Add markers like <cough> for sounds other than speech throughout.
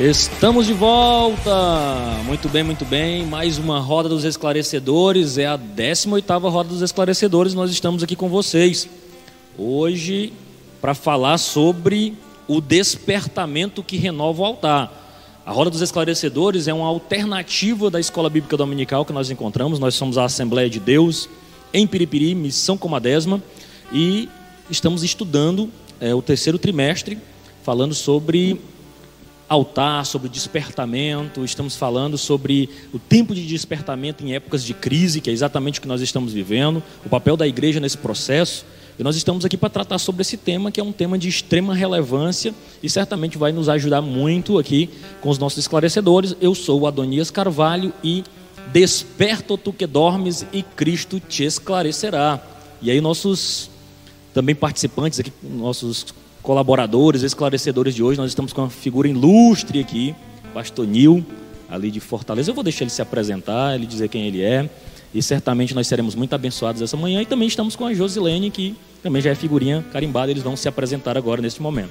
Estamos de volta! Muito bem, muito bem. Mais uma Roda dos Esclarecedores. É a 18ª Roda dos Esclarecedores. Nós estamos aqui com vocês. Hoje, para falar sobre o despertamento que renova o altar. A Roda dos Esclarecedores é uma alternativa da Escola Bíblica Dominical que nós encontramos. Nós somos a Assembleia de Deus em Piripiri, Missão Comadésima. E estamos estudando é, o terceiro trimestre, falando sobre altar, sobre despertamento, estamos falando sobre o tempo de despertamento em épocas de crise, que é exatamente o que nós estamos vivendo, o papel da igreja nesse processo. E nós estamos aqui para tratar sobre esse tema, que é um tema de extrema relevância e certamente vai nos ajudar muito aqui com os nossos esclarecedores. Eu sou o Adonias Carvalho e desperta tu que dormes e Cristo te esclarecerá. E aí nossos também participantes aqui, nossos colaboradores, esclarecedores de hoje. Nós estamos com uma figura ilustre aqui, Pastor Nil, ali de Fortaleza. Eu vou deixar ele se apresentar, ele dizer quem ele é. E certamente nós seremos muito abençoados essa manhã. E também estamos com a Josilene, que também já é figurinha carimbada. Eles vão se apresentar agora neste momento.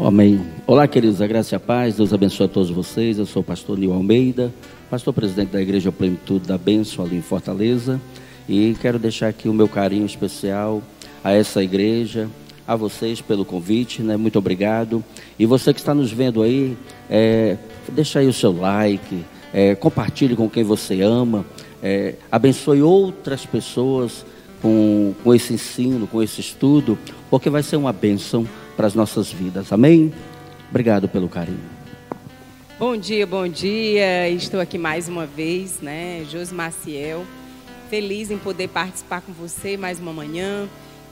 Amém. Olá, queridos, a graça e a paz. Deus abençoe a todos vocês. Eu sou o pastor Nil Almeida, pastor presidente da Igreja Plenitude da Benção ali em Fortaleza. E quero deixar aqui o meu carinho especial a essa igreja, a vocês pelo convite, né? Muito obrigado. E você que está nos vendo aí, é, deixa aí o seu like, é, compartilhe com quem você ama, é, abençoe outras pessoas com, com esse ensino, com esse estudo, porque vai ser uma bênção para as nossas vidas. Amém? Obrigado pelo carinho. Bom dia, bom dia. Estou aqui mais uma vez, né? Josi Maciel. Feliz em poder participar com você mais uma manhã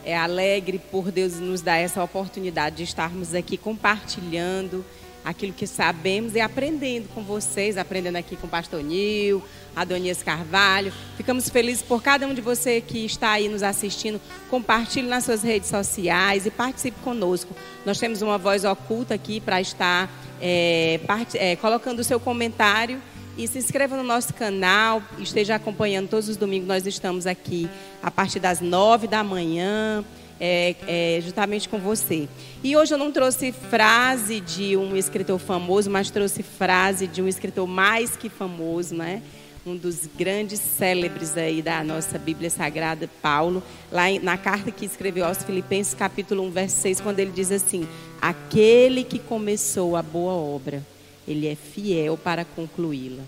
é alegre por Deus nos dar essa oportunidade de estarmos aqui compartilhando aquilo que sabemos e aprendendo com vocês, aprendendo aqui com o pastor Nil, Adonias Carvalho. Ficamos felizes por cada um de você que está aí nos assistindo. Compartilhe nas suas redes sociais e participe conosco. Nós temos uma voz oculta aqui para estar é, part... é, colocando o seu comentário e se inscreva no nosso canal, esteja acompanhando todos os domingos. Nós estamos aqui a partir das nove da manhã, é, é, justamente com você. E hoje eu não trouxe frase de um escritor famoso, mas trouxe frase de um escritor mais que famoso, né? Um dos grandes célebres aí da nossa Bíblia Sagrada, Paulo, lá na carta que escreveu aos Filipenses, capítulo 1, verso 6, quando ele diz assim: Aquele que começou a boa obra ele é fiel para concluí-la.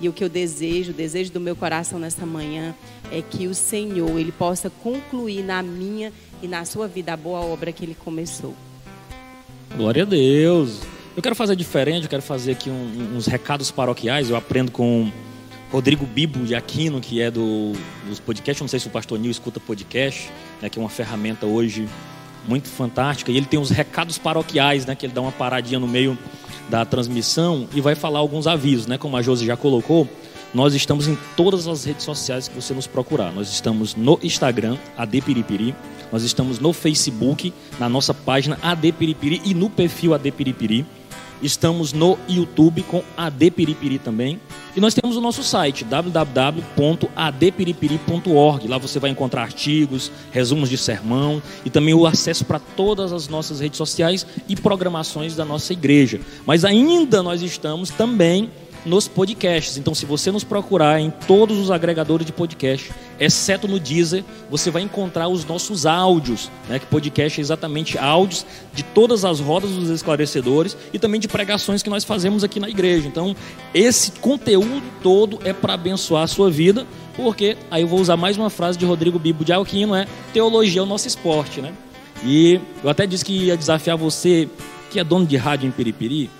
E o que eu desejo, o desejo do meu coração nessa manhã é que o Senhor, ele possa concluir na minha e na sua vida a boa obra que ele começou. Glória a Deus. Eu quero fazer diferente, eu quero fazer aqui um, uns recados paroquiais. Eu aprendo com Rodrigo Bibo de Aquino, que é do, dos podcasts. Não sei se o pastor Nil escuta podcast, né, que é uma ferramenta hoje muito fantástica. E ele tem uns recados paroquiais, né, que ele dá uma paradinha no meio da transmissão e vai falar alguns avisos, né? Como a Josi já colocou, nós estamos em todas as redes sociais que você nos procurar. Nós estamos no Instagram, ADPiripiri. Nós estamos no Facebook, na nossa página ADPiripiri e no perfil ADPiripiri. Estamos no YouTube com ADPiripiri também. E nós temos o nosso site www.adpiripiri.org. Lá você vai encontrar artigos, resumos de sermão e também o acesso para todas as nossas redes sociais e programações da nossa igreja. Mas ainda nós estamos também nos podcasts. Então, se você nos procurar em todos os agregadores de podcast, exceto no Deezer, você vai encontrar os nossos áudios, né? que podcast é exatamente áudios de todas as rodas dos esclarecedores e também de pregações que nós fazemos aqui na igreja. Então, esse conteúdo todo é para abençoar a sua vida, porque aí eu vou usar mais uma frase de Rodrigo Bibo de Alquino, é teologia é o nosso esporte, né? E eu até disse que ia desafiar você, que é dono de rádio em Piripiri,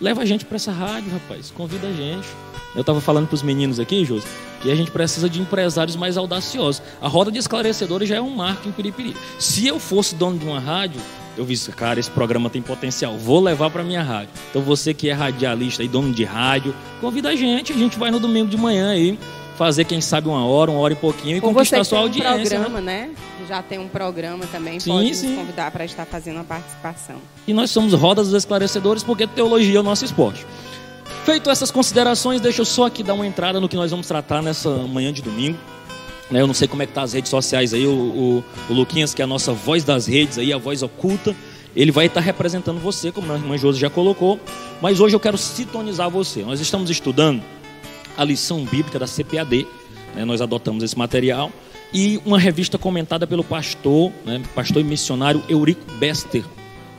Leva a gente para essa rádio, rapaz. Convida a gente. Eu estava falando para os meninos aqui, José, que a gente precisa de empresários mais audaciosos. A roda de esclarecedores já é um marco em Piripiri. Se eu fosse dono de uma rádio, eu vi, cara, esse programa tem potencial, vou levar para minha rádio. Então você que é radialista e dono de rádio, convida a gente, a gente vai no domingo de manhã aí fazer, quem sabe, uma hora, uma hora e pouquinho e Com conquistar sua audiência. Um programa, né? né? Já tem um programa também, Sim, pode sim. nos convidar para estar fazendo a participação. E nós somos rodas dos esclarecedores porque teologia é o nosso esporte. Feito essas considerações, deixa eu só aqui dar uma entrada no que nós vamos tratar nessa manhã de domingo. Né, Eu não sei como é que tá as redes sociais aí, o, o, o Luquinhas, que é a nossa voz das redes aí, a voz oculta, ele vai estar representando você, como a irmã Josi já colocou, mas hoje eu quero sintonizar você. Nós estamos estudando a lição bíblica da CPAD, né, nós adotamos esse material, e uma revista comentada pelo pastor, né, pastor e missionário Eurico Bester.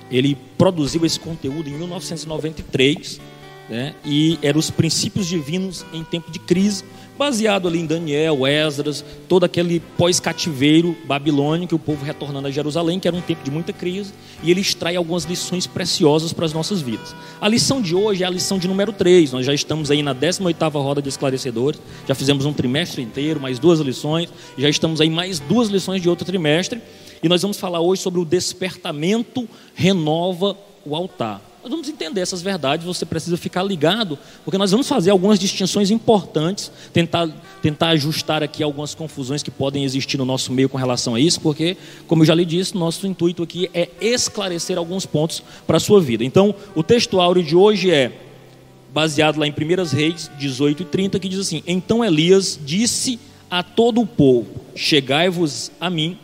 Ele produziu esse conteúdo em 1993, né, e eram os princípios divinos em tempo de crise, baseado ali em Daniel, Esdras, todo aquele pós-cativeiro babilônico, o povo retornando a Jerusalém, que era um tempo de muita crise, e ele extrai algumas lições preciosas para as nossas vidas. A lição de hoje é a lição de número 3, nós já estamos aí na 18ª roda de esclarecedores, já fizemos um trimestre inteiro, mais duas lições, já estamos aí mais duas lições de outro trimestre, e nós vamos falar hoje sobre o despertamento renova o altar. Nós vamos entender essas verdades, você precisa ficar ligado, porque nós vamos fazer algumas distinções importantes, tentar, tentar ajustar aqui algumas confusões que podem existir no nosso meio com relação a isso, porque, como eu já lhe disse, nosso intuito aqui é esclarecer alguns pontos para a sua vida. Então, o texto áureo de hoje é baseado lá em 1 Reis 18 e 30, que diz assim: Então Elias disse a todo o povo: Chegai-vos a mim,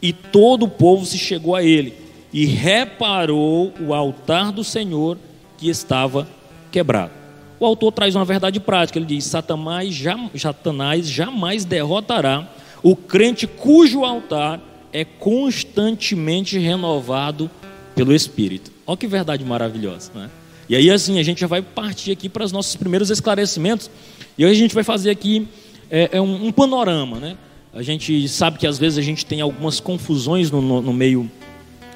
e todo o povo se chegou a ele e reparou o altar do Senhor que estava quebrado. O autor traz uma verdade prática, ele diz: Satanás, Satanás jamais derrotará o crente cujo altar é constantemente renovado pelo Espírito. Olha que verdade maravilhosa, né? E aí, assim, a gente já vai partir aqui para os nossos primeiros esclarecimentos. E hoje a gente vai fazer aqui é, é um, um, panorama, né? A gente sabe que às vezes a gente tem algumas confusões no, no, no meio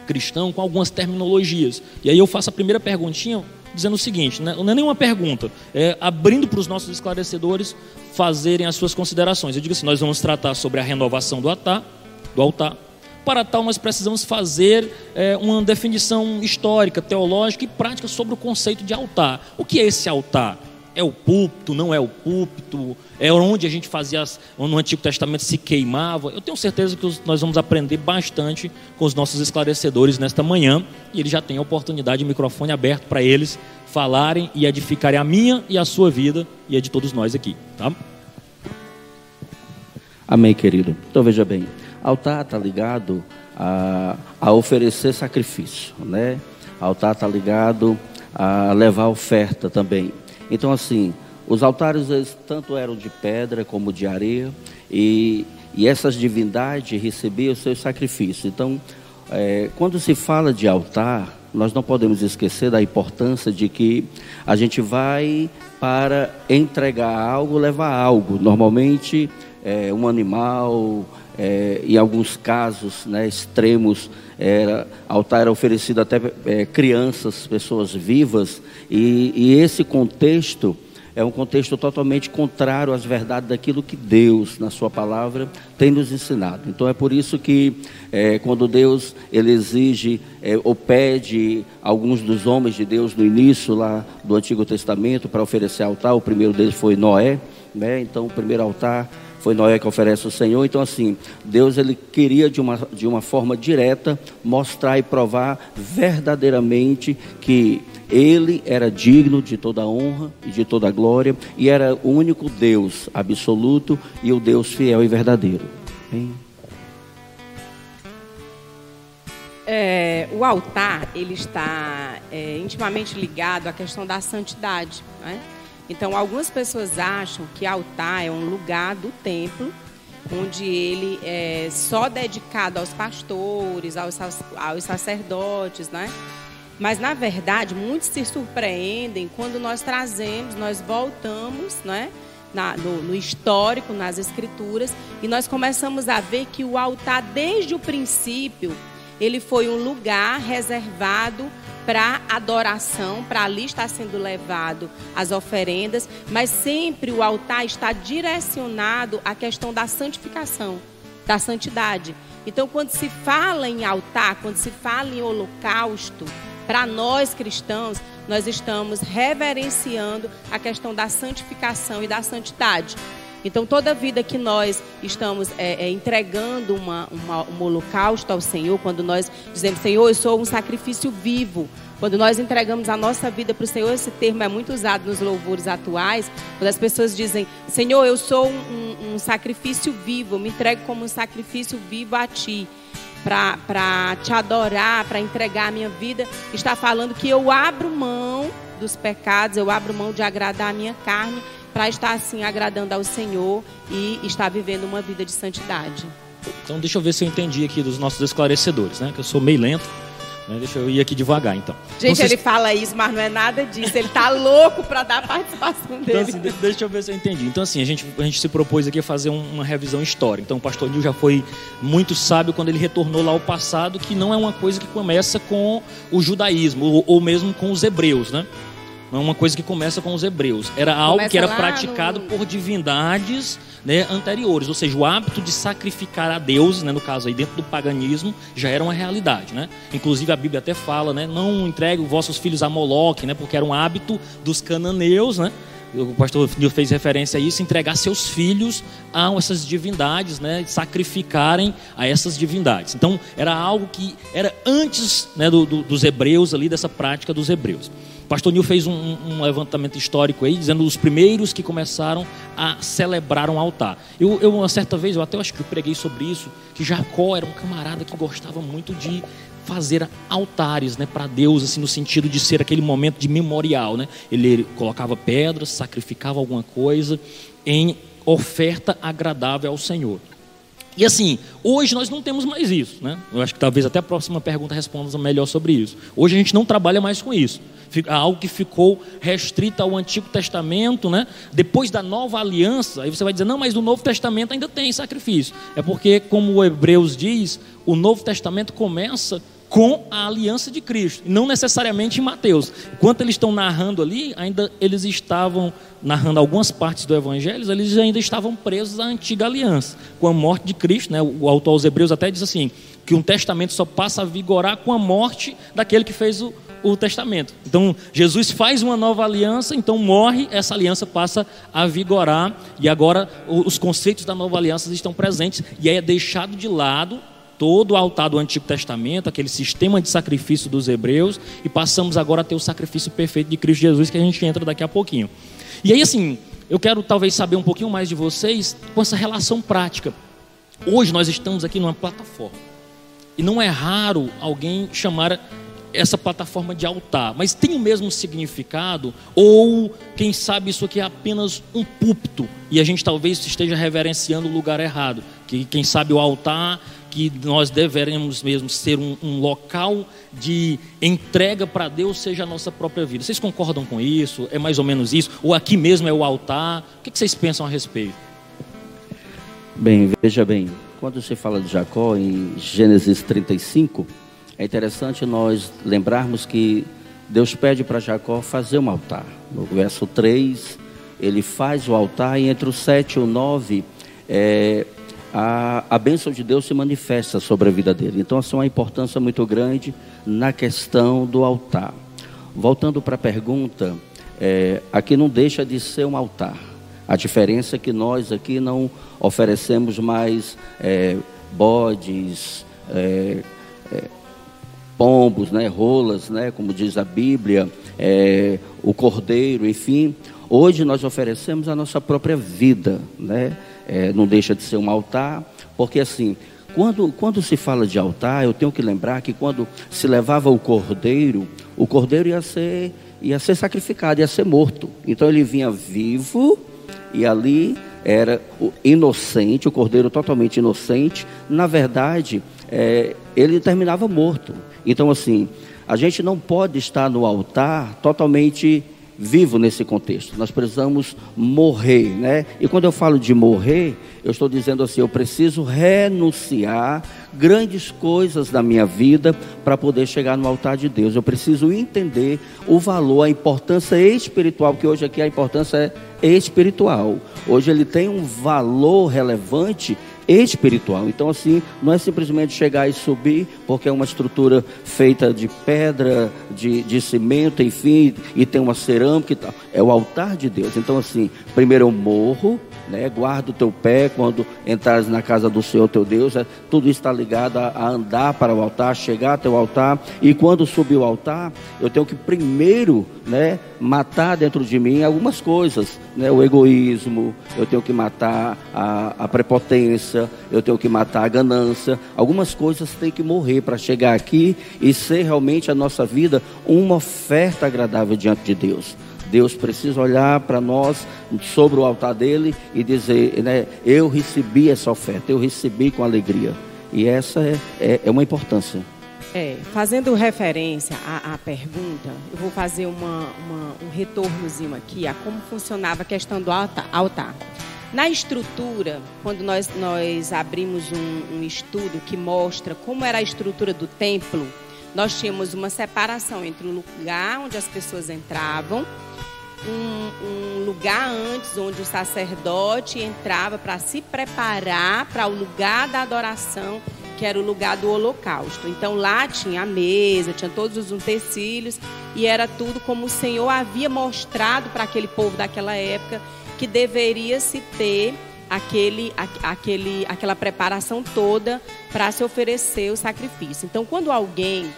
cristão com algumas terminologias. E aí eu faço a primeira perguntinha dizendo o seguinte, né? não é nenhuma pergunta, é abrindo para os nossos esclarecedores fazerem as suas considerações. Eu digo assim, nós vamos tratar sobre a renovação do altar, do altar. Para tal, nós precisamos fazer é, uma definição histórica, teológica e prática sobre o conceito de altar. O que é esse altar? É o púlpito, não é o púlpito? É onde a gente fazia, as, no Antigo Testamento se queimava. Eu tenho certeza que nós vamos aprender bastante com os nossos esclarecedores nesta manhã. E eles já têm a oportunidade, o microfone aberto para eles falarem e edificarem a minha e a sua vida e a de todos nós aqui. Tá? Amém, querido. Então veja bem, altar está ligado a, a oferecer sacrifício, né? Altar está ligado a levar oferta também. Então, assim, os altares eles, tanto eram de pedra como de areia, e, e essas divindades recebiam seus sacrifícios. Então, é, quando se fala de altar, nós não podemos esquecer da importância de que a gente vai para entregar algo, levar algo. Normalmente, é, um animal, é, em alguns casos né, extremos, era, altar era oferecido até é, crianças, pessoas vivas, e, e, esse contexto é um contexto totalmente contrário às verdades daquilo que Deus, na Sua palavra, tem nos ensinado. Então é por isso que é, quando Deus ele exige é, ou pede alguns dos homens de Deus no início lá do Antigo Testamento para oferecer altar, o primeiro deles foi Noé, né? Então o primeiro altar foi Noé que oferece o Senhor. Então, assim, Deus ele queria de uma, de uma forma direta mostrar e provar verdadeiramente que ele era digno de toda honra e de toda glória e era o único Deus absoluto e o Deus fiel e verdadeiro. É, o altar ele está é, intimamente ligado à questão da santidade. Né? Então, algumas pessoas acham que altar é um lugar do templo onde ele é só dedicado aos pastores, aos, aos sacerdotes, né? Mas na verdade, muitos se surpreendem quando nós trazemos, nós voltamos, né? Na, no, no, histórico, nas escrituras, e nós começamos a ver que o altar, desde o princípio, ele foi um lugar reservado para adoração, para ali estar sendo levado as oferendas, mas sempre o altar está direcionado à questão da santificação, da santidade. Então, quando se fala em altar, quando se fala em holocausto, para nós cristãos, nós estamos reverenciando a questão da santificação e da santidade. Então, toda vida que nós estamos é, é, entregando uma, uma, um holocausto ao Senhor, quando nós dizemos, Senhor, eu sou um sacrifício vivo. Quando nós entregamos a nossa vida para o Senhor, esse termo é muito usado nos louvores atuais, quando as pessoas dizem, Senhor, eu sou um, um, sacrifício vivo, eu me entrego como um sacrifício vivo a Ti. para te adorar, para entregar a minha vida, está falando que eu abro mão dos pecados, eu abro mão de agradar a minha carne para estar assim agradando ao Senhor e estar vivendo uma vida de santidade. Então deixa eu ver se eu entendi aqui dos nossos esclarecedores, né? Que eu sou meio lento. Né? Deixa eu ir aqui devagar, então. Gente, então, ele fala isso, mas não é nada disso. Ele tá louco para dar a participação dele. Então, assim, deixa eu ver se eu entendi. Então, assim, a gente, a gente se propôs aqui a fazer uma revisão histórica. Então, o pastor Nil já foi muito sábio quando ele retornou lá ao passado, que não é uma coisa que começa com o judaísmo, ou, ou mesmo com os hebreus, né? É uma coisa que começa com os hebreus. Era algo começa que era praticado no... por divindades né, anteriores. Ou seja, o hábito de sacrificar a Deus, né, no caso aí dentro do paganismo, já era uma realidade. Né? Inclusive a Bíblia até fala, né, não entregue vossos filhos a Moloque, né, porque era um hábito dos cananeus, né? o pastor Nil fez referência a isso, entregar seus filhos a essas divindades, né, sacrificarem a essas divindades. Então, era algo que era antes né, do, do, dos hebreus ali, dessa prática dos hebreus. O pastor Nil fez um, um, levantamento histórico aí, dizendo os primeiros que começaram a celebrar um altar. Eu, eu, uma certa vez, eu até acho que eu preguei sobre isso, que Jacó era um camarada que gostava muito de fazer altares né, para Deus, assim, no sentido de ser aquele momento de memorial. Né? Ele colocava pedras, sacrificava alguma coisa em oferta agradável ao Senhor. E assim, hoje nós não temos mais isso, né? Eu acho que talvez até a próxima pergunta responda melhor sobre isso. Hoje a gente não trabalha mais com isso. Algo que ficou restrito ao Antigo Testamento, né? Depois da Nova Aliança, aí você vai dizer, não, mas no Novo Testamento ainda tem sacrifício. É porque, como o Hebreus diz, o Novo Testamento começa com a aliança de Cristo, não necessariamente em Mateus. Enquanto eles estão narrando ali, ainda eles estavam narrando algumas partes do Evangelho, eles ainda estavam presos à antiga aliança. Com a morte de Cristo, né, o autor aos Hebreus até diz assim: que um testamento só passa a vigorar com a morte daquele que fez o, o testamento. Então, Jesus faz uma nova aliança, então morre, essa aliança passa a vigorar, e agora os conceitos da nova aliança estão presentes, e aí é deixado de lado todo o altar do Antigo Testamento, aquele sistema de sacrifício dos hebreus, e passamos agora a ter o sacrifício perfeito de Cristo Jesus, que a gente entra daqui a pouquinho. E aí, assim, eu quero talvez saber um pouquinho mais de vocês com essa relação prática. Hoje nós estamos aqui numa plataforma. E não é raro alguém chamar essa plataforma de altar, mas tem o mesmo significado, ou quem sabe isso aqui é apenas um púlpito e a gente talvez esteja reverenciando o lugar errado. Que quem sabe o altar que nós deveremos mesmo ser um, um local de entrega para Deus, seja a nossa própria vida. Vocês concordam com isso? É mais ou menos isso? Ou aqui mesmo é o altar? O que vocês pensam a respeito? Bem, veja bem, quando se fala de Jacó em Gênesis 35, é interessante nós lembrarmos que Deus pede para Jacó fazer um altar. No verso 3, ele faz o altar e entre o 7 e o 9, é, a, a bênção de Deus se manifesta sobre a vida dele. Então, assim, uma importância muito grande na questão do altar. Voltando para a pergunta, é, aqui não deixa de ser um altar. A diferença é que nós aqui não oferecemos mais é, bodes, é, é, pombos, né, rolas, né, como diz a Bíblia, é, o cordeiro, enfim. Hoje nós oferecemos a nossa própria vida, né? É, não deixa de ser um altar, porque assim, quando, quando se fala de altar, eu tenho que lembrar que quando se levava o cordeiro, o cordeiro ia ser, ia ser sacrificado, ia ser morto. Então ele vinha vivo e ali era inocente, o cordeiro totalmente inocente. Na verdade, é, ele terminava morto. Então, assim, a gente não pode estar no altar totalmente vivo nesse contexto. Nós precisamos morrer, né? E quando eu falo de morrer, eu estou dizendo assim, eu preciso renunciar grandes coisas da minha vida para poder chegar no altar de Deus. Eu preciso entender o valor, a importância espiritual, que hoje aqui a importância é espiritual. Hoje ele tem um valor relevante espiritual. Então, assim, não é simplesmente chegar e subir, porque é uma estrutura feita de pedra, de, de cimento, enfim, e tem uma cerâmica e tal. É o altar de Deus. Então, assim, primeiro eu morro, né? Guarda o teu pé quando entrares na casa do Senhor teu Deus. É, tudo está ligado a, a, andar para o altar, chegar até o altar. E quando subir o altar, eu tenho que primeiro, né, matar dentro de mim algumas coisas, né? O egoísmo, eu tenho que matar a, a prepotência, eu tenho que matar a ganância. Algumas coisas têm que morrer para chegar aqui e ser realmente a nossa vida uma oferta agradável diante de Deus. Deus precisa olhar para nós sobre o altar dele e dizer, né, eu recebi essa oferta, eu recebi com alegria. E essa é, é, é uma importância. É, fazendo referência à, à, pergunta, eu vou fazer uma, uma, um retornozinho aqui a como funcionava a questão do altar. Na estrutura, quando nós, nós abrimos um, um estudo que mostra como era a estrutura do templo, nós tínhamos uma separação entre o lugar onde as pessoas entravam um, um lugar antes onde o sacerdote entrava para se preparar para o lugar da adoração, que era o lugar do holocausto. Então lá tinha a mesa, tinha todos os utensílios e era tudo como o Senhor havia mostrado para aquele povo daquela época que deveria se ter aquele, aquele, aquela preparação toda para se oferecer o sacrifício. Então, quando alguém,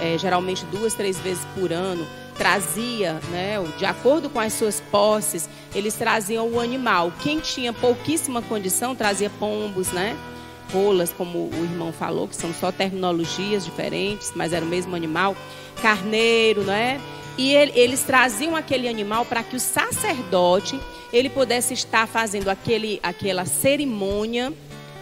é, geralmente duas, três vezes por ano, trazia, né, de acordo com as suas posses, eles traziam o animal. Quem tinha pouquíssima condição trazia pombos, né? Rolas, como o irmão falou, que são só terminologias diferentes, mas era o mesmo animal. Carneiro, né? E ele, eles traziam aquele animal para que o sacerdote ele pudesse estar fazendo aquele, aquela cerimônia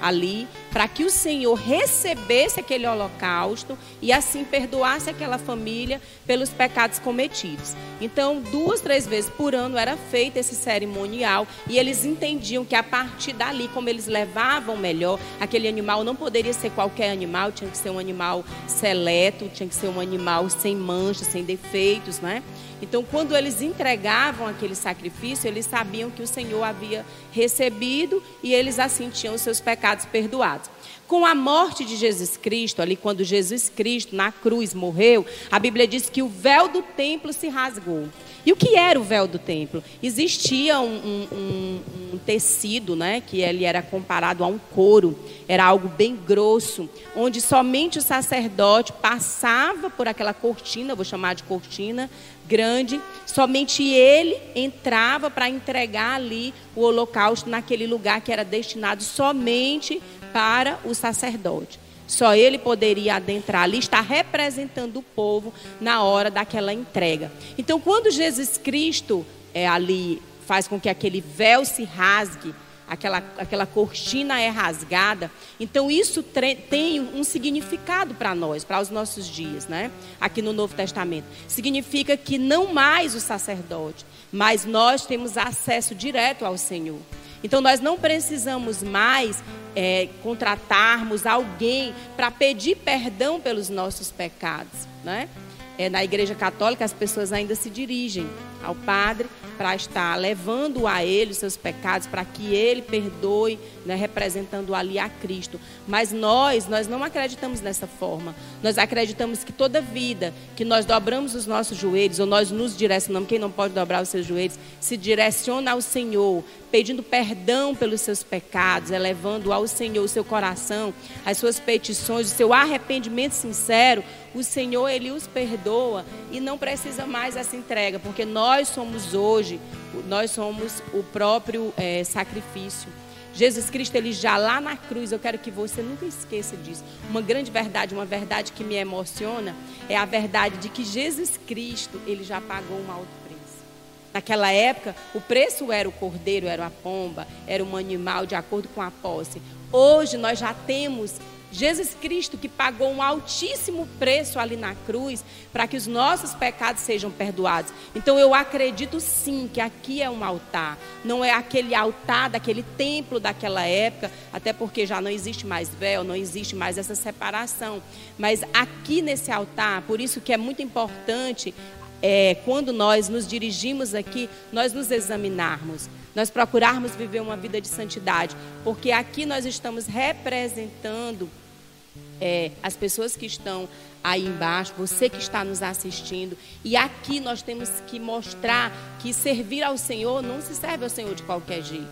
ali para que o Senhor recebesse aquele holocausto e assim perdoasse aquela família pelos pecados cometidos. Então, duas, três vezes por ano era feito esse cerimonial e eles entendiam que a partir dali, como eles levavam melhor, aquele animal não poderia ser qualquer animal, tinha que ser um animal seleto, tinha que ser um animal sem manchas, sem defeitos, né? Então, quando eles entregavam aquele sacrifício, eles sabiam que o Senhor havia recebido e eles assim tinham os seus pecados perdoados. Com a morte de Jesus Cristo, ali quando Jesus Cristo na cruz morreu, a Bíblia diz que o véu do templo se rasgou. E o que era o véu do templo? Existia um, um, um, tecido, né, que ele era comparado a um couro, era algo bem grosso, onde somente o sacerdote passava por aquela cortina, vou chamar de cortina grande, somente ele entrava para entregar ali o holocausto naquele lugar que era destinado somente para o sacerdote. Só ele poderia adentrar ali, estar representando o povo na hora daquela entrega. Então, quando Jesus Cristo é ali faz com que aquele véu se rasgue, aquela, aquela cortina é rasgada. Então, isso tem um significado para nós, para os nossos dias, né? Aqui no Novo Testamento. Significa que não mais o sacerdote, mas nós temos acesso direto ao Senhor. Então nós não precisamos mais é, contratarmos alguém para pedir perdão pelos nossos pecados, né? É, na Igreja Católica as pessoas ainda se dirigem ao Padre para estar levando a ele os seus pecados, para que ele perdoe, né, representando ali a Cristo. Mas nós, nós não acreditamos nessa forma. Nós acreditamos que toda vida que nós dobramos os nossos joelhos, ou nós nos direcionamos, quem não pode dobrar os seus joelhos, se direciona ao Senhor, pedindo perdão pelos seus pecados, elevando ao Senhor o seu coração, as suas petições, o seu arrependimento sincero, o Senhor, Ele os perdoa e não precisa mais essa entrega, porque nós somos hoje, nós somos o próprio é, sacrifício. Jesus Cristo, ele já lá na cruz, eu quero que você nunca esqueça disso. Uma grande verdade, uma verdade que me emociona, é a verdade de que Jesus Cristo, ele já pagou um alto preço. Naquela época, o preço era o cordeiro, era a pomba, era um animal de acordo com a posse. Hoje nós já temos Jesus Cristo que pagou um altíssimo preço ali na cruz para que os nossos pecados sejam perdoados. Então eu acredito sim que aqui é um altar, não é aquele altar daquele templo daquela época, até porque já não existe mais véu, não existe mais essa separação. Mas aqui nesse altar, por isso que é muito importante é, quando nós nos dirigimos aqui, nós nos examinarmos, nós procurarmos viver uma vida de santidade, porque aqui nós estamos representando é, as pessoas que estão aí embaixo, você que está nos assistindo, e aqui nós temos que mostrar que servir ao Senhor não se serve ao Senhor de qualquer jeito.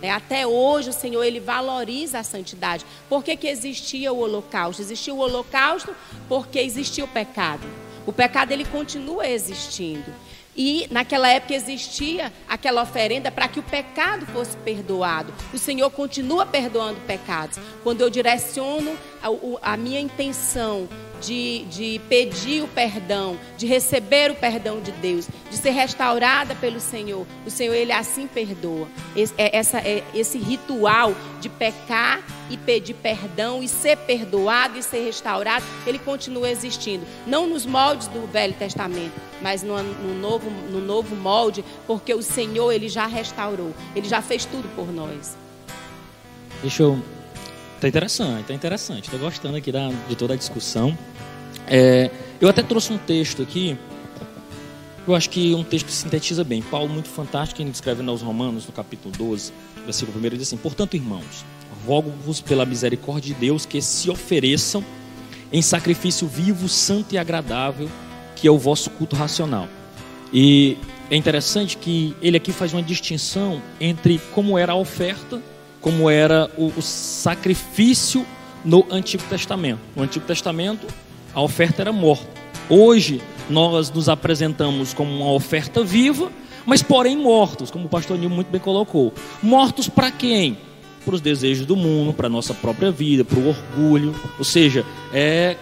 Né? Até hoje o Senhor ele valoriza a santidade. Por que, que existia o holocausto? Existia o holocausto porque existia o pecado. O pecado ele continua existindo. E naquela época existia aquela oferenda para que o pecado fosse perdoado. O Senhor continua perdoando pecados. Quando eu direciono a, a minha intenção de, de pedir o perdão, de receber o perdão de Deus, de ser restaurada pelo Senhor, o Senhor, Ele assim perdoa. Esse, é, essa, é, esse ritual de pecar e pedir perdão e ser perdoado e ser restaurado, ele continua existindo. Não nos moldes do Velho Testamento, mas no, no, novo, no novo molde, porque o Senhor, Ele já restaurou, Ele já fez tudo por nós. Deixa eu Tá interessante, tá interessante. Estou gostando aqui da, de toda a discussão. É, eu até trouxe um texto aqui. Eu acho que um texto que sintetiza bem. Paulo, muito fantástico, ele escrevendo aos Romanos, no capítulo 12, versículo 1, ele diz assim: Portanto, irmãos, rogo-vos pela misericórdia de Deus que se ofereçam em sacrifício vivo, santo e agradável, que é o vosso culto racional. E é interessante que ele aqui faz uma distinção entre como era a oferta como era o, o sacrifício no Antigo Testamento. No Antigo Testamento, a oferta era morta. Hoje, nós nos apresentamos como uma oferta viva, mas porém mortos, como o pastor Nil muito bem colocou. Mortos para quem? Para os desejos do mundo, para a nossa própria vida, para o orgulho. Ou seja, é,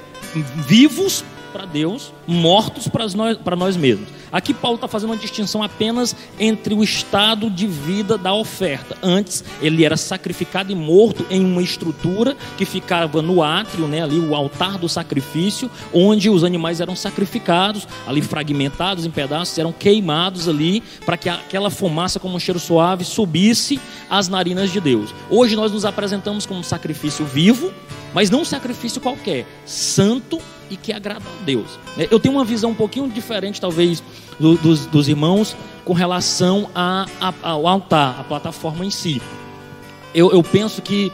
vivos para Deus, mortos para nós, para nós mesmos. Aqui Paulo está fazendo uma distinção apenas entre o estado de vida da oferta. Antes ele era sacrificado e morto em uma estrutura que ficava no átrio, né, ali o altar do sacrifício, onde os animais eram sacrificados, ali fragmentados em pedaços, eram queimados ali para que aquela fumaça como um cheiro suave subisse às narinas de Deus. Hoje nós nos apresentamos como um sacrifício vivo, mas não um sacrifício qualquer, santo e que agrada a Deus. É, eu tenho uma visão um pouquinho diferente, talvez, do, dos, dos, irmãos com relação a, a, ao altar, a plataforma em si. Eu, eu penso que,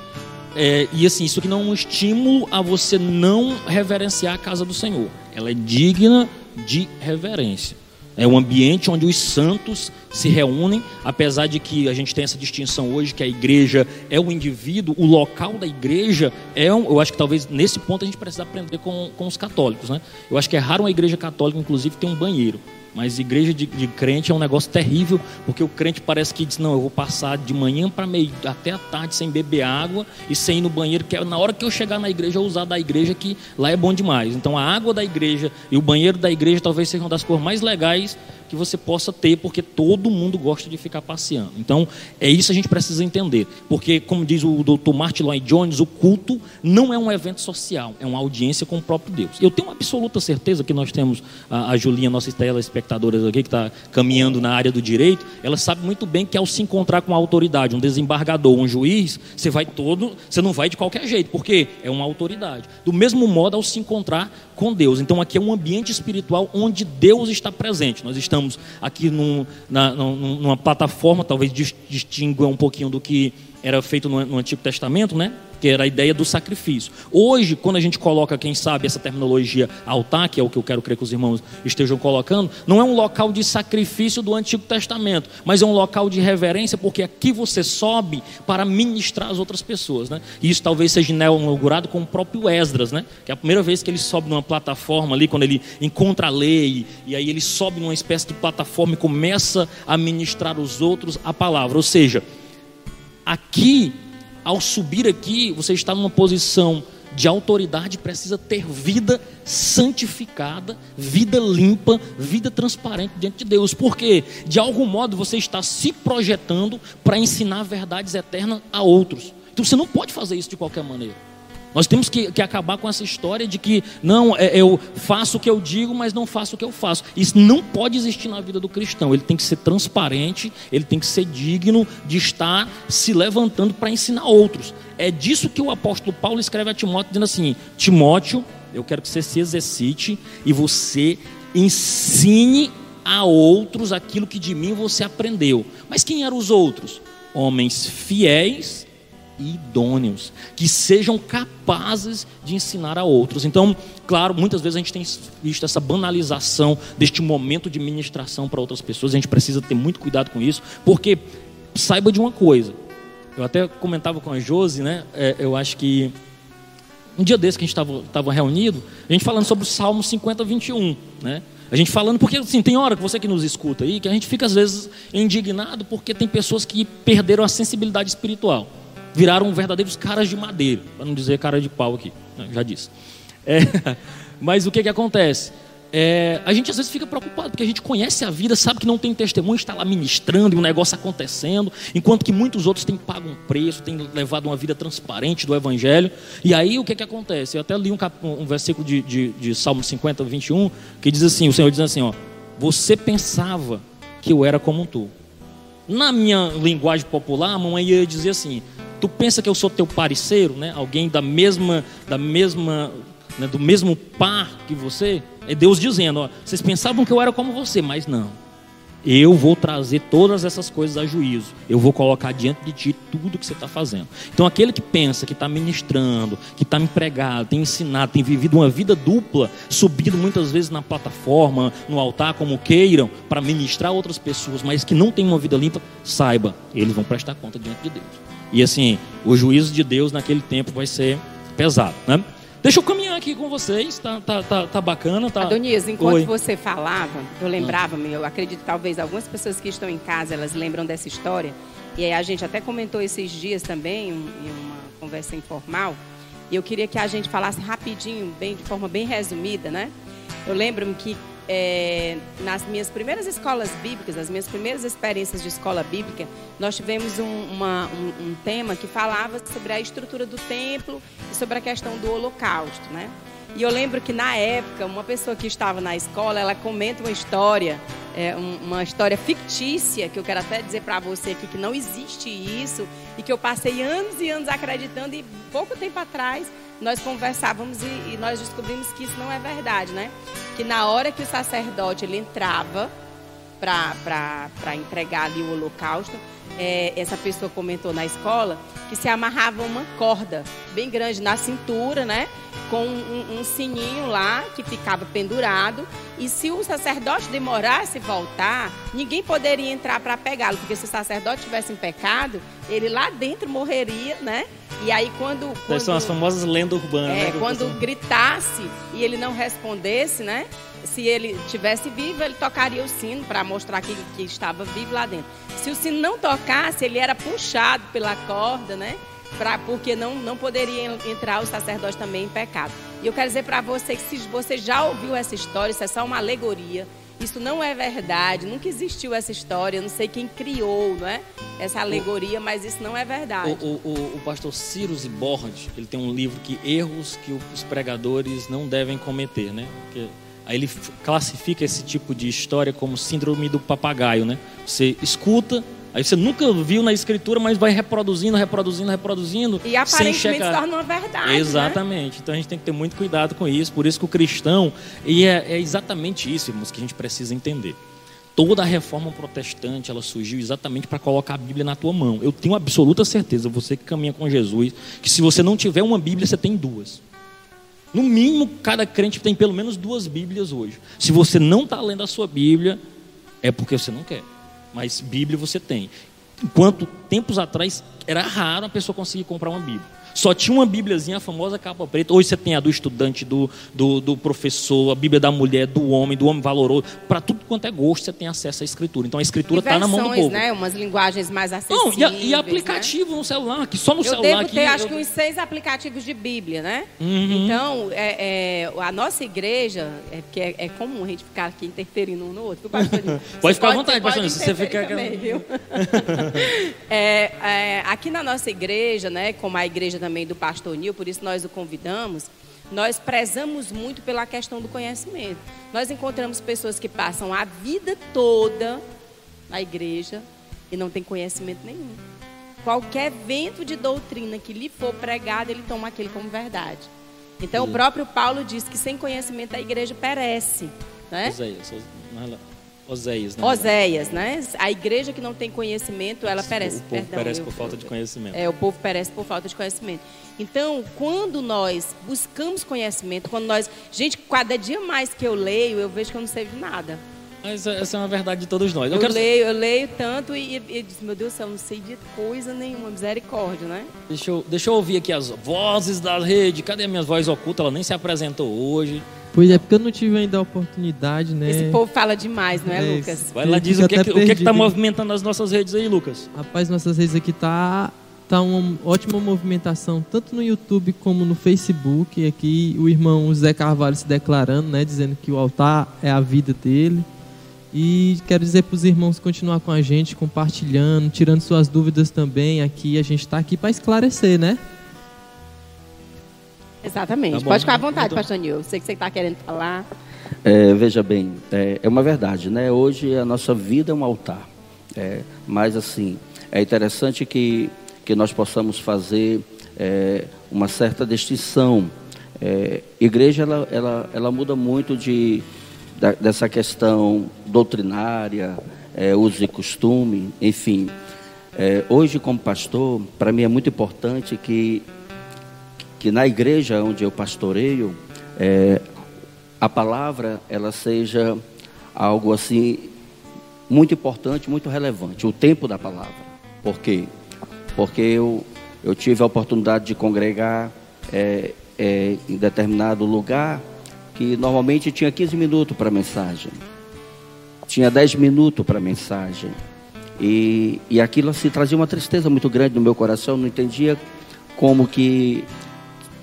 é, e assim, isso aqui não é um estímulo a você não reverenciar a casa do Senhor. Ela é digna de reverência. É um ambiente onde os santos se reúnem, apesar de que a gente tem essa distinção hoje que a igreja é o indivíduo, o local da igreja é um, eu acho que talvez nesse ponto a gente precisa aprender com, com os católicos, né? Eu acho que é raro uma igreja católica, inclusive, ter um banheiro. Mas igreja de, de, crente é um negócio terrível, porque o crente parece que diz: não, eu vou passar de manhã para meio até a tarde sem beber água e sem ir no banheiro, que é na hora que eu chegar na igreja eu usar da igreja, que lá é bom demais. Então a água da igreja e o banheiro da igreja talvez sejam das coisas mais legais que você possa ter, porque todo mundo gosta de ficar passeando. Então, é isso que a gente precisa entender. Porque, como diz o Dr. Martin Lloyd Jones, o culto não é um evento social, é uma audiência com o próprio Deus. Eu tenho absoluta certeza que nós temos a, a Julinha, nossa telespectadora aqui, que está caminhando na área do direito, ela sabe muito bem que ao se encontrar com uma autoridade, um desembargador, um juiz, você vai todo, você não vai de qualquer jeito, porque é uma autoridade. Do mesmo modo, ao se encontrar com Deus. Então, aqui é um ambiente espiritual onde Deus está presente. Nós estamos estamos aqui num, na, numa plataforma, talvez distingua um pouquinho do que era feito no, Antigo Testamento, né? que era a ideia do sacrifício. Hoje, quando a gente coloca, quem sabe, essa terminologia altar, que é o que eu quero crer que os irmãos estejam colocando, não é um local de sacrifício do Antigo Testamento, mas é um local de reverência, porque aqui você sobe para ministrar as outras pessoas. Né? E isso talvez seja inaugurado com o próprio Esdras, né? que é a primeira vez que ele sobe numa plataforma ali, quando ele encontra a lei, e aí ele sobe numa espécie de plataforma e começa a ministrar os outros a palavra. Ou seja, aqui ao subir aqui, você está numa posição de autoridade, precisa ter vida santificada, vida limpa, vida transparente diante de Deus. Porque, de algum modo, você está se projetando para ensinar verdades eternas a outros. Então você não pode fazer isso de qualquer maneira. Nós temos que, que, acabar com essa história de que não, é, eu faço o que eu digo, mas não faço o que eu faço. Isso não pode existir na vida do cristão. Ele tem que ser transparente, ele tem que ser digno de estar se levantando para ensinar outros. É disso que o apóstolo Paulo escreve a Timóteo, dizendo assim: Timóteo, eu quero que você se exercite e você ensine a outros aquilo que de mim você aprendeu. Mas quem eram os outros? Homens fiéis idôneos, que sejam capazes de ensinar a outros. Então, claro, muitas vezes a gente tem visto essa banalização deste momento de ministração para outras pessoas, a gente precisa ter muito cuidado com isso, porque saiba de uma coisa: eu até comentava com a Josi, né? É, eu acho que um dia desse que a gente estava reunido, a gente falando sobre o Salmo 50, 21, né? A gente falando, porque assim, tem hora que você que nos escuta aí, que a gente fica às vezes indignado porque tem pessoas que perderam a sensibilidade espiritual. Viraram verdadeiros caras de madeira, para não dizer cara de pau aqui, né? já disse. É, <laughs> mas o que, que acontece? É, a gente às vezes fica preocupado, porque a gente conhece a vida, sabe que não tem testemunho, está lá ministrando e um negócio acontecendo, enquanto que muitos outros têm pago um preço, têm levado uma vida transparente do Evangelho. E aí o que, que acontece? Eu até li um, um versículo de, de, de, Salmo 50, 21, que diz assim: o Senhor diz assim, ó, você pensava que eu era como tu. Na minha linguagem popular, a mamãe ia dizer assim: tu pensa que eu sou teu parceiro, né? Alguém da mesma, da mesma né, do mesmo par que você, é Deus dizendo: ó, vocês pensavam que eu era como você, mas não. Eu vou trazer todas essas coisas a juízo. Eu vou colocar diante de ti tudo que você está fazendo. Então, aquele que pensa, que está ministrando, que está empregado, tem ensinado, tem vivido uma vida dupla, subindo muitas vezes na plataforma, no altar, como queiram, para ministrar outras pessoas, mas que não tem uma vida limpa, saiba, eles vão prestar conta diante de Deus. E assim, o juízo de Deus naquele tempo vai ser pesado, né? Deixa eu caminhar aqui com vocês, tá, tá, tá, tá bacana. Tá... Adonias, enquanto Oi. você falava, eu lembrava-me, eu acredito talvez algumas pessoas que estão em casa, elas lembram dessa história. E aí a gente até comentou esses dias também, em uma conversa informal. E eu queria que a gente falasse rapidinho, bem, de forma bem resumida, né? Eu lembro-me que é, nas minhas primeiras escolas bíblicas, as minhas primeiras experiências de escola bíblica, nós tivemos um, uma, um, um, tema que falava sobre a estrutura do templo e sobre a questão do holocausto, né? E eu lembro que na época, uma pessoa que estava na escola, ela comenta uma história, é, uma história fictícia, que eu quero até dizer para você aqui que não existe isso, e que eu passei anos e anos acreditando, e pouco tempo atrás nós conversávamos e, e, nós descobrimos que isso não é verdade, né? Que na hora que o sacerdote ele entrava para entregar ali o holocausto, é, essa pessoa comentou na escola que se amarrava uma corda bem grande na cintura, né? Com um, um sininho lá que ficava pendurado. E se o sacerdote demorasse voltar, ninguém poderia entrar para pegá-lo, porque se o sacerdote tivesse em pecado, ele lá dentro morreria, né? E aí quando, quando são as famosas lendas urbanas. É, né, quando gritasse e ele não respondesse, né? Se ele tivesse vivo, ele tocaria o sino para mostrar que, que estava vivo lá dentro. Se o sino não tocasse, ele era puxado pela corda, né? Pra, porque não, não poderia entrar o sacerdote também em pecado. E eu quero dizer para você que se você já ouviu essa história, isso é só uma alegoria. Isso não é verdade, nunca existiu essa história, eu não sei quem criou não é? essa alegoria, mas isso não é verdade. O, o, o pastor Ciro Zibordi, ele tem um livro que erros que os pregadores não devem cometer, né? Porque aí ele classifica esse tipo de história como síndrome do papagaio, né? Você escuta, Aí você nunca viu na escritura, mas vai reproduzindo, reproduzindo, reproduzindo. E aparentemente sem chegar. se torna uma verdade. Né? Exatamente. Né? Então a gente tem que ter muito cuidado com isso. Por isso que o cristão, e é, é exatamente isso, irmãos, que a gente precisa entender. Toda a reforma protestante ela surgiu exatamente para colocar a Bíblia na tua mão. Eu tenho absoluta certeza, você que caminha com Jesus, que se você não tiver uma Bíblia, você tem duas. No mínimo, cada crente tem pelo menos duas Bíblias hoje. Se você não está lendo a sua Bíblia, é porque você não quer mas Bíblia você tem. Enquanto tempos atrás era raro a pessoa conseguir comprar uma Bíblia. Só tinha uma Bíbliazinha, a famosa capa preta. Hoje você tem a do estudante, do, do, do professor, a Bíblia da mulher, do homem, do homem valoroso. Para tudo quanto é gosto, você tem acesso à Escritura. Então a Escritura está na mão do povo. né? Umas linguagens mais acessíveis. Não, e, e aplicativo né? no celular, que só no eu celular. Devo ter, acho que uns seis aplicativos de Bíblia, né? Uhum. Então, é, é, a nossa igreja, é porque é, é, comum a gente ficar aqui interferindo um no outro. <laughs> pode ficar à vontade, pastor. Se você ficar. Também, viu? <laughs> É, é, aqui na nossa igreja, né? Como a igreja também do pastor Nil, por isso nós o convidamos, nós prezamos muito pela questão do conhecimento. Nós encontramos pessoas que passam a vida toda na igreja e não tem conhecimento nenhum. Qualquer vento de doutrina que lhe for pregado, ele toma aquele como verdade. Então, o próprio Paulo diz que sem conhecimento a igreja perece. Né? Isaías, Oséias, né? Oséias, né? A igreja que não tem conhecimento, ela perece. O povo Perdão, perece eu, por falta de conhecimento. É, o povo perece por falta de conhecimento. Então, quando nós buscamos conhecimento, quando nós. Gente, cada dia mais que eu leio, eu vejo que eu não sei de nada. Mas essa é uma verdade de todos nós. Eu, eu quero... leio, eu leio tanto e, e, disse, meu Deus do céu, não sei de coisa nenhuma, misericórdia, né? Deixa eu, deixa eu ouvir aqui as vozes da rede. Cadê a minha voz oculta? Ela nem se apresentou hoje. Pois é, porque eu não tive ainda a oportunidade, né? Esse povo fala demais, não é, é Lucas? Vai lá, diz o que, é que, o que, é que tá movimentando as nossas redes aí, Lucas. Rapaz, nossas redes aqui tá tá uma ótima movimentação tanto no YouTube como no Facebook. Aqui o irmão Zé Carvalho se declarando, né, dizendo que o altar é a vida dele. E quero dizer para os irmãos continuar com a gente, compartilhando, tirando suas dúvidas também. Aqui a gente está aqui para esclarecer, né? Exatamente. Tá Pode ficar à vontade, então... Pastor Nil. Sei que você está querendo falar. É, veja bem, é, é, uma verdade, né? Hoje a nossa vida é um altar. É, mas assim, é interessante que que nós possamos fazer é, uma certa distinção. É, igreja ela, ela, ela muda muito de, da, dessa questão doutrinária, é, uso e costume, enfim. É, hoje, como pastor, para mim é muito importante que, que na igreja onde eu pastoreio, é, a palavra ela seja algo assim muito importante, muito relevante, o tempo da palavra. Por quê? porque eu, eu tive a oportunidade de congregar é, é, em determinado lugar que normalmente tinha 15 minutos para mensagem, tinha 10 minutos para mensagem. E, e aquilo assim trazia uma tristeza muito grande no meu coração, não entendia como que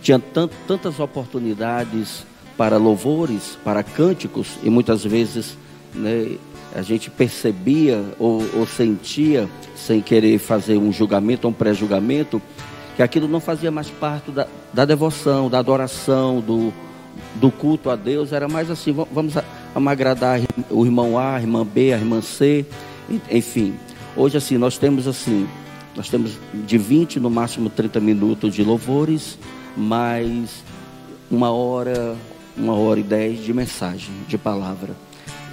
tinha tant, tantas oportunidades para louvores, para cânticos, e muitas vezes né, a gente percebia ou, ou sentia, sem querer fazer um julgamento, um pré-julgamento, que aquilo não fazia mais parte da, da devoção, da adoração, do, do culto a Deus, era mais assim, vamos, vamos agradar o irmão A, a irmã B, a irmã C, enfim. Hoje assim, nós temos assim, nós temos de 20 no máximo 30 minutos de louvores, mais uma hora, uma hora e dez de mensagem, de palavra.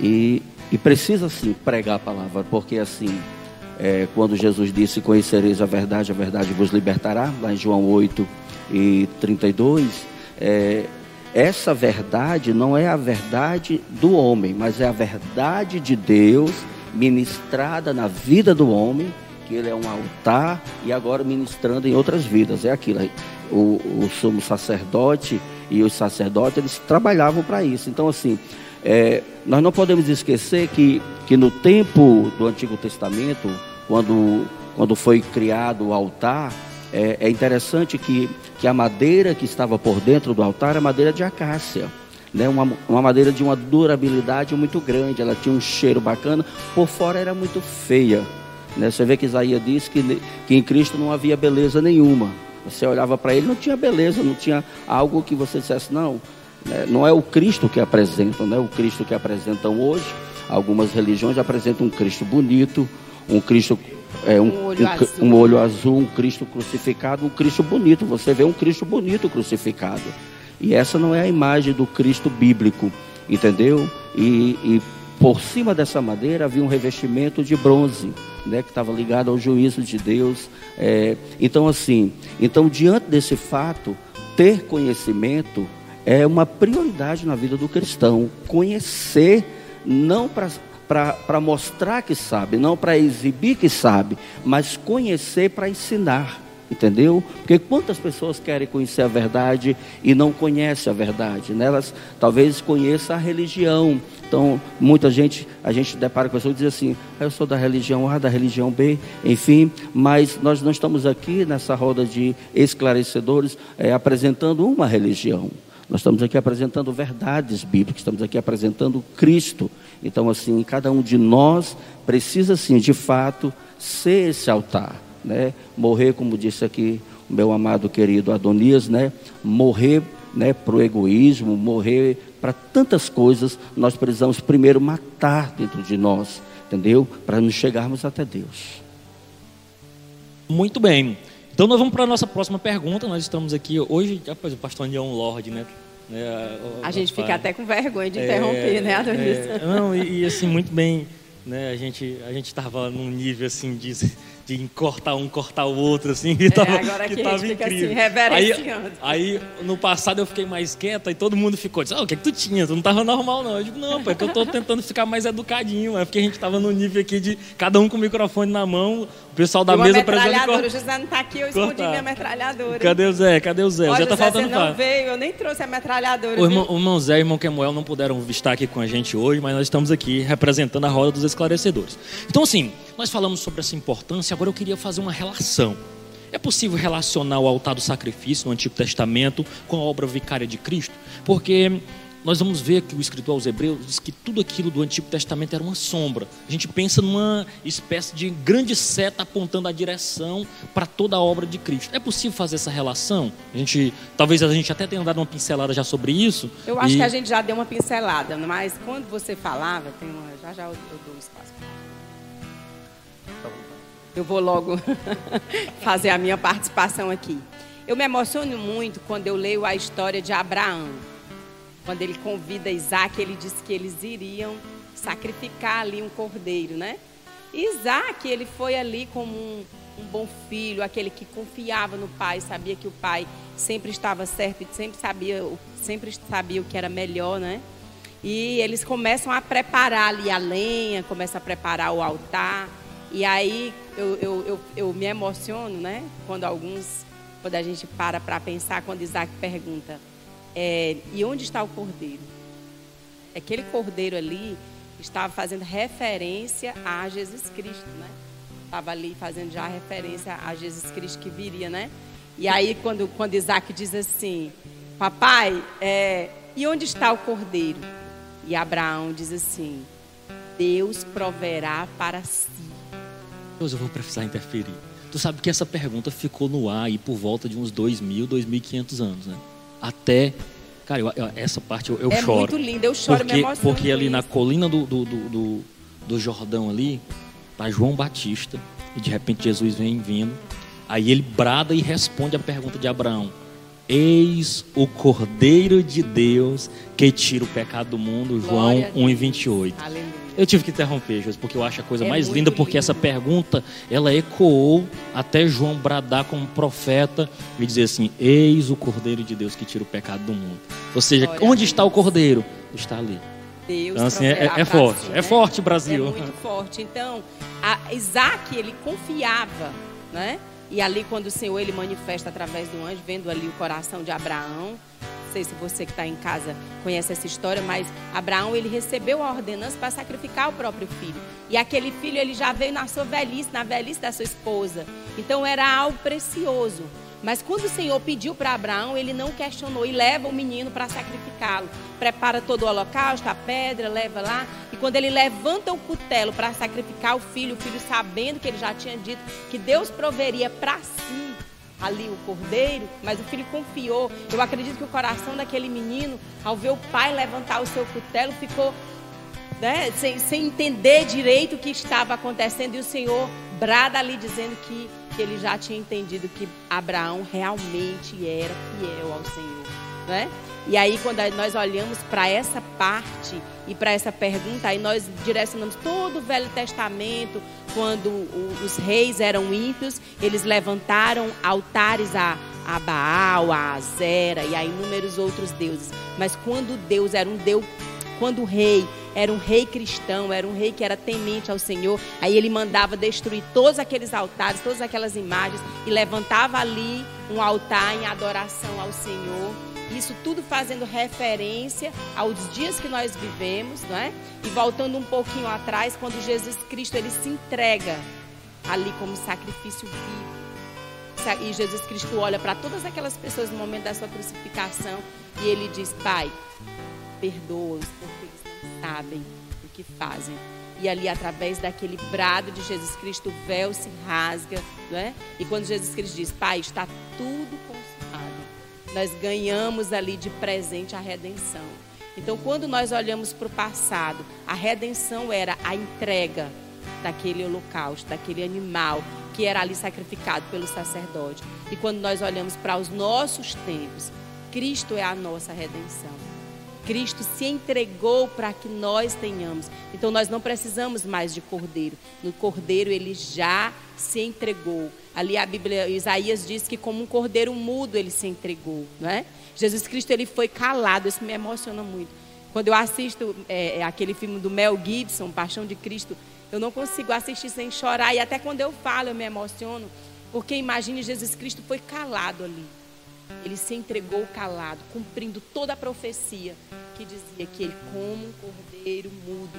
E e precisa sim pregar a palavra, porque assim, é, quando Jesus disse: Conhecereis a verdade, a verdade vos libertará, lá em João 8 e 32, é, essa verdade não é a verdade do homem, mas é a verdade de Deus ministrada na vida do homem, que ele é um altar e agora ministrando em outras vidas. É aquilo. O, o sumo sacerdote e os sacerdotes, eles trabalhavam para isso. Então, assim, é, nós não podemos esquecer que, que no tempo do Antigo Testamento, quando, quando foi criado o altar, é, é interessante que, que a madeira que estava por dentro do altar era madeira de acácia. Né, uma, uma madeira de uma durabilidade muito grande, ela tinha um cheiro bacana, por fora era muito feia. Né? Você vê que Isaías disse que, que em Cristo não havia beleza nenhuma. Você olhava para ele, não tinha beleza, não tinha algo que você dissesse, não, né? Não é o Cristo que apresentam, não é o Cristo que apresentam hoje. Algumas religiões apresentam um Cristo bonito, um Cristo é, um, um, olho um, um, olho azul, um Cristo crucificado, um Cristo bonito. Você vê um Cristo bonito crucificado. E essa não é a imagem do Cristo bíblico, entendeu? E, e por cima dessa madeira havia um revestimento de bronze, né, que estava ligado ao juízo de Deus. É, então, assim, então diante desse fato, ter conhecimento é uma prioridade na vida do cristão. Conhecer, não para mostrar que sabe, não para exibir que sabe, mas conhecer para ensinar. Entendeu? Porque quantas pessoas querem conhecer a verdade e não conhecem a verdade? Né? Elas talvez conheçam a religião. Então, muita gente, a gente depara com pessoas que dizem assim: ah, eu sou da religião A, da religião B, enfim, mas nós não estamos aqui nessa roda de esclarecedores é, apresentando uma religião. Nós estamos aqui apresentando verdades bíblicas, estamos aqui apresentando Cristo. Então, assim, cada um de nós precisa, sim, de fato, ser esse altar, né? Morrer, como disse aqui o meu amado querido Adonias, né? Morrer, né, para o egoísmo, morrer para tantas coisas. Nós precisamos primeiro matar dentro de nós, entendeu? Para nos chegarmos até Deus. Muito bem. Então nós vamos para a nossa próxima pergunta. Nós estamos aqui hoje, rapaz, o pastor Andy é um lorde, né? É, a gente fica até com vergonha de interromper, é, né, Adonis? É, não, e, e, assim, muito bem, né? A gente a gente estava num nível assim de, de cortar um, cortar o outro, assim, que <laughs> tava, agora que a tava assim, incrível. reverenciando. Aí, aí, no passado eu fiquei mais quieta e todo mundo ficou, disse, ah, o que é que tu tinha? Tu não tava normal não. Eu digo, não, pô, é que eu tô <laughs> tentando ficar mais educadinho, é porque a gente tava no nível aqui de cada um com o microfone na mão, o pessoal da E mesa metralhadora, o precisando José não tá aqui, eu escondi cortar. minha metralhadora. Cadê o Zé? Cadê o Zé? O Ó, Zé tá José, faltando você não veio, eu nem trouxe a metralhadora. O irmão, o irmão Zé e o irmão Kemuel não puderam estar aqui com a gente hoje, mas nós estamos aqui representando a roda dos esclarecedores. Então, assim, nós falamos sobre essa importância, agora eu queria fazer uma relação. É possível relacionar o altar do sacrifício no Antigo Testamento com a obra vicária de Cristo? Porque nós vamos ver que o escritor aos Hebreus diz que tudo aquilo do Antigo Testamento era uma sombra. A gente pensa numa espécie de grande seta apontando a direção para toda a obra de Cristo. É possível fazer essa relação? A gente, talvez a gente até tenha dado uma pincelada já sobre isso. Eu acho E- que a gente já deu uma pincelada, mas quando você falava, tem uma, já já eu, dou espaço. Eu vou logo <laughs> fazer a minha participação aqui. Eu me emociono muito quando eu leio a história de Abraão. Quando ele convida Isaac, ele disse que eles iriam sacrificar ali um cordeiro, né? Isaac, ele foi ali como um, um bom filho, aquele que confiava no pai, sabia que o pai sempre estava certo sempre sabia, sempre sabia o que era melhor, né? E eles começam a preparar ali a lenha, começam a preparar o altar. E aí eu, eu, eu, eu me emociono, né? Quando alguns, quando a gente para para pensar, quando Isaac pergunta, é, e onde está o cordeiro? Aquele cordeiro ali estava fazendo referência a Jesus Cristo, né? Estava ali fazendo já referência a Jesus Cristo que viria, né? E aí quando, quando Isaac diz assim, papai, é, e onde está o cordeiro? E Abraão diz assim, Deus proverá para si. Deus, eu vou precisar interferir. Tu sabe que essa pergunta ficou no ar aí por volta de uns 2.000, 2.500 anos, né? Até. Cara, eu- eu- essa parte eu, eu é choro. muito lindo, eu choro, me porque, emociono porque ali na isso. colina do, do, do, do, do Jordão ali, tá João Batista, e de repente Jesus vem vindo. Aí ele brada e responde a pergunta de Abraão: Eis o Cordeiro de Deus que tira o pecado do mundo, João Glória a 1 e Deus. 28. Aleluia. Eu tive que interromper, Jesus, porque eu acho a coisa É mais linda, porque lindo. essa pergunta, ela ecoou até João bradar como profeta e dizer assim: Eis o Cordeiro de Deus que tira o pecado do mundo. Ou seja, onde está o Cordeiro? Está ali. Deus Então, assim, é- é forte, si, é né? forte, Brasil. É muito forte. Então, a Isaac, ele confiava, né? E ali, quando o Senhor ele manifesta através do anjo, vendo ali o coração de Abraão. Sei se você que está em casa conhece essa história, mas Abraão ele recebeu a ordenança para sacrificar o próprio filho. E aquele filho ele já veio na sua velhice, na velhice da sua esposa. Então era algo precioso. Mas quando o Senhor pediu para Abraão, ele não questionou e leva o menino para sacrificá-lo. Prepara todo o holocausto, a pedra, leva lá. E quando ele levanta o cutelo para sacrificar o filho, o filho sabendo que ele já tinha dito que Deus proveria para si ali o cordeiro, mas o filho confiou. Eu acredito que o coração daquele menino, ao ver o pai levantar o seu cutelo, ficou né, sem, sem entender direito o que estava acontecendo. E o Senhor brada ali dizendo que, que ele já tinha entendido que Abraão realmente era fiel ao Senhor. Né? E aí, quando nós olhamos para essa parte e para essa pergunta, aí nós direcionamos todo o Velho Testamento, quando os reis eram ímpios, eles levantaram altares a, a Baal, a Azera e a inúmeros outros deuses. Mas quando Deus era um Deus quando o rei era um rei cristão, era um rei que era temente ao Senhor, aí ele mandava destruir todos aqueles altares, todas aquelas imagens e levantava ali um altar em adoração ao Senhor. Isso tudo fazendo referência aos dias que nós vivemos, não é? E voltando um pouquinho atrás, quando Jesus Cristo ele se entrega ali como sacrifício vivo. E Jesus Cristo olha para todas aquelas pessoas no momento da sua crucificação e ele diz: Pai, perdoa-os porque eles não sabem o que fazem. E ali, através daquele brado de Jesus Cristo, o véu se rasga, não é? E quando Jesus Cristo diz, Pai, está tudo consumado, nós ganhamos ali de presente a redenção. Então, quando nós olhamos para o passado, a redenção era a entrega daquele holocausto, daquele animal que era ali sacrificado pelo sacerdote. E quando nós olhamos para os nossos tempos, Cristo é a nossa redenção. Cristo se entregou para que nós tenhamos. Então nós não precisamos mais de cordeiro. No cordeiro ele já se entregou. Ali a Bíblia, Isaías diz que como um cordeiro mudo ele se entregou, não é? Jesus Cristo ele foi calado. Isso me emociona muito. Quando eu assisto é, é aquele filme do Mel Gibson, Paixão de Cristo, eu não consigo assistir sem chorar. E até quando eu falo, eu me emociono. Porque imagine Jesus Cristo foi calado ali. Ele se entregou calado, cumprindo toda a profecia que dizia que ele, como um cordeiro mudo,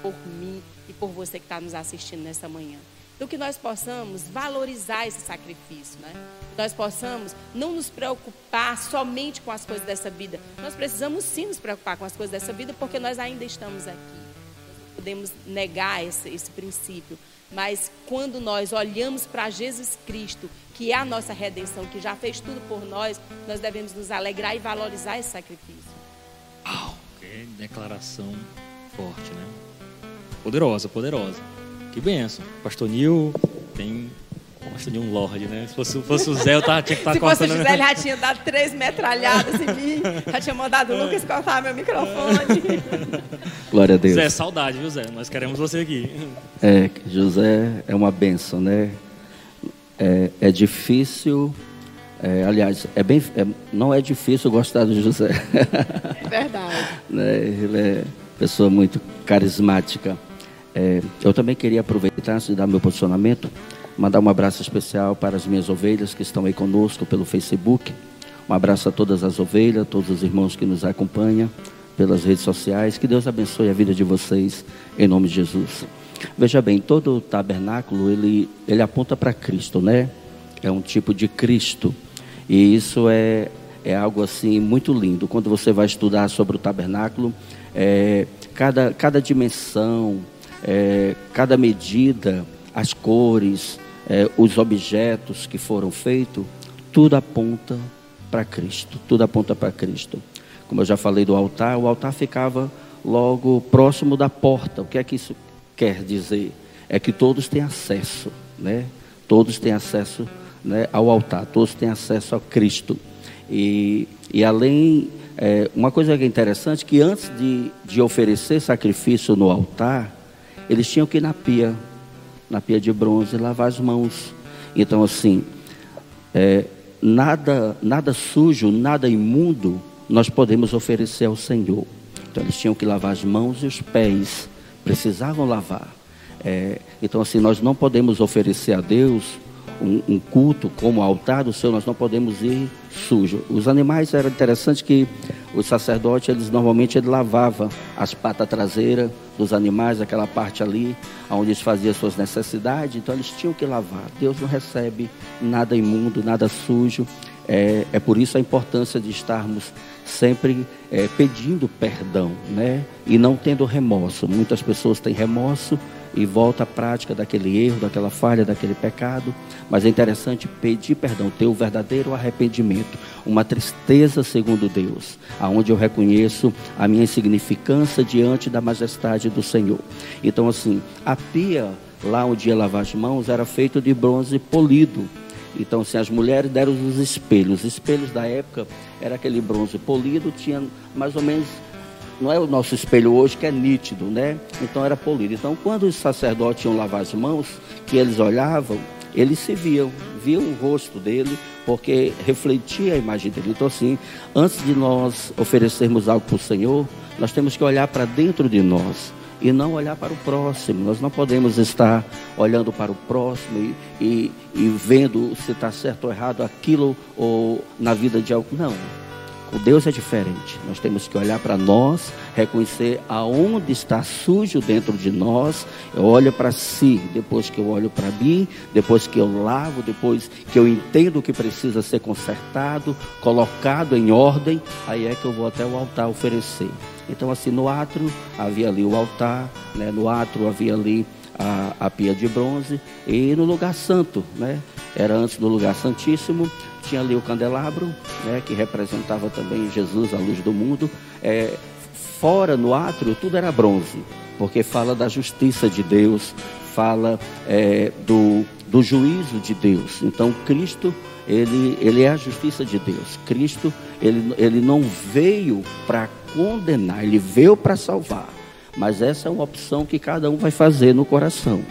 por mim e por você que está nos assistindo nessa manhã. Então, que nós possamos valorizar esse sacrifício, né? Que nós possamos não nos preocupar somente com as coisas dessa vida. Nós precisamos sim nos preocupar com as coisas dessa vida, porque nós ainda estamos aqui. Nós podemos negar esse, esse princípio, mas quando nós olhamos para Jesus Cristo, que é a nossa redenção, que já fez tudo por nós, nós devemos nos alegrar e valorizar esse sacrifício. Uau, que declaração forte, né? Poderosa, poderosa. Que benção. Pastor Nil tem gosta de um Lorde, né? Se fosse, fosse o Zé, eu tava, tinha que estar tá cortando. Se fosse o José, ele já tinha dado três metralhadas em mim. Já tinha mandado o Lucas cortar meu microfone. Glória a Deus. Zé, saudade, viu, Zé? Nós queremos você aqui. É, José é uma benção, né? É, é difícil, é, aliás, é bem, é, não é difícil gostar do José. É verdade. <laughs> né? Ele é pessoa muito carismática. É, eu também queria aproveitar, antes de dar meu posicionamento, mandar um abraço especial para as minhas ovelhas que estão aí conosco pelo Facebook. Um abraço a todas as ovelhas, todos os irmãos que nos acompanham pelas redes sociais. Que Deus abençoe a vida de vocês, em nome de Jesus. Veja bem, todo tabernáculo, ele, ele aponta para Cristo, né? É um tipo de Cristo. E isso é, é algo assim muito lindo. Quando você vai estudar sobre o tabernáculo, é, cada, cada dimensão, é, cada medida, as cores, é, os objetos que foram feitos, tudo aponta para Cristo, tudo aponta para Cristo. Como eu já falei do altar, o altar ficava logo próximo da porta. O que é que isso quer dizer? É que todos têm acesso, né? Todos têm acesso né, ao altar, todos têm acesso a Cristo. E, e além, é, uma coisa que é interessante, que antes de, de oferecer sacrifício no altar, eles tinham que ir na pia, na pia de bronze, lavar as mãos. Então, assim, é, nada, nada sujo, nada imundo nós podemos oferecer ao Senhor. Então, eles tinham que lavar as mãos e os pés, precisavam lavar. É, então, assim, nós não podemos oferecer a Deus um, um, culto como o altar do Senhor, nós não podemos ir sujo. Os animais era interessante que os sacerdotes, eles normalmente ele lavava as patas traseiras dos animais, aquela parte ali, onde eles faziam suas necessidades, então eles tinham que lavar. Deus não recebe nada imundo, nada sujo. É, é por isso a importância de estarmos sempre é, pedindo perdão, né? E não tendo remorso. Muitas pessoas têm remorso e volta à prática daquele erro, daquela falha, daquele pecado. Mas é interessante pedir perdão, ter o verdadeiro arrependimento, uma tristeza segundo Deus, aonde eu reconheço a minha insignificância diante da majestade do Senhor. Então, assim, a pia lá onde ia lavar as mãos era feito de bronze polido. Então, assim, as mulheres deram os espelhos. Os espelhos da época era aquele bronze polido, tinha mais ou menos não é o nosso espelho hoje que é nítido, né? Então era polido. Então, quando os sacerdotes iam lavar as mãos, que eles olhavam, eles se viam, viam o rosto dele, porque refletia a imagem dele. Então, assim, antes de nós oferecermos algo para o Senhor, nós temos que olhar para dentro de nós e não olhar para o próximo. Nós não podemos estar olhando para o próximo e, e, e vendo se está certo ou errado aquilo ou na vida de alguém. Não. O Deus é diferente. Nós temos que olhar para nós, reconhecer aonde está sujo dentro de nós. Eu olho para si, depois que eu olho para mim, depois que eu lavo, depois que eu entendo o que precisa ser consertado, colocado em ordem, aí é que eu vou até o altar oferecer. Então, assim, no átrio havia ali o altar, né? no átrio havia ali a, a pia de bronze, e no lugar santo, né? Era antes do lugar santíssimo, tinha ali o candelabro, né, que representava também Jesus, a luz do mundo. É, fora no átrio, tudo era bronze, porque fala da justiça de Deus, fala é, do, do juízo de Deus. Então, Cristo ele, ele é a justiça de Deus. Cristo, ele, ele não veio para condenar, ele veio para salvar. Mas essa é uma opção que cada um vai fazer no coração.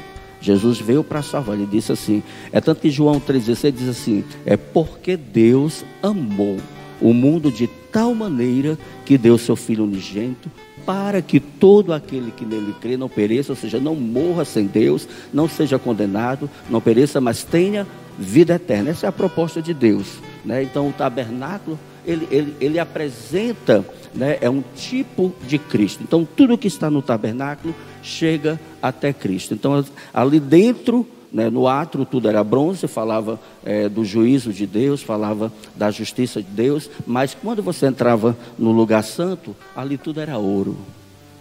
Jesus veio para salvar. Ele disse assim: é tanto que João 3,16 diz assim: é porque Deus amou o mundo de tal maneira que deu seu Filho unigênito para que todo aquele que nele crê não pereça, ou seja, não morra sem Deus, não seja condenado, não pereça, mas tenha vida eterna. Essa é a proposta de Deus. Né? Então o tabernáculo, ele, ele, ele apresenta, né, é um tipo de Cristo. Então tudo que está no tabernáculo chega até Cristo. Então ali dentro né, no átrio tudo era bronze, falava é, do juízo de Deus, falava da justiça de Deus, mas quando você entrava no lugar santo, ali tudo era ouro.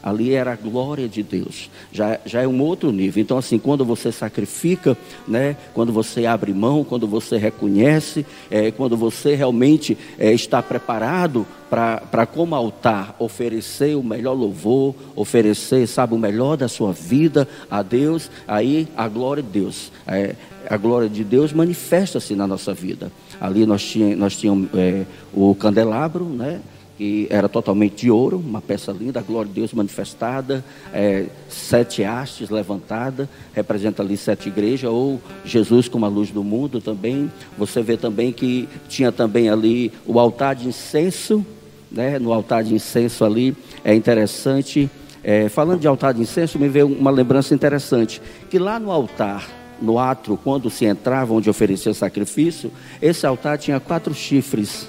Ali era a glória de Deus. Já, já é um outro nível. Então, assim, quando você sacrifica, né, quando você abre mão, quando você reconhece, é, quando você realmente é, está preparado para, como altar, oferecer o melhor louvor, oferecer, sabe, o melhor da sua vida a Deus, aí a glória de Deus. É, a glória de Deus manifesta-se na nossa vida. Ali nós tínhamos, nós tínhamos é, o candelabro, né? Que era totalmente de ouro, uma peça linda, a glória de Deus manifestada, é, sete hastes levantada, representa ali sete igrejas, ou Jesus como a luz do mundo também. Você vê também que tinha também ali o altar de incenso, né? no altar de incenso ali, é interessante. É, falando de altar de incenso, me veio uma lembrança interessante, que lá no altar, no átrio, quando se entrava onde oferecia sacrifício, esse altar tinha quatro chifres,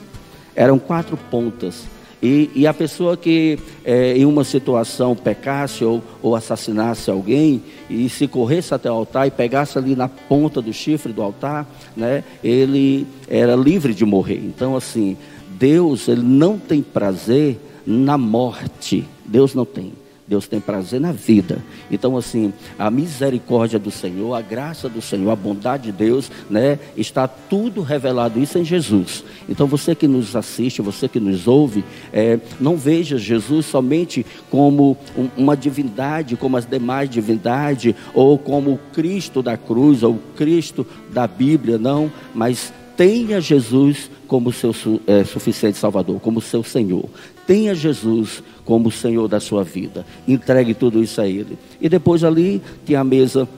eram quatro pontas. E, e a pessoa que é, em uma situação pecasse ou, ou assassinasse alguém e se corresse até o altar e pegasse ali na ponta do chifre do altar, né, ele era livre de morrer. Então, assim, Deus ele não tem prazer na morte. Deus não tem. Deus tem prazer na vida. Então, assim, a misericórdia do Senhor, a graça do Senhor, a bondade de Deus, né? Está tudo revelado isso em Jesus. Então, você que nos assiste, você que nos ouve, é, não veja Jesus somente como um, uma divindade, como as demais divindades, ou como o Cristo da cruz, ou o Cristo da Bíblia, não, mas tenha Jesus como seu é, suficiente Salvador, como seu Senhor. Tenha Jesus como Senhor da sua vida. Entregue tudo isso a Ele. E depois ali tinha a mesa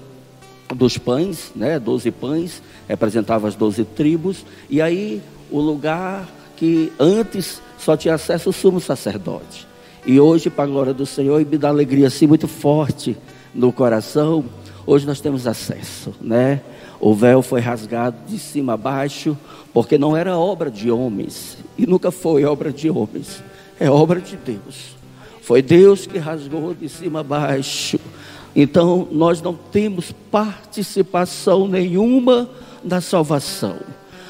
dos pães, né? Doze pães, representava as doze tribos. E aí o lugar que antes só tinha acesso o sumo sacerdote. E hoje, para a glória do Senhor, e me dá alegria assim muito forte no coração, hoje nós temos acesso, né? O véu foi rasgado de cima a baixo, porque não era obra de homens, e nunca foi obra de homens é obra de Deus. Foi Deus que rasgou de cima a baixo. Então, nós não temos participação nenhuma na salvação.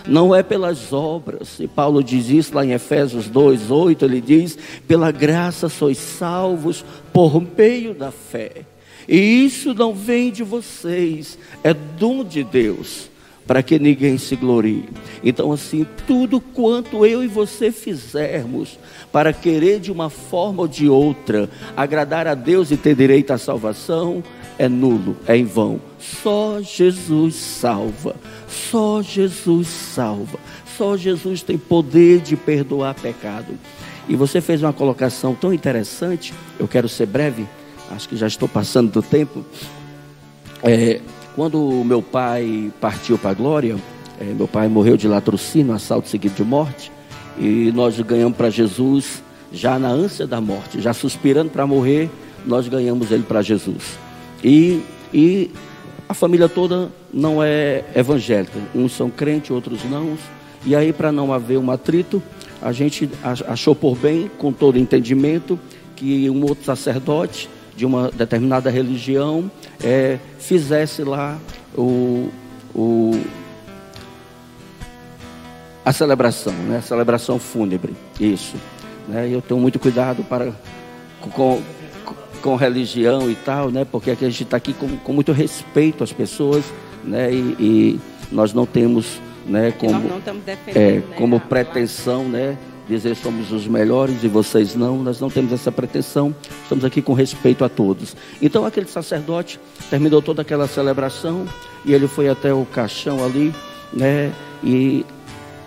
Não é pelas obras, e Paulo diz isso lá em Efésios 2, 8, ele diz: pela graça sois salvos por meio da fé. E isso não vem de vocês, é dom de Deus para que ninguém se glorie. Então, assim, tudo quanto eu e você fizermos para querer de uma forma ou de outra agradar a Deus e ter direito à salvação, é nulo, é em vão. Só Jesus salva. Só Jesus salva. Só Jesus tem poder de perdoar pecado. E você fez uma colocação tão interessante, eu quero ser breve, acho que já estou passando do tempo. É, quando meu pai partiu para a glória, é, meu pai morreu de latrocínio, assalto seguido de morte, e nós ganhamos para Jesus já na ânsia da morte, já suspirando para morrer, nós ganhamos ele para Jesus. E, e a família toda não é evangélica, uns são crentes, outros não. E aí, para não haver um atrito, a gente achou por bem, com todo entendimento, que um outro sacerdote de uma determinada religião é, fizesse lá o, o, a celebração, né? a celebração fúnebre. Isso. Né? Eu tenho muito cuidado para, com, com religião e tal, né? porque aqui a gente está aqui com, com muito respeito às pessoas né? e, e nós não temos né, como, é, né, como pretensão né, dizer somos os melhores e vocês não, nós não temos essa pretensão, estamos aqui com respeito a todos. Então aquele sacerdote terminou toda aquela celebração e ele foi até o caixão ali, né, e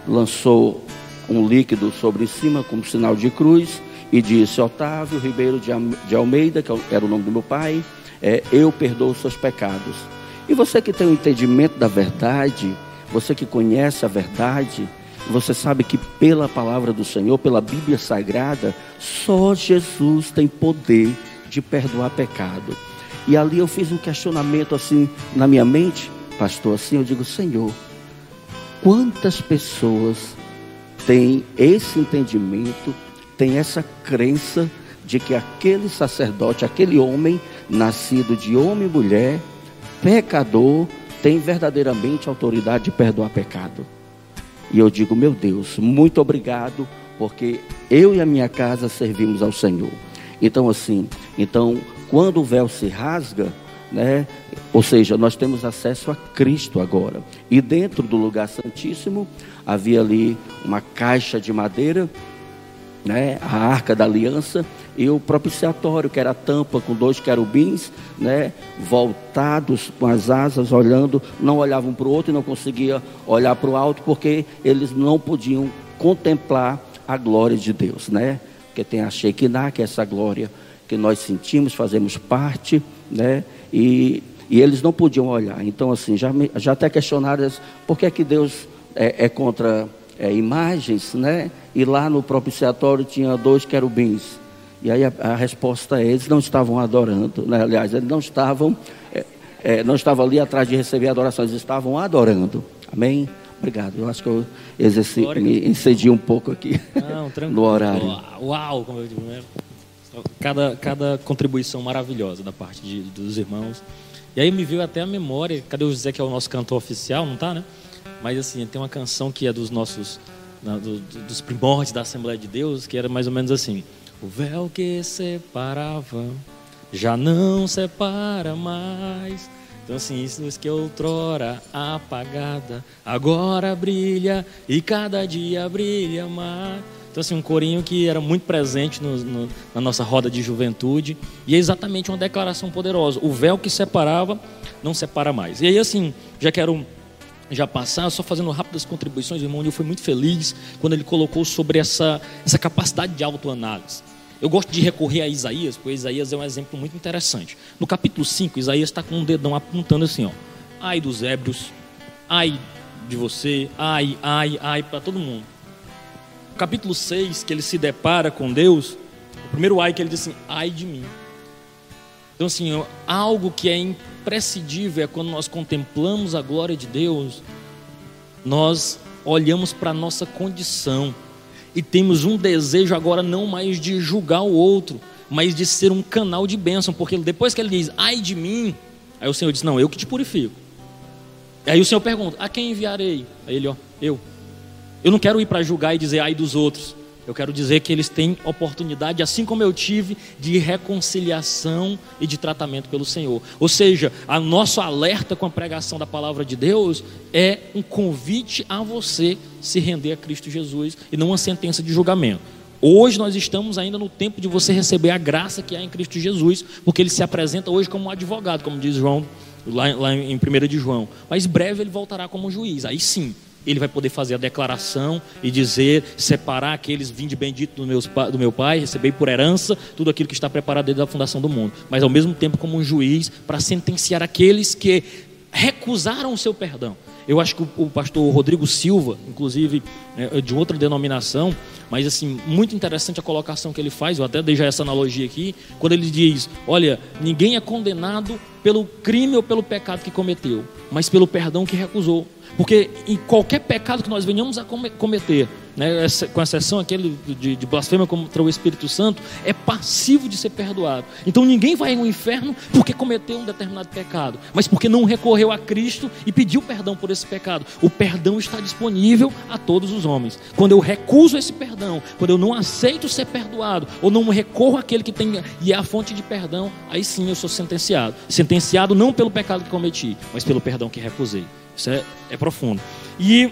lançou um líquido sobre cima como sinal de cruz e disse: Otávio Ribeiro de Almeida, que era o nome do meu pai, é, eu perdoo os seus pecados. E você que tem o um entendimento da verdade, você que conhece a verdade, você sabe que pela palavra do Senhor, pela Bíblia Sagrada, só Jesus tem poder de perdoar pecado. E ali eu fiz um questionamento assim na minha mente, pastor, assim eu digo, Senhor, quantas pessoas têm esse entendimento, têm essa crença de que aquele sacerdote, aquele homem nascido de homem e mulher, pecador, tem verdadeiramente autoridade de perdoar pecado. E eu digo, meu Deus, muito obrigado, porque eu e a minha casa servimos ao Senhor. Então, assim, então, quando o véu se rasga, né? Ou seja, nós temos acesso a Cristo agora. E dentro do lugar santíssimo havia ali uma caixa de madeira, né? A arca da aliança e o propiciatório, que era a tampa com dois querubins, né? Voltados com as asas, olhando, não olhavam para o outro e não conseguia olhar para o alto porque eles não podiam contemplar a glória de Deus, né? Porque tem a Shekinah, que é essa glória que nós sentimos, fazemos parte, né? E, e eles não podiam olhar. Então, assim, já, já até questionaram por que, é que Deus é, é contra é, imagens, né? E lá no propiciatório tinha dois querubins. E aí a, a resposta é: eles não estavam adorando, né? aliás, eles não estavam, é, é, não estavam ali atrás de receber adorações, eles estavam adorando. Amém? Obrigado. Eu acho que eu exerci, me excedi um pouco aqui não, <laughs> no horário. Uau, né? Cada, cada contribuição maravilhosa da parte de, dos irmãos. E aí me veio até a memória, cadê o José que é o nosso cantor oficial, não tá, né? Mas assim, tem uma canção que é dos nossos, do, dos primórdios da Assembleia de Deus, que era mais ou menos assim: O véu que separava já não separa mais. Então assim, isso que outrora apagada, agora brilha e cada dia brilha mais. Então, assim, um corinho que era muito presente no, no, na nossa roda de juventude. E é exatamente uma declaração poderosa. O véu que separava, não separa mais. E aí, assim, já quero já passar, só fazendo rápidas contribuições, irmão, eu fui muito feliz quando ele colocou sobre essa, essa capacidade de autoanálise. Eu gosto de recorrer a Isaías, porque Isaías é um exemplo muito interessante. No capítulo 5, Isaías está com um dedão apontando assim, ó. Ai dos ébrios, ai de você, ai, ai, ai para todo mundo. No capítulo 6, que ele se depara com Deus, o primeiro ai que ele diz assim, ai de mim. Então assim, algo que é imprescindível é quando nós contemplamos a glória de Deus, nós olhamos para a nossa condição e temos um desejo agora não mais de julgar o outro, mas de ser um canal de bênção, porque depois que ele diz, ai de mim, aí o Senhor diz, não, eu que te purifico. Aí o Senhor pergunta, a quem enviarei? Aí ele, ó, eu. Eu não quero ir para julgar e dizer ai dos outros. Eu quero dizer que eles têm oportunidade, assim como eu tive, de reconciliação e de tratamento pelo Senhor. Ou seja, a nosso alerta com a pregação da palavra de Deus é um convite a você se render a Cristo Jesus e não uma sentença de julgamento. Hoje nós estamos ainda no tempo de você receber a graça que há em Cristo Jesus, porque ele se apresenta hoje como um advogado, como diz João lá, lá em 1 de João. Mas breve ele voltará como juiz. Aí sim, ele vai poder fazer a declaração e dizer, separar aqueles vinde bendito do, do meu Pai, receber por herança tudo aquilo que está preparado desde a fundação do mundo. Mas ao mesmo tempo como um juiz para sentenciar aqueles que recusaram o seu perdão. Eu acho que o, pastor Rodrigo Silva, inclusive é, de outra denominação, mas assim, muito interessante a colocação que ele faz, eu até dei já essa analogia aqui, quando ele diz: Olha, ninguém é condenado pelo crime ou pelo pecado que cometeu, mas pelo perdão que recusou. Porque em qualquer pecado que nós venhamos a cometer, né, com exceção aquele de, de blasfêmia contra o Espírito Santo, é passivo de ser perdoado. Então ninguém vai ao inferno porque cometeu um determinado pecado, mas porque não recorreu a Cristo e pediu perdão por esse pecado. O perdão está disponível a todos os homens. Quando eu recuso esse perdão, quando eu não aceito ser perdoado, ou não recorro àquele que tem e é a fonte de perdão, aí sim eu sou sentenciado. Sentenciado não pelo pecado que cometi, mas pelo perdão que recusei. Isso é, é profundo. E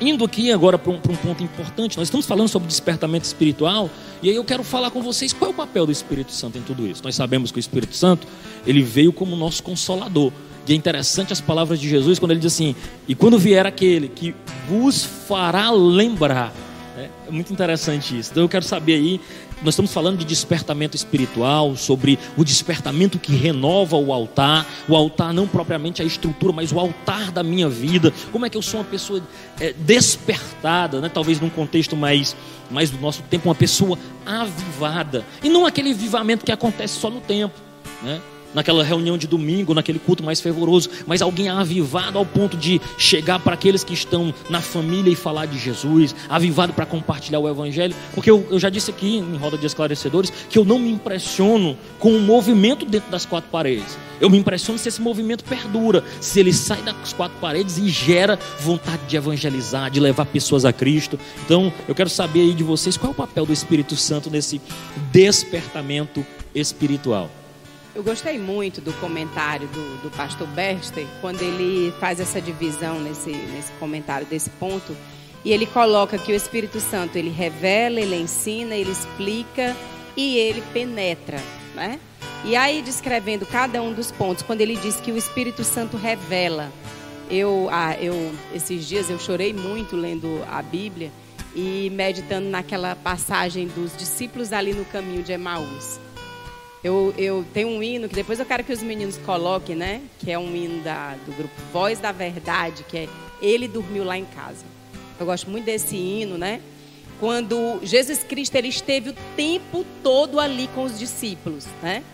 indo aqui agora para um, um, ponto importante, nós estamos falando sobre despertamento espiritual, e aí eu quero falar com vocês qual é o papel do Espírito Santo em tudo isso. Nós sabemos que o Espírito Santo, ele veio como nosso consolador. E é interessante as palavras de Jesus quando ele diz assim: E quando vier aquele que vos fará lembrar. É, é muito interessante isso. Então eu quero saber aí nós estamos falando de despertamento espiritual, sobre o despertamento que renova o altar, o altar não propriamente a estrutura, mas o altar da minha vida. Como é que eu sou uma pessoa é, despertada, né? talvez num contexto mais, mais do nosso tempo, uma pessoa avivada. E não aquele avivamento que acontece só no tempo. Né? Naquela reunião de domingo, naquele culto mais fervoroso, mas alguém avivado ao ponto de chegar para aqueles que estão na família e falar de Jesus, avivado para compartilhar o Evangelho, porque eu, eu, já disse aqui em roda de esclarecedores que eu não me impressiono com o movimento dentro das quatro paredes. Eu me impressiono se esse movimento perdura, se ele sai das quatro paredes e gera vontade de evangelizar, de levar pessoas a Cristo. Então, eu quero saber aí de vocês qual é o papel do Espírito Santo nesse despertamento espiritual. Eu gostei muito do comentário do, do pastor Berster, quando ele faz essa divisão nesse, nesse comentário desse ponto. E ele coloca que o Espírito Santo, ele revela, ele ensina, ele explica e ele penetra, né? E aí, descrevendo cada um dos pontos, quando ele diz que o Espírito Santo revela, eu, ah, eu esses dias eu chorei muito lendo a Bíblia e meditando naquela passagem dos discípulos ali no caminho de Emaús. Eu, eu tenho um hino que depois eu quero que os meninos coloquem, né? Que é um hino da, do grupo Voz da Verdade, que é Ele Dormiu Lá em Casa. Eu gosto muito desse hino, né? Quando Jesus Cristo ele esteve o tempo todo ali com os discípulos, né?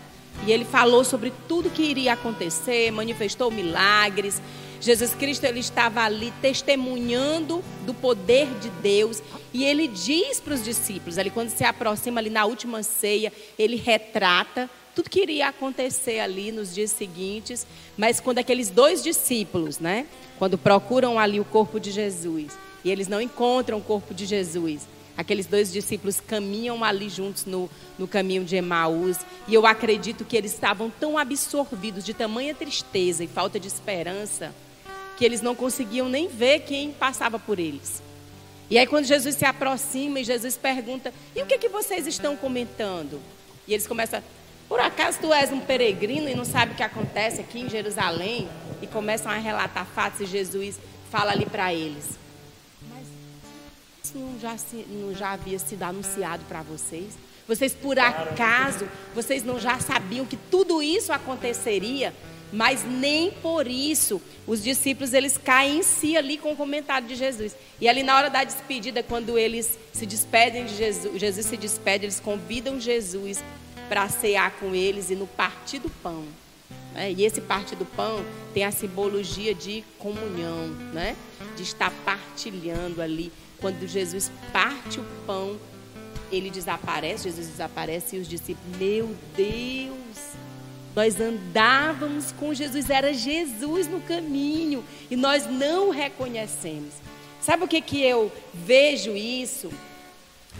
E ele falou sobre tudo que iria acontecer, manifestou milagres, Jesus Cristo ele estava ali testemunhando do poder de Deus e ele diz para os discípulos, ali quando se aproxima ali na última ceia, ele retrata tudo que iria acontecer ali nos dias seguintes, mas quando aqueles dois discípulos, né, quando procuram ali o corpo de Jesus e eles não encontram o corpo de Jesus, aqueles dois discípulos caminham ali juntos no, no caminho de Emaús. E eu acredito que eles estavam tão absorvidos de tamanha tristeza e falta de esperança que eles não conseguiam nem ver quem passava por eles. E aí quando Jesus se aproxima e Jesus pergunta: "E o que que vocês estão comentando?" E eles começam: "Por acaso tu és um peregrino e não sabe o que acontece aqui em Jerusalém?" E começam a relatar fatos e Jesus fala ali para eles: "Mas isso não já, se, não já havia sido anunciado para vocês? Vocês por acaso, vocês não já sabiam que tudo isso aconteceria?" Mas nem por isso os discípulos eles caem em si ali com o comentário de Jesus. E ali na hora da despedida, quando eles se despedem de Jesus, Jesus se despede, eles convidam Jesus para cear com eles e no partir do pão. Né? E esse partir do pão tem a simbologia de comunhão, né? de estar partilhando ali. Quando Jesus parte o pão, ele desaparece, Jesus desaparece e os discípulos, meu Deus, nós andávamos com Jesus, era Jesus no caminho e nós não reconhecemos. Sabe o que, que eu vejo isso?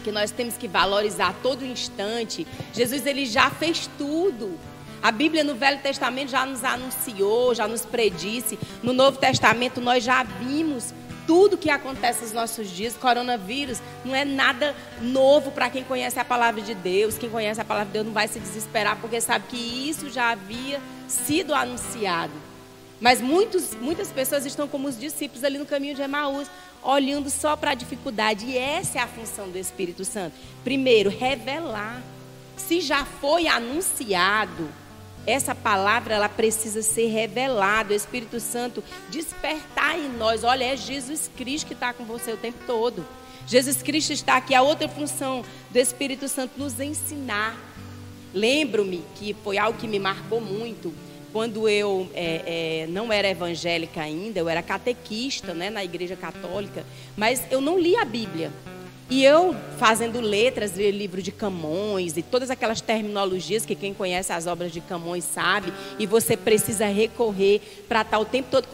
Que nós temos que valorizar todo instante. Jesus ele já fez tudo. A Bíblia no Velho Testamento já nos anunciou, já nos predisse. No Novo Testamento nós já vimos tudo que acontece nos nossos dias, coronavírus, não é nada novo para quem conhece a palavra de Deus. Quem conhece a palavra de Deus não vai se desesperar, porque sabe que isso já havia sido anunciado. Mas muitos, muitas pessoas estão como os discípulos ali no caminho de Emaús, olhando só para a dificuldade. E essa é a função do Espírito Santo. Primeiro, revelar. Se já foi anunciado, essa palavra ela precisa ser revelada. O Espírito Santo despertar em nós. Olha, é Jesus Cristo que está com você o tempo todo. Jesus Cristo está aqui. A outra função do Espírito Santo nos ensinar. Lembro-me que foi algo que me marcou muito. Quando eu é, é, não era evangélica ainda, eu era catequista né, na igreja católica, mas eu não li a Bíblia. E eu fazendo letras, livro de Camões e todas aquelas terminologias que quem conhece as obras de Camões sabe, e você precisa recorrer para estar o tempo todo.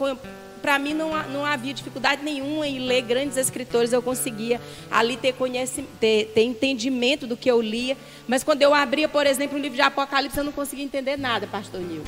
Para mim não, não havia dificuldade nenhuma em ler grandes escritores, eu conseguia ali ter, conhecimento, ter, ter entendimento do que eu lia. Mas quando eu abria, por exemplo, o livro de Apocalipse, eu não conseguia entender nada, pastor Nil.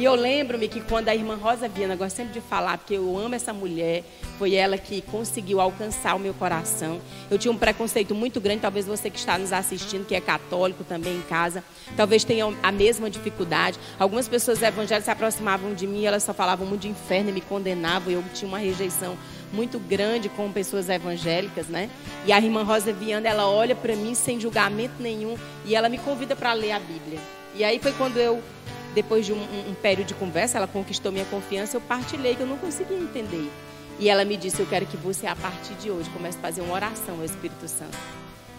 E eu lembro-me que quando a irmã Rosa Viana, gosto sempre de falar, porque eu amo essa mulher, foi ela que conseguiu alcançar o meu coração. Eu tinha um preconceito muito grande, talvez você que está nos assistindo, que é católico também em casa, talvez tenha a mesma dificuldade. Algumas pessoas evangélicas se aproximavam de mim, elas só falavam muito de inferno e me condenavam, eu tinha uma rejeição muito grande com pessoas evangélicas, né? E a irmã Rosa Viana, ela olha para mim sem julgamento nenhum e ela me convida para ler a Bíblia. E aí foi quando eu depois de um, um, um, período de conversa, ela conquistou minha confiança, eu partilhei que eu não conseguia entender. E ela me disse: Eu quero que você, a partir de hoje, comece a fazer uma oração ao Espírito Santo,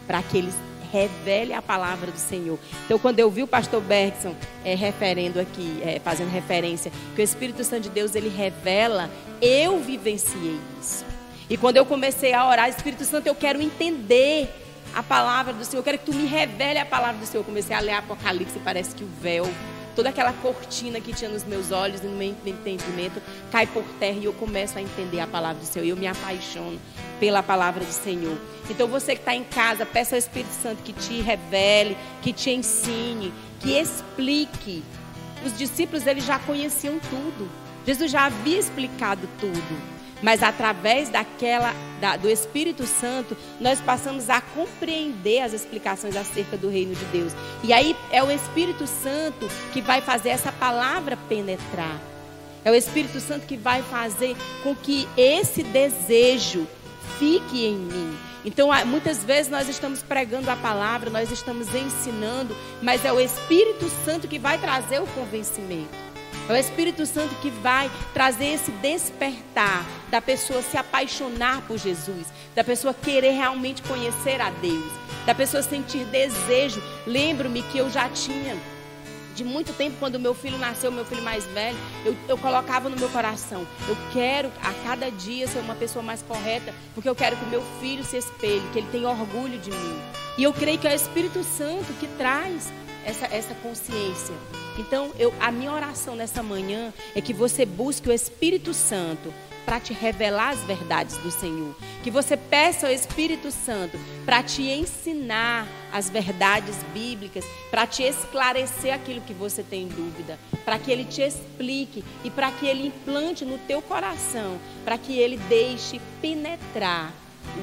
para que ele revele a palavra do Senhor. Então, quando eu vi o pastor Bergson é, referendo aqui, é, fazendo referência, que o Espírito Santo de Deus ele revela, eu vivenciei isso. E quando eu comecei a orar, Espírito Santo, eu quero entender a palavra do Senhor, eu quero que tu me revele a palavra do Senhor. Eu comecei a ler Apocalipse parece que o véu toda aquela cortina que tinha nos meus olhos e no meu entendimento cai por terra e eu começo a entender a palavra do Senhor. Eu me apaixono pela palavra do Senhor. Então você que está em casa, peça ao Espírito Santo que te revele, que te ensine, que explique. Os discípulos eles já conheciam tudo. Jesus já havia explicado tudo. Mas através daquela da, do Espírito Santo, nós passamos a compreender as explicações acerca do reino de Deus. E aí é o Espírito Santo que vai fazer essa palavra penetrar. É o Espírito Santo que vai fazer com que esse desejo fique em mim. Então, muitas vezes nós estamos pregando a palavra, nós estamos ensinando, mas é o Espírito Santo que vai trazer o convencimento. É o Espírito Santo que vai trazer esse despertar da pessoa se apaixonar por Jesus, da pessoa querer realmente conhecer a Deus, da pessoa sentir desejo. Lembro-me que eu já tinha de muito tempo, quando meu filho nasceu, meu filho mais velho, eu, eu colocava no meu coração: eu quero a cada dia ser uma pessoa mais correta, porque eu quero que meu filho se espelhe, que ele tenha orgulho de mim. E eu creio que é o Espírito Santo que traz essa, essa consciência. Então, eu, a minha oração nessa manhã é que você busque o Espírito Santo para te revelar as verdades do Senhor. Que você peça ao Espírito Santo para te ensinar as verdades bíblicas, para te esclarecer aquilo que você tem dúvida, para que ele te explique e para que ele implante no teu coração, para que ele deixe penetrar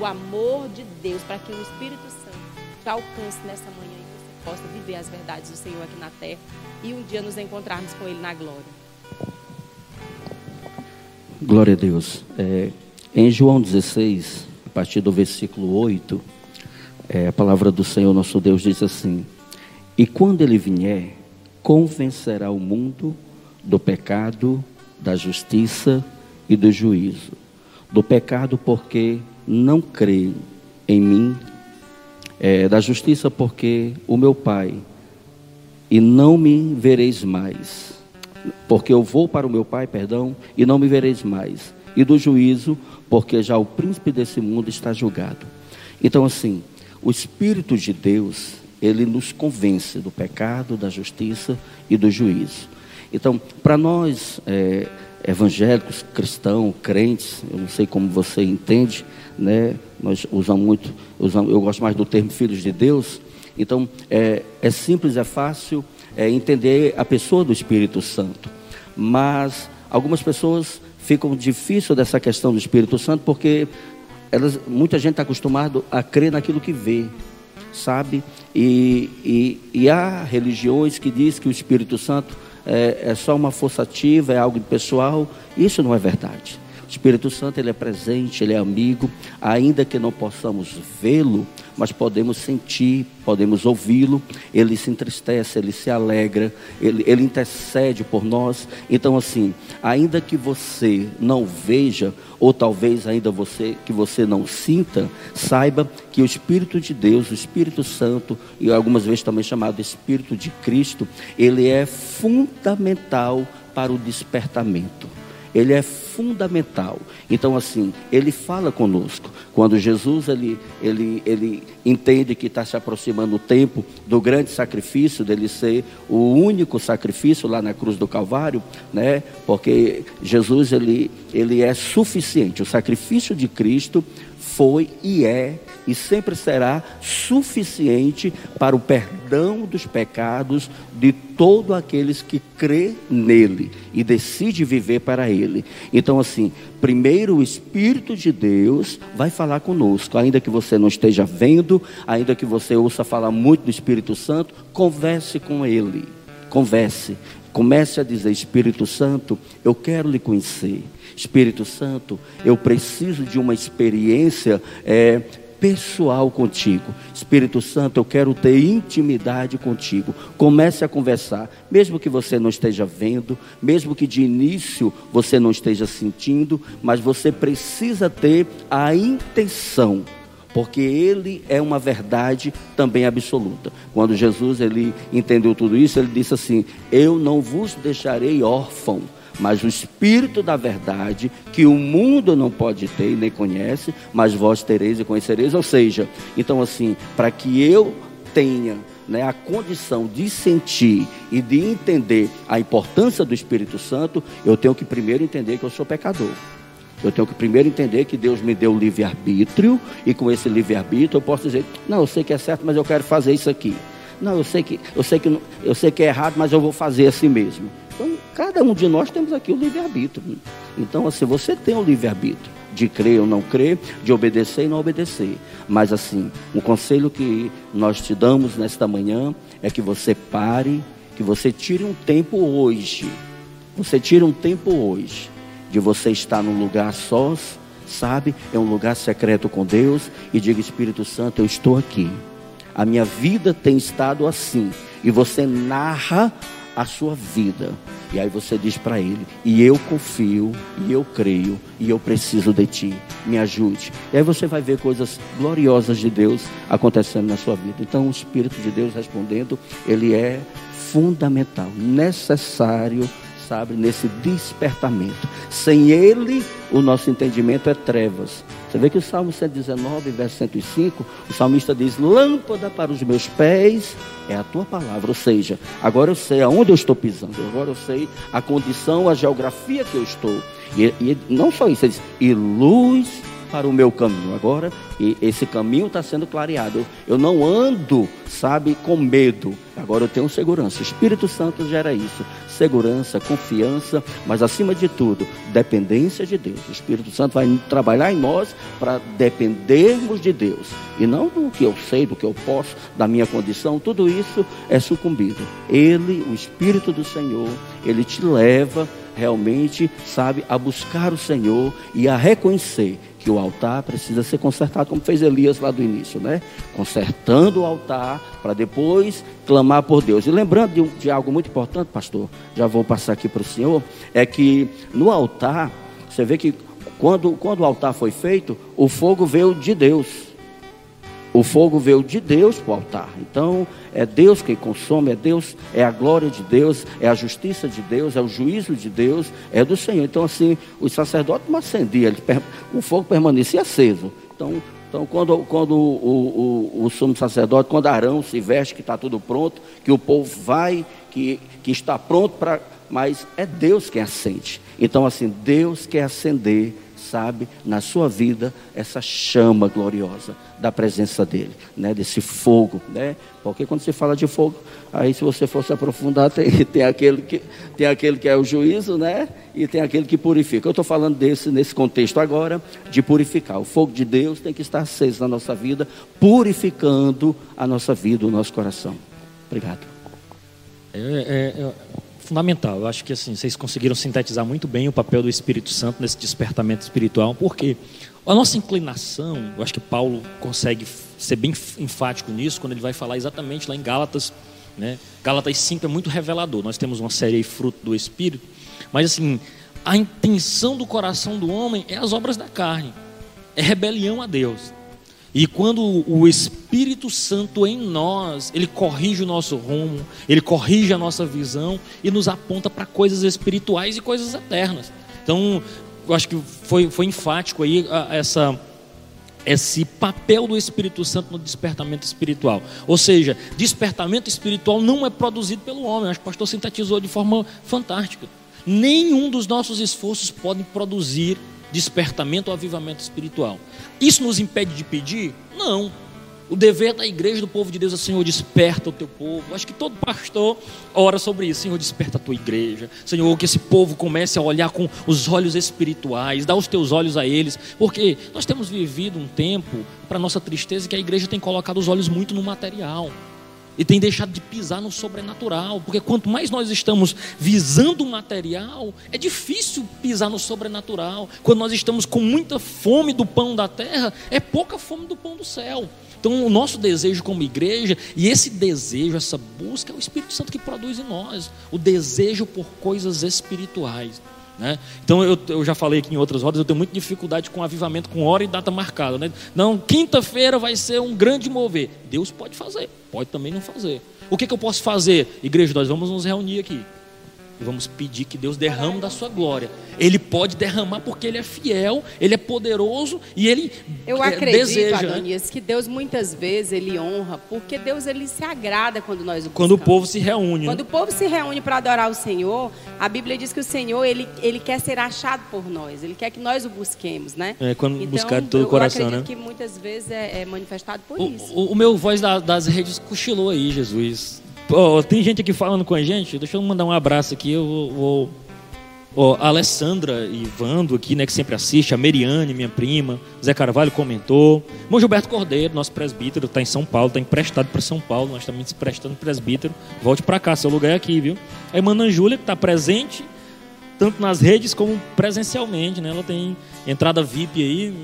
o amor de Deus, para que o Espírito Santo te alcance nessa manhã possa viver as verdades do Senhor aqui na terra e um dia nos encontrarmos com Ele na glória. Glória a Deus. É, em João 16, a partir do versículo 8, é, a palavra do Senhor nosso Deus diz assim: E quando Ele vier, convencerá o mundo do pecado, da justiça e do juízo. Do pecado, porque não crê em mim, é, da justiça, porque o meu Pai e não me vereis mais, porque eu vou para o meu Pai, perdão, e não me vereis mais. E do juízo, porque já o príncipe desse mundo está julgado. Então, assim, o Espírito de Deus, ele nos convence do pecado, da justiça e do juízo. Então, para nós é, evangélicos, cristãos, crentes, eu não sei como você entende, né? Nós usamos muito, usamos, eu gosto mais do termo filhos de Deus, então, é, é simples, é fácil é, entender a pessoa do Espírito Santo. Mas algumas pessoas ficam difícil dessa questão do Espírito Santo porque elas, muita gente está acostumado a crer naquilo que vê, sabe? E, e, e há religiões que dizem que o Espírito Santo é, é só uma força ativa, é algo pessoal. Isso não é verdade. O Espírito Santo ele é presente, ele é amigo, ainda que não possamos vê-lo, mas podemos sentir, podemos ouvi-lo. Ele se entristece, ele se alegra, ele, ele intercede por nós. Então, assim, ainda que você não veja, ou talvez ainda você que você não sinta, saiba que o Espírito de Deus, o Espírito Santo, e algumas vezes também chamado Espírito de Cristo, ele é fundamental para o despertamento ele é fundamental. Então, assim, ele fala conosco. Quando Jesus ele, ele, ele entende que está se aproximando o tempo do grande sacrifício, dele ser o único sacrifício lá na cruz do Calvário, né? Porque Jesus ele, ele é suficiente. O sacrifício de Cristo foi e é e sempre será suficiente para o perdão dos pecados de todos aqueles que crê nele e decide viver para ele. Então assim, primeiro o espírito de Deus vai falar conosco, ainda que você não esteja vendo, ainda que você ouça falar muito do Espírito Santo, converse com ele. Converse, comece a dizer: Espírito Santo, eu quero lhe conhecer. Espírito Santo, eu preciso de uma experiência é, pessoal contigo. Espírito Santo, eu quero ter intimidade contigo. Comece a conversar, mesmo que você não esteja vendo, mesmo que de início você não esteja sentindo, mas você precisa ter a intenção porque ele é uma verdade também absoluta. Quando Jesus ele entendeu tudo isso, ele disse assim: "Eu não vos deixarei órfão, mas o Espírito da verdade, que o mundo não pode ter e nem conhece, mas vós tereis e conhecereis. Ou seja, então assim, para que eu tenha né, a condição de sentir e de entender a importância do Espírito Santo, eu tenho que primeiro entender que eu sou pecador. Eu tenho que primeiro entender que Deus me deu livre-arbítrio, e com esse livre-arbítrio eu posso dizer, não, eu sei que é certo, mas eu quero fazer isso aqui. Não, eu sei que, eu sei que, eu sei que é errado, mas eu vou fazer assim mesmo. Então, cada um de nós temos aqui o livre-arbítrio. Então, assim, você tem o livre-arbítrio de crer ou não crer, de obedecer e não obedecer. Mas, assim, um conselho que nós te damos nesta manhã é que você pare, que você tire um tempo hoje. Você tire um tempo hoje de você estar num lugar sós, sabe? É um lugar secreto com Deus e diga: Espírito Santo, eu estou aqui. A minha vida tem estado assim. E você narra a sua vida. E aí você diz para ele: E eu confio, e eu creio, e eu preciso de ti. Me ajude. E aí você vai ver coisas gloriosas de Deus acontecendo na sua vida. Então, o Espírito de Deus respondendo, ele é fundamental, necessário sabe, nesse despertamento. Sem ele, o nosso entendimento é trevas. Você vê que o Salmo 119, verso 105, o salmista diz: Lâmpada para os meus pés é a tua palavra. Ou seja, agora eu sei aonde eu estou pisando, agora eu sei a condição, a geografia que eu estou. E, e não só isso, ele diz: e luz para o meu caminho. Agora, esse caminho está sendo clareado. Eu não ando, sabe, com medo. Agora eu tenho segurança. O Espírito Santo gera isso. Segurança, confiança, mas acima de tudo, dependência de Deus. O Espírito Santo vai trabalhar em nós para dependermos de Deus. E não do que eu sei, do que eu posso, da minha condição. Tudo isso é sucumbido. Ele, o Espírito do Senhor, ele te leva realmente, sabe, a buscar o Senhor e a reconhecer que o altar precisa ser consertado, como fez Elias lá do início, né? Consertando o altar para depois clamar por Deus. E lembrando de, de algo muito importante, pastor, já vou passar aqui para o senhor, é que no altar, você vê que quando, quando o altar foi feito, o fogo veio de Deus. O fogo veio de Deus para o altar. Então, é Deus quem consome, é Deus, é a glória de Deus, é a justiça de Deus, é o juízo de Deus, é do Senhor. Então, assim, os sacerdotes não acendiam, o fogo permanecia aceso. Então, então quando, quando o, o, o, sumo sacerdote, quando Arão se veste, que está tudo pronto, que o povo vai, que, que está pronto para. Mas é Deus quem acende. Então, assim, Deus quer acender sabe, na sua vida, essa chama gloriosa da presença dele, né, desse fogo, né? Porque quando se fala de fogo, aí se você fosse aprofundar, <laughs> tem, tem, aquele, que, tem aquele que é o juízo, né? E tem aquele que purifica. Eu estou falando desse, nesse contexto agora, de purificar. O fogo de Deus tem que estar aceso na nossa vida, purificando a nossa vida, o nosso coração. Obrigado. É, é, é fundamental. Eu acho que assim, vocês conseguiram sintetizar muito bem o papel do Espírito Santo nesse despertamento espiritual, porque a nossa inclinação, eu acho que Paulo consegue ser bem enfático nisso quando ele vai falar exatamente lá em Gálatas, né? Gálatas 5 é muito revelador. Nós temos uma série aí, fruto do Espírito, mas assim, a intenção do coração do homem é as obras da carne, é rebelião a Deus. E quando o Espírito Santo em nós, ele corrige o nosso rumo, ele corrige a nossa visão e nos aponta para coisas espirituais e coisas eternas. Então, eu acho que foi, foi enfático aí essa, esse papel do Espírito Santo no despertamento espiritual. Ou seja, despertamento espiritual não é produzido pelo homem. Acho que o pastor sintetizou de forma fantástica. Nenhum dos nossos esforços pode produzir despertamento ou avivamento espiritual. Isso nos impede de pedir? Não. O dever da igreja do povo de Deus é, Senhor, desperta o teu povo. Acho que todo pastor ora sobre isso. Senhor, desperta a tua igreja. Senhor, que esse povo comece a olhar com os olhos espirituais, dá os teus olhos a eles. Porque nós temos vivido um tempo, para nossa tristeza, que a igreja tem colocado os olhos muito no material e tem deixado de pisar no sobrenatural, porque quanto mais nós estamos visando o material, é difícil pisar no sobrenatural. Quando nós estamos com muita fome do pão da terra, é pouca fome do pão do céu. Então, o nosso desejo como igreja, e esse desejo, essa busca, é o Espírito Santo que produz em nós o desejo por coisas espirituais. Né? Então eu, eu, já falei aqui em outras rodas, eu tenho muita dificuldade com avivamento com hora e data marcada. Né? Não, quinta-feira vai ser um grande mover. Deus pode fazer, pode também não fazer. O que, que eu posso fazer? Igreja, nós vamos nos reunir aqui. E vamos pedir que Deus derrame da sua glória. Ele pode derramar porque Ele é fiel, Ele é poderoso e Ele Eu é, acredito, deseja. né? Adonias, que Deus muitas vezes Ele honra, porque Deus Ele se agrada quando nós o Quando o povo se reúne. né? Quando o povo se reúne para adorar o Senhor, a Bíblia diz que o Senhor ele, ele quer ser achado por nós, ele quer que nós o busquemos, né? É, quando então, buscar de todo o eu coração, acredito né? que muitas vezes é, é manifestado por O, isso. o- o meu voz da- das redes cochilou aí, Jesus. Pô, tem gente aqui falando com a gente. Deixa eu mandar um abraço aqui. Eu vou. ó, a Alessandra e Vando aqui, né, que sempre assiste, a Meriane, minha prima, Zé Carvalho comentou. Irmão Gilberto Cordeiro, nosso presbítero, está em São Paulo, está emprestado para São Paulo, nós estamos prestando presbítero. Volte para cá, seu lugar é aqui, viu? A irmã Ana Júlia, que está presente, tanto nas redes como presencialmente, né? Ela tem entrada VIP aí.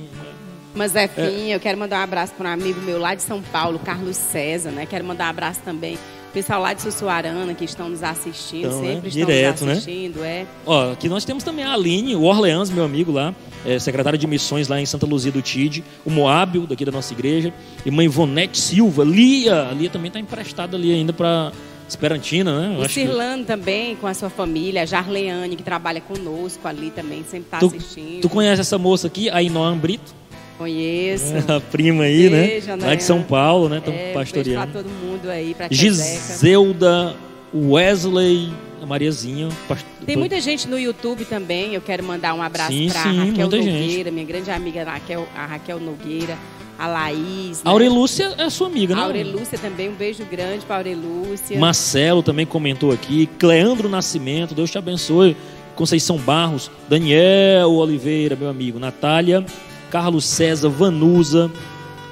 Mas É. é eu quero mandar um abraço para um amigo meu lá de São Paulo, Carlos César, né? Quero mandar um abraço também pessoal lá de Sussuarana que estão nos assistindo, Então, né? sempre estão Direto, né? nos assistindo, é. Ó, aqui nós temos também a Aline, o Orleans, meu amigo lá, é, secretário de missões lá em Santa Luzia do Tide, o Moábio, daqui da nossa igreja, irmã Ivonete Silva, Lia, a Lia também está emprestada ali ainda para Esperantina, né? Eu O acho que- Cirlano também, com a sua família, a Jarleane, que trabalha conosco ali também, sempre está assistindo. tu conhece essa moça aqui, a Inoã Brito, Conheço. <laughs> a prima aí, Beijo, né? né? Lá de São Paulo, né? Estamos É, beijo pastoreando. pra todo mundo aí, pra. Giselda, Wesley, a Mariazinha. past- Tem muita gente no YouTube também. Eu quero mandar um abraço Sim, para sim, Raquel Nogueira, minha grande amiga Raquel, a Raquel Nogueira, a Laís. A Aurelúcia é sua amiga, né? A Aurelúcia também, um beijo grande para Aurelúcia. Marcelo também comentou aqui. Cleandro Nascimento, Deus te abençoe. Conceição Barros, Daniel Oliveira, meu amigo. Natália, Carlos César, Vanusa,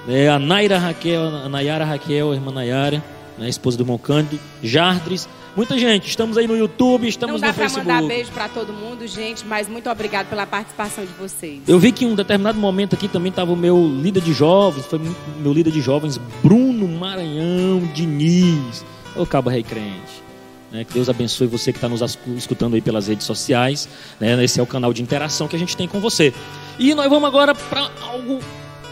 né, a Naira Raquel, a Nayara Raquel, a irmã Nayara, né, esposa do Moncândido, Jardres. Muita gente, estamos aí no YouTube, Não estamos dá no para Facebook. mandar beijo para todo mundo, gente, mas muito obrigado pela participação de vocês. Eu vi que em um determinado momento aqui também estava o meu líder de jovens, foi meu líder de jovens, Bruno Maranhão Diniz, o Cabo Rei Crente. Né? Que Deus abençoe você que está nos escutando aí pelas redes sociais. Né? Esse é o canal de interação que a gente tem com você. E nós vamos agora para algo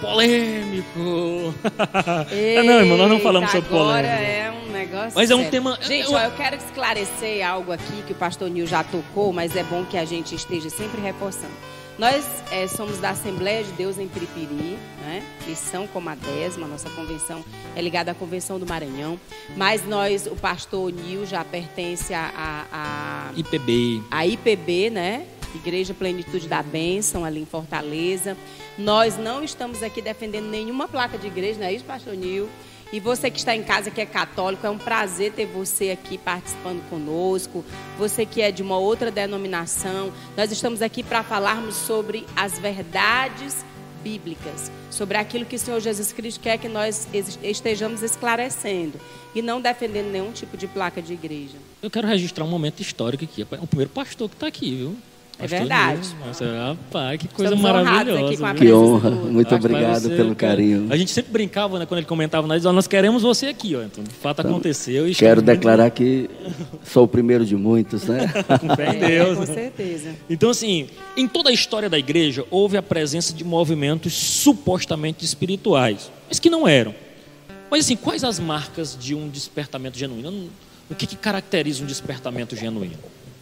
polêmico. <laughs> É, não, irmão, nós não falamos sobre agora polêmica. é um negócio. Mas é um sério. tema- Gente, eu- ó, eu quero esclarecer algo aqui que o pastor Nil já tocou, mas é bom que a gente esteja sempre reforçando. Nós eh, somos da Assembleia de Deus em Piripiri, né? Missão como a décima, nossa convenção é ligada à Convenção do Maranhão. Mas nós, o pastor Nil já pertence a IPB. a IPB, né? Igreja Plenitude da Bênção, ali em Fortaleza. Nós não estamos aqui defendendo nenhuma placa de igreja, não é isso, pastor Nil? E você que está em casa, que é católico, é um prazer ter você aqui participando conosco. Você que é de uma outra denominação, nós estamos aqui para falarmos sobre as verdades bíblicas, sobre aquilo que o Senhor Jesus Cristo quer que nós estejamos esclarecendo e não defendendo nenhum tipo de placa de igreja. Eu quero registrar um momento histórico aqui. É o primeiro pastor que está aqui, viu? É verdade. Nossa, rapaz, que coisa Estamos maravilhosa. aqui com a? Que honra. do- Muito obrigado ser, pelo cara. carinho. A gente sempre brincava, né, quando ele comentava, nós, ó, nós queremos você aqui, ó. Então, de fato aconteceu. e Quero declarar que sou o primeiro de muitos, né? <laughs> com fé em É, Deus. com certeza. Então, assim, em toda a história da igreja, houve a presença de movimentos supostamente espirituais, mas que não eram. Mas, assim, quais as marcas de um despertamento genuíno? O que, que caracteriza um despertamento genuíno?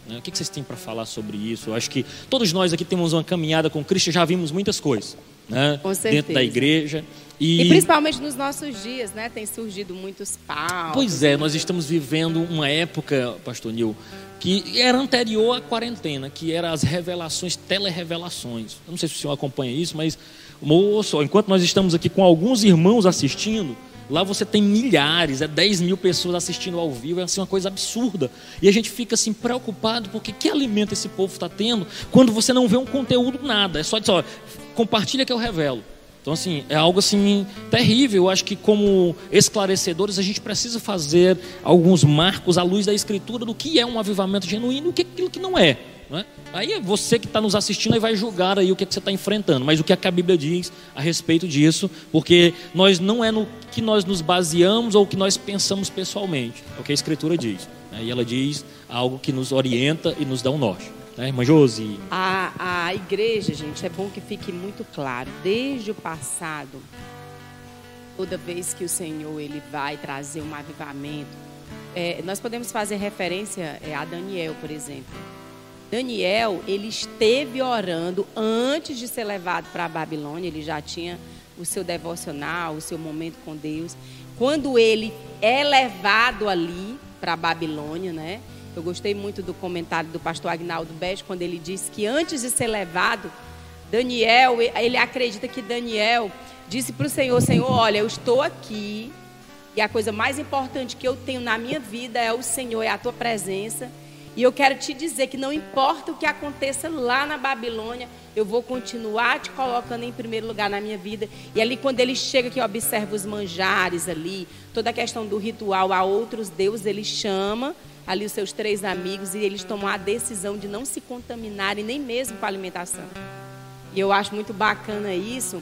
Né? O que, vocês têm para falar sobre isso? Eu acho que todos nós aqui temos uma caminhada com Cristo, já vimos muitas coisas. né? dentro da igreja. E... e... principalmente nos nossos dias, né? Tem surgido muitos paus. Pois é, nós estamos vivendo uma época, pastor Nil, que era anterior à quarentena, que eram as revelações, telerevelações. Eu não sei se o senhor acompanha isso, mas moço, enquanto nós estamos aqui com alguns irmãos assistindo, lá você tem milhares, é 10 mil pessoas assistindo ao vivo, é assim uma coisa absurda. E a gente fica assim preocupado, porque que alimento esse povo está tendo quando você não vê um conteúdo nada. É só dizer, ó, compartilha que eu revelo. Então, assim, é algo assim terrível. Eu acho que, como esclarecedores, a gente precisa fazer alguns marcos à luz da Escritura do que é um avivamento genuíno e o que é aquilo que não é. É? Aí você que está nos assistindo e vai julgar aí o que, é que você está enfrentando. Mas o que, é que a Bíblia diz a respeito disso, porque nós não é no que nós nos baseamos ou o que nós pensamos pessoalmente. É o que a Escritura diz. Né? E ela diz algo que nos orienta e nos dá um norte né, irmã Josi? A, a igreja, gente, é bom que fique muito claro, desde o passado, toda vez que o Senhor ele vai trazer um avivamento, é, nós podemos fazer referência é, a Daniel, por exemplo. Daniel, ele esteve orando antes de ser levado para a Babilônia, ele já tinha o seu devocional, o seu momento com Deus. Quando ele é levado ali para a Babilônia, né? Eu gostei muito do comentário do pastor Agnaldo Bete, quando ele disse que antes de ser levado, Daniel, ele acredita que Daniel disse para o Senhor: Senhor, olha, eu estou aqui e a coisa mais importante que eu tenho na minha vida é o Senhor, é a tua presença. E eu quero te dizer que não importa o que aconteça lá na Babilônia, eu vou continuar te colocando em primeiro lugar na minha vida. E ali, quando ele chega, que observa os manjares ali, toda a questão do ritual a outros deuses, ele chama ali os seus três amigos e eles tomam a decisão de não se contaminarem nem mesmo com a alimentação. E eu acho muito bacana isso.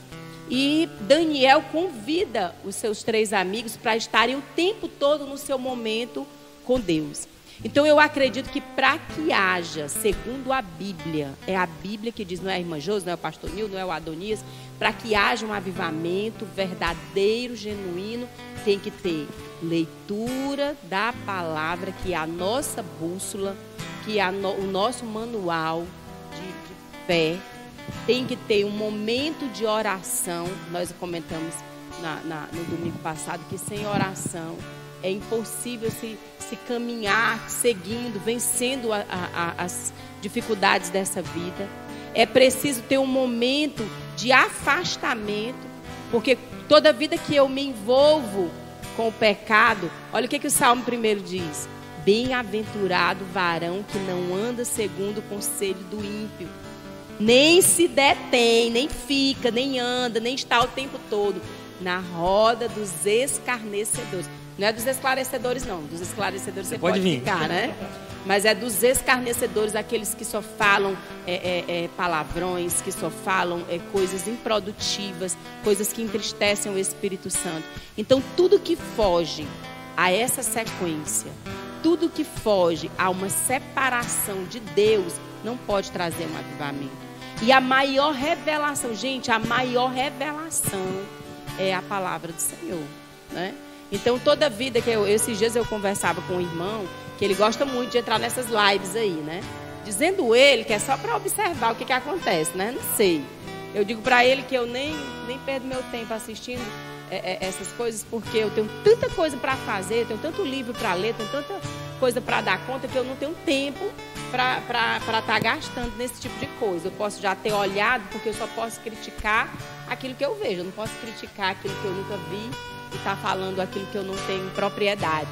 E Daniel convida os seus três amigos para estarem o tempo todo no seu momento com Deus. Então eu acredito que para que haja, segundo a Bíblia, é a Bíblia que diz, não é a irmã Josi, não é o pastor Nil, não é o Adonias, para que haja um avivamento verdadeiro, genuíno, tem que ter leitura da palavra, que é a nossa bússola, que é no, o nosso manual de, de fé. Tem que ter um momento de oração. Nós comentamos na, na, no domingo passado que sem oração é impossível se, se caminhar seguindo, vencendo a, a, as dificuldades dessa vida. É preciso ter um momento de afastamento, porque toda vida que eu me envolvo com o pecado, olha o que, que o Salmo primeiro diz: Bem-aventurado varão que não anda segundo o conselho do ímpio, nem se detém, nem fica, nem anda, nem está o tempo todo na roda dos escarnecedores. Não é dos esclarecedores, não. Dos esclarecedores você, você pode, pode ficar, né? Mas é dos escarnecedores, aqueles que só falam é, é, é, palavrões, que só falam é, coisas improdutivas, coisas que entristecem o Espírito Santo. Então, tudo que foge a essa sequência, tudo que foge a uma separação de Deus, não pode trazer um avivamento. E a maior revelação, gente, a maior revelação é a palavra do Senhor, né? Então, toda vida que eu, esses dias eu conversava com um irmão, que ele gosta muito de entrar nessas lives aí, né? Dizendo ele que é só para observar o que, que acontece, né? Não sei. Eu digo para ele que eu nem, nem perdo meu tempo assistindo é, é, essas coisas, porque eu tenho tanta coisa para fazer, tenho tanto livro para ler, tenho tanta coisa para dar conta que eu não tenho tempo para estar tá gastando nesse tipo de coisa. Eu posso já ter olhado, porque eu só posso criticar aquilo que eu vejo. Eu não posso criticar aquilo que eu nunca vi e estar tá falando aquilo que eu não tenho propriedade.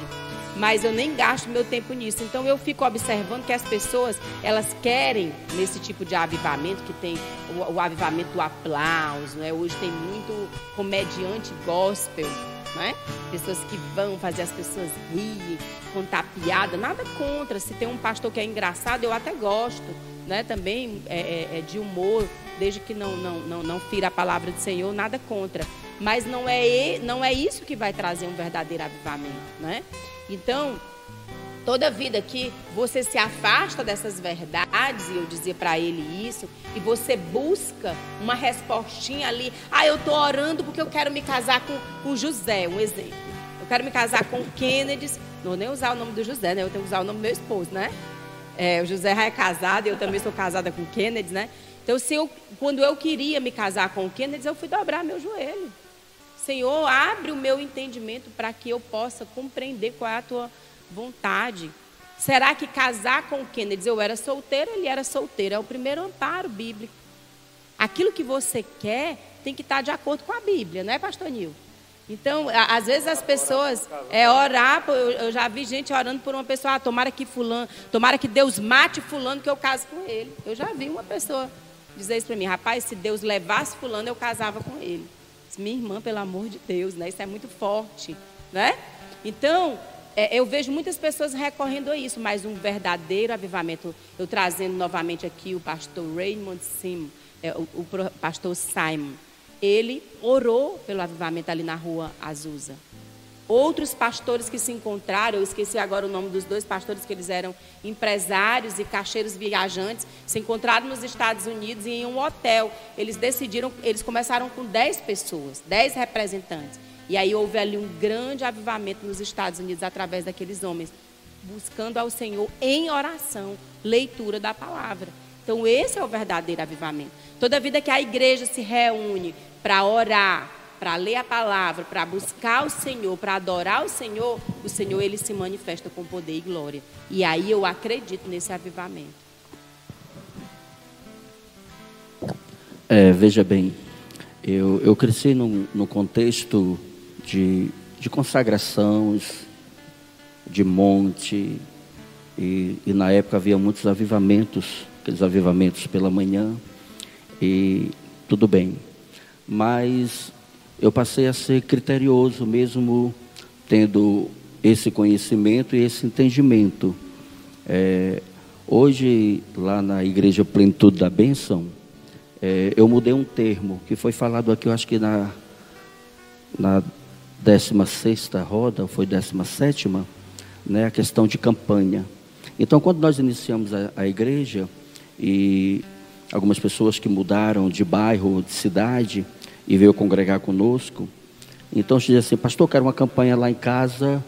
Mas eu nem gasto meu tempo nisso. Então eu fico observando que as pessoas, elas querem nesse tipo de avivamento, que tem o, o avivamento do aplauso, né? Hoje tem muito comediante gospel, né? Pessoas que vão fazer as pessoas rirem, contar piada, nada contra. Se tem um pastor que é engraçado, eu até gosto, né? Também é, é, é de humor, desde que não, não, não, não fira a palavra do Senhor, nada contra. Mas não é, não é isso que vai trazer um verdadeiro avivamento, né? Então, toda vida que você se afasta dessas verdades, e eu dizia para ele isso, e você busca uma respostinha ali, ah, eu estou orando porque eu quero me casar com, com José, um exemplo. Eu quero me casar com Kennedy, não vou nem usar o nome do José, né? Eu tenho que usar o nome do meu esposo, né? É, o José já é casado, eu também sou casada com Kennedy, né? Então, se eu, quando eu queria me casar com o Kennedy, eu fui dobrar meu joelho. Senhor, abre o meu entendimento para que eu possa compreender qual é a tua vontade. Será que casar com o Kennedy, eu era solteira, ele era solteiro? É o primeiro amparo bíblico. Aquilo que você quer tem que estar de acordo com a Bíblia, não é, pastor Nil? Então, às vezes as pessoas é orar, eu já vi gente orando por uma pessoa, ah, tomara que fulano, tomara que Deus mate fulano que eu case com ele. Eu já vi uma pessoa dizer isso para mim, rapaz, se Deus levasse fulano, eu casava com ele. Minha irmã, pelo amor de Deus, né? Isso é muito forte, né? Então, é, eu vejo muitas pessoas recorrendo a isso, mas um verdadeiro avivamento, eu trazendo novamente aqui o pastor Raymond Sim, é, o, o pastor Simon ele orou pelo avivamento ali na rua Azusa. Outros pastores que se encontraram, eu esqueci agora o nome dos dois pastores, que eles eram empresários e cacheiros viajantes, se encontraram nos Estados Unidos e em um hotel. Eles decidiram, eles começaram com 10 pessoas, 10 representantes. E aí houve ali um grande avivamento nos Estados Unidos através daqueles homens, buscando ao Senhor em oração, leitura da palavra. Então, esse é o verdadeiro avivamento. Toda vida que a igreja se reúne para orar, para ler a palavra, para buscar o Senhor, para adorar o Senhor, o Senhor ele se manifesta com poder e glória. E aí eu acredito nesse avivamento. É, veja bem, eu, eu cresci no, no contexto de, de consagrações, de monte, e, e na época havia muitos avivamentos, aqueles avivamentos pela manhã, e tudo bem. Mas eu passei a ser criterioso, mesmo tendo esse conhecimento e esse entendimento. É, hoje, lá na Igreja Plenitude da Bênção, é, eu mudei um termo que foi falado aqui, eu acho que na, na 16 roda, foi 17, né, a questão de campanha. Então, quando nós iniciamos a, a igreja, e algumas pessoas que mudaram de bairro, de cidade e veio congregar conosco. Então, se diz assim, pastor, quero uma campanha lá em casa,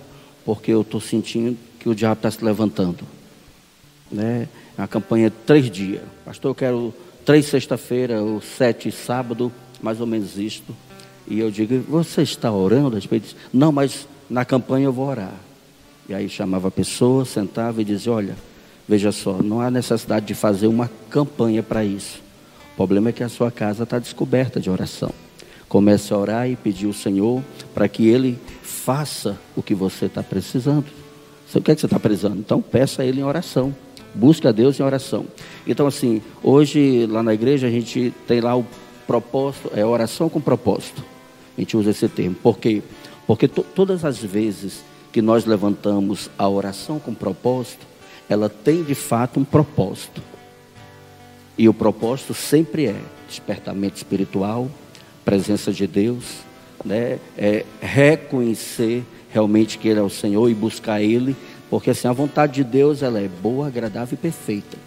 porque eu estou sentindo que o diabo está se levantando. Né? É uma campanha de três dias. Pastor, eu quero três sexta-feira, ou sete sábado, mais ou menos isto. E eu digo, você está orando a respeito disso? Não, mas na campanha eu vou orar. E aí chamava a pessoa, sentava e dizia, olha, Veja só, não há necessidade de fazer uma campanha para isso. O problema é que a sua casa está descoberta de oração. Comece a orar e pedir ao Senhor para que Ele faça o que você está precisando. O que é que você está precisando? Então peça a Ele em oração. Busque a Deus em oração. Então, assim, hoje lá na igreja a gente tem lá o propósito, é oração com propósito. A gente usa esse termo. Por quê? Porque todas as vezes que nós levantamos a oração com propósito, ela tem de fato um propósito. E o propósito sempre é despertamento espiritual, presença de Deus, né? é reconhecer realmente que Ele é o Senhor e buscar Ele, porque assim, a vontade de Deus ela é boa, agradável e perfeita.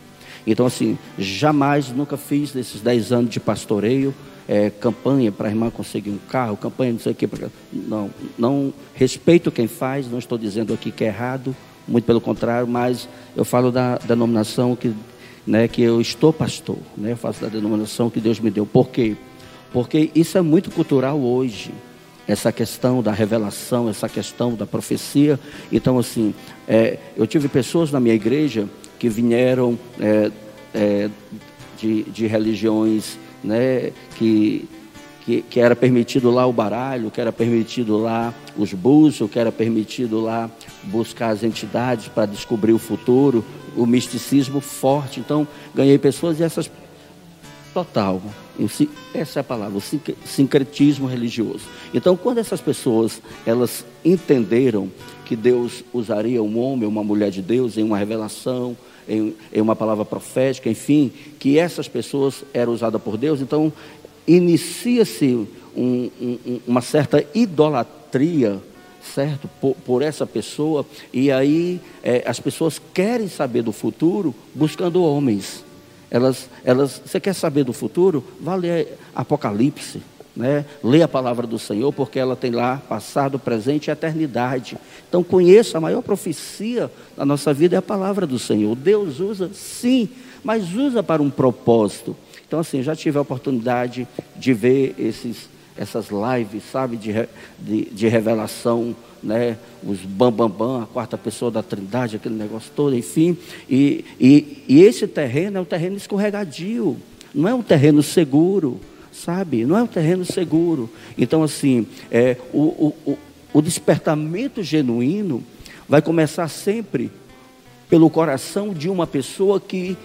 Então, assim, jamais, nunca fiz nesses dez anos de pastoreio, é, campanha para a irmã conseguir um carro, campanha não sei o que. Não, não respeito quem faz, não estou dizendo aqui que é errado, muito pelo contrário, mas eu falo da denominação que, né, que eu estou pastor, né, eu faço da denominação que Deus me deu. Por quê? Porque isso é muito cultural hoje, essa questão da revelação, essa questão da profecia. Então, assim, é, eu tive pessoas na minha igreja que vieram é, é, de, de religiões né, que que, que, era permitido lá o baralho, que era permitido lá os búzios, que era permitido lá buscar as entidades para descobrir o futuro, o misticismo forte. Então, ganhei pessoas e essas. Total. Essa é a palavra, o sincretismo religioso. Então, quando essas pessoas elas entenderam que Deus usaria um homem, uma mulher de Deus em uma revelação, em, em uma palavra profética, enfim, que essas pessoas eram usadas por Deus, então inicia-se um, um, uma certa idolatria, certo, por, por essa pessoa, e aí é, as pessoas querem saber do futuro buscando homens. Elas, elas, você quer saber do futuro? Vá ler Apocalipse, né? Lê a palavra do Senhor, porque ela tem lá passado, presente e eternidade. Então conheça a maior profecia da nossa vida é a palavra do Senhor. Deus usa sim, mas usa para um propósito Então, assim, já tive a oportunidade de ver esses, essas lives, sabe, de, de, de revelação, né? Os bambambam, bam, bam, a quarta pessoa da trindade, aquele negócio todo, enfim. E, e, e esse terreno é um terreno escorregadio, não é um terreno seguro, sabe? Não é um terreno seguro. Então, assim, é, o, o, o despertamento genuíno vai começar sempre pelo coração de uma pessoa que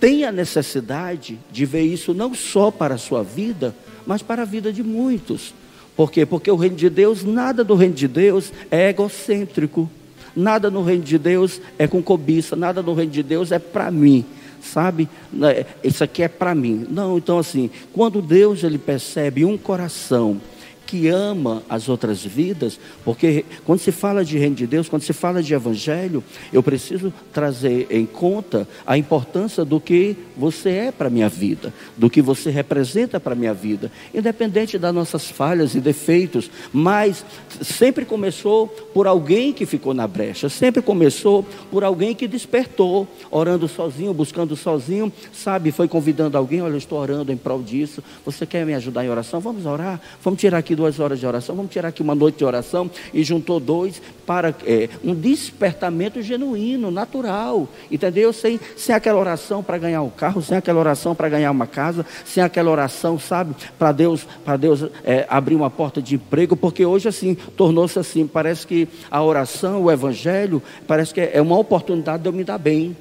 tem a necessidade de ver isso não só para a sua vida, mas para a vida de muitos. Por quê? Porque o reino de Deus, nada do reino de Deus é egocêntrico. Nada no reino de Deus é com cobiça, nada no reino de Deus é para mim, sabe? Né, isso aqui é para mim. Não, então assim, quando Deus ele percebe um coração que ama as outras vidas, porque quando se fala de reino de Deus, quando se fala de evangelho, eu preciso trazer em conta a importância do que você é para a minha vida, do que você representa para a minha vida, independente das nossas falhas e defeitos, mas sempre começou por alguém que ficou na brecha, sempre começou por alguém que despertou, orando sozinho, buscando sozinho, sabe, foi convidando alguém, olha, eu estou orando em prol disso, você quer me ajudar em oração? Vamos orar, vamos tirar aqui duas horas de oração, vamos tirar aqui uma noite de oração, e juntou dois para é, um despertamento genuíno, natural, entendeu? Sem, sem aquela oração para ganhar um carro, sem aquela oração para ganhar uma casa, sem aquela oração, sabe, para Deus, para Deus é, abrir uma porta de emprego, porque hoje assim, tornou-se assim, parece que a oração, o evangelho, parece que é uma oportunidade de eu me dar bem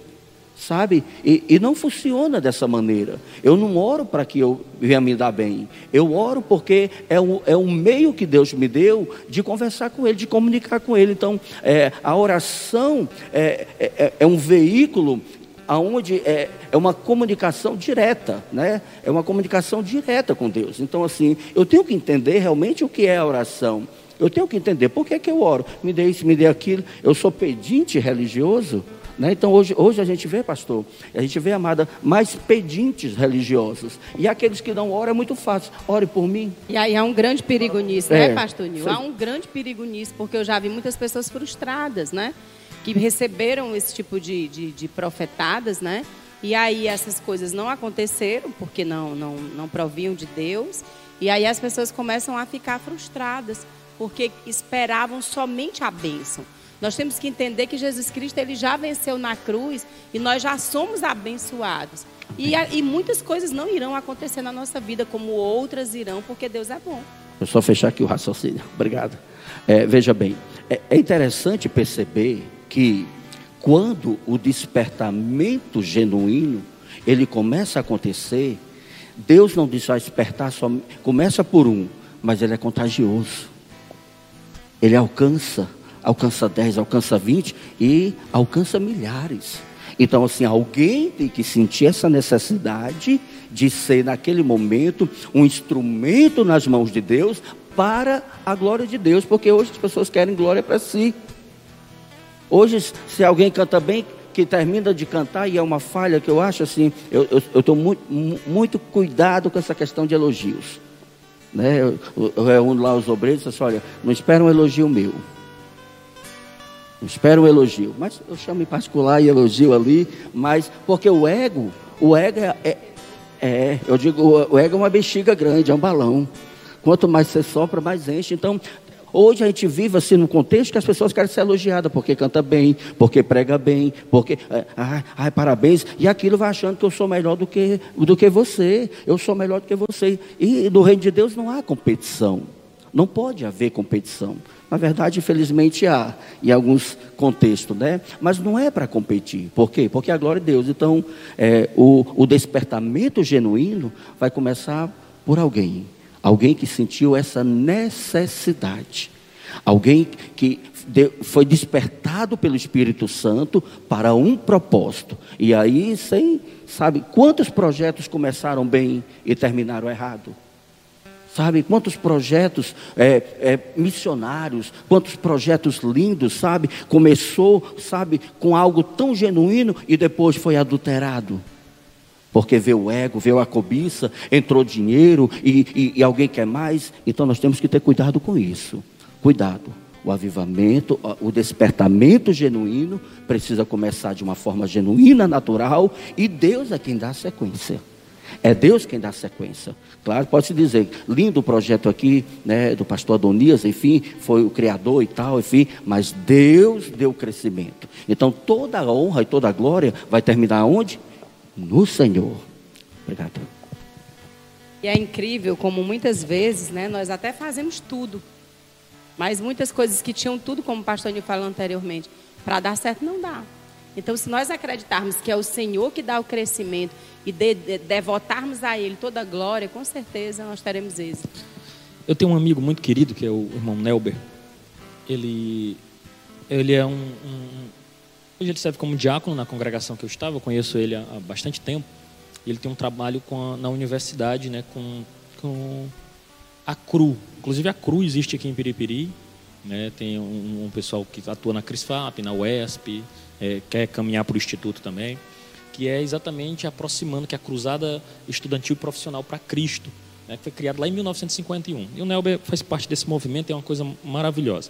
sabe? E, e, não funciona dessa maneira. Eu não oro para que eu venha me dar bem. Eu oro porque é um, é um meio que Deus me deu de conversar com Ele, de comunicar com Ele. Então, é, a oração é, é, é, é um veículo aonde é, é uma comunicação direta, né? É uma comunicação direta com Deus. Então, assim, eu tenho que entender realmente o que é a oração. Eu tenho que entender por que, é que eu oro. Me dê isso, me dê aquilo. Eu sou pedinte religioso. Né? Então hoje, hoje a gente vê, pastor, a gente vê, amada, mais pedintes religiosos. E aqueles que não oram é muito fácil. Ore por mim. E aí há um grande perigo nisso, né, é, né, pastor Nil? Há um grande perigo nisso, porque eu já vi muitas pessoas frustradas, né? Que receberam esse tipo de, de, de profetadas, né? E aí essas coisas não aconteceram, porque não, não, não proviam de Deus. E aí as pessoas começam a ficar frustradas, porque esperavam somente a bênção. Nós temos que entender que Jesus Cristo ele já venceu na cruz e nós já somos abençoados. E, e muitas coisas não irão acontecer na nossa vida, como outras irão, porque Deus é bom. Eu só fechar aqui o raciocínio. <laughs> Obrigado. É, veja bem, é, é interessante perceber que quando o despertamento genuíno ele começa a acontecer, Deus não diz só despertar, só começa por um, mas ele é contagioso. Ele alcança alcança 10, alcança 20 e alcança milhares. Então, assim, alguém tem que sentir essa necessidade de ser, naquele momento, um instrumento nas mãos de Deus para a glória de Deus, porque hoje as pessoas querem glória para si. Hoje, se alguém canta bem, que termina de cantar, e é uma falha que eu acho assim, eu estou muito, muito cuidado com essa questão de elogios. Né? Eu, eu reúno lá os obreiros e disse, olha, não espera um elogio meu. Espero um elogio. Mas eu chamo em particular e elogio ali, mas porque o ego, o ego é, é, é eu digo, o ego é uma bexiga grande, é um balão. Quanto mais você sopra, mais enche. Então, Hoje a gente vive assim no contexto que as pessoas querem ser elogiadas porque canta bem, porque prega bem, porque é, ai, ai, parabéns, e aquilo vai achando que eu sou melhor do que, do que você, eu sou melhor do que você. E no reino de Deus não há competição. Não pode haver competição. Na verdade, infelizmente há, em alguns contextos, né? Mas não é para competir. Por quê? Porque a glória de Deus. Então, é, o, o despertamento genuíno vai começar por alguém. Alguém que sentiu essa necessidade. Alguém que foi despertado pelo Espírito Santo para um propósito. E aí, sem, sabe, quantos projetos começaram bem e terminaram errado? Sabe, quantos projetos é, é, missionários, quantos projetos lindos, sabe? Começou, sabe, com algo tão genuíno e depois foi adulterado. Porque veio o ego, veio a cobiça, entrou dinheiro e, e, e alguém quer mais. Então nós temos que ter cuidado com isso. Cuidado. O avivamento, o despertamento genuíno precisa começar de uma forma genuína, natural, e Deus é quem dá a sequência. É Deus quem dá sequência. Claro, pode-se dizer, lindo o projeto aqui, né, do pastor Adonias, enfim, foi o criador e tal, enfim, mas Deus deu crescimento. Então toda a honra e toda a glória vai terminar onde? No Senhor. Obrigado. E é incrível como muitas vezes, né, nós até fazemos tudo. Mas muitas coisas que tinham tudo, como o pastor Nil falou anteriormente, para dar certo não dá. Então, se nós acreditarmos que é o Senhor que dá o crescimento e de, de, devotarmos a Ele toda a glória, com certeza nós teremos êxito. Eu tenho um amigo muito querido, que é o irmão Nelber. Ele, ele é um, um Hoje ele serve como diácono na congregação que eu estava, eu conheço ele há, bastante tempo. Ele tem um trabalho a, na universidade, né, com, com a CRU. Inclusive a CRU existe aqui em Piripiri. Né, tem um, um pessoal que atua na CRISFAP, na UESP, é, quer caminhar para o Instituto também, que é exatamente aproximando, que é a Cruzada Estudantil e Profissional para Cristo, né, que foi criado lá em 1951. E o Nelber faz parte desse movimento, é uma coisa maravilhosa.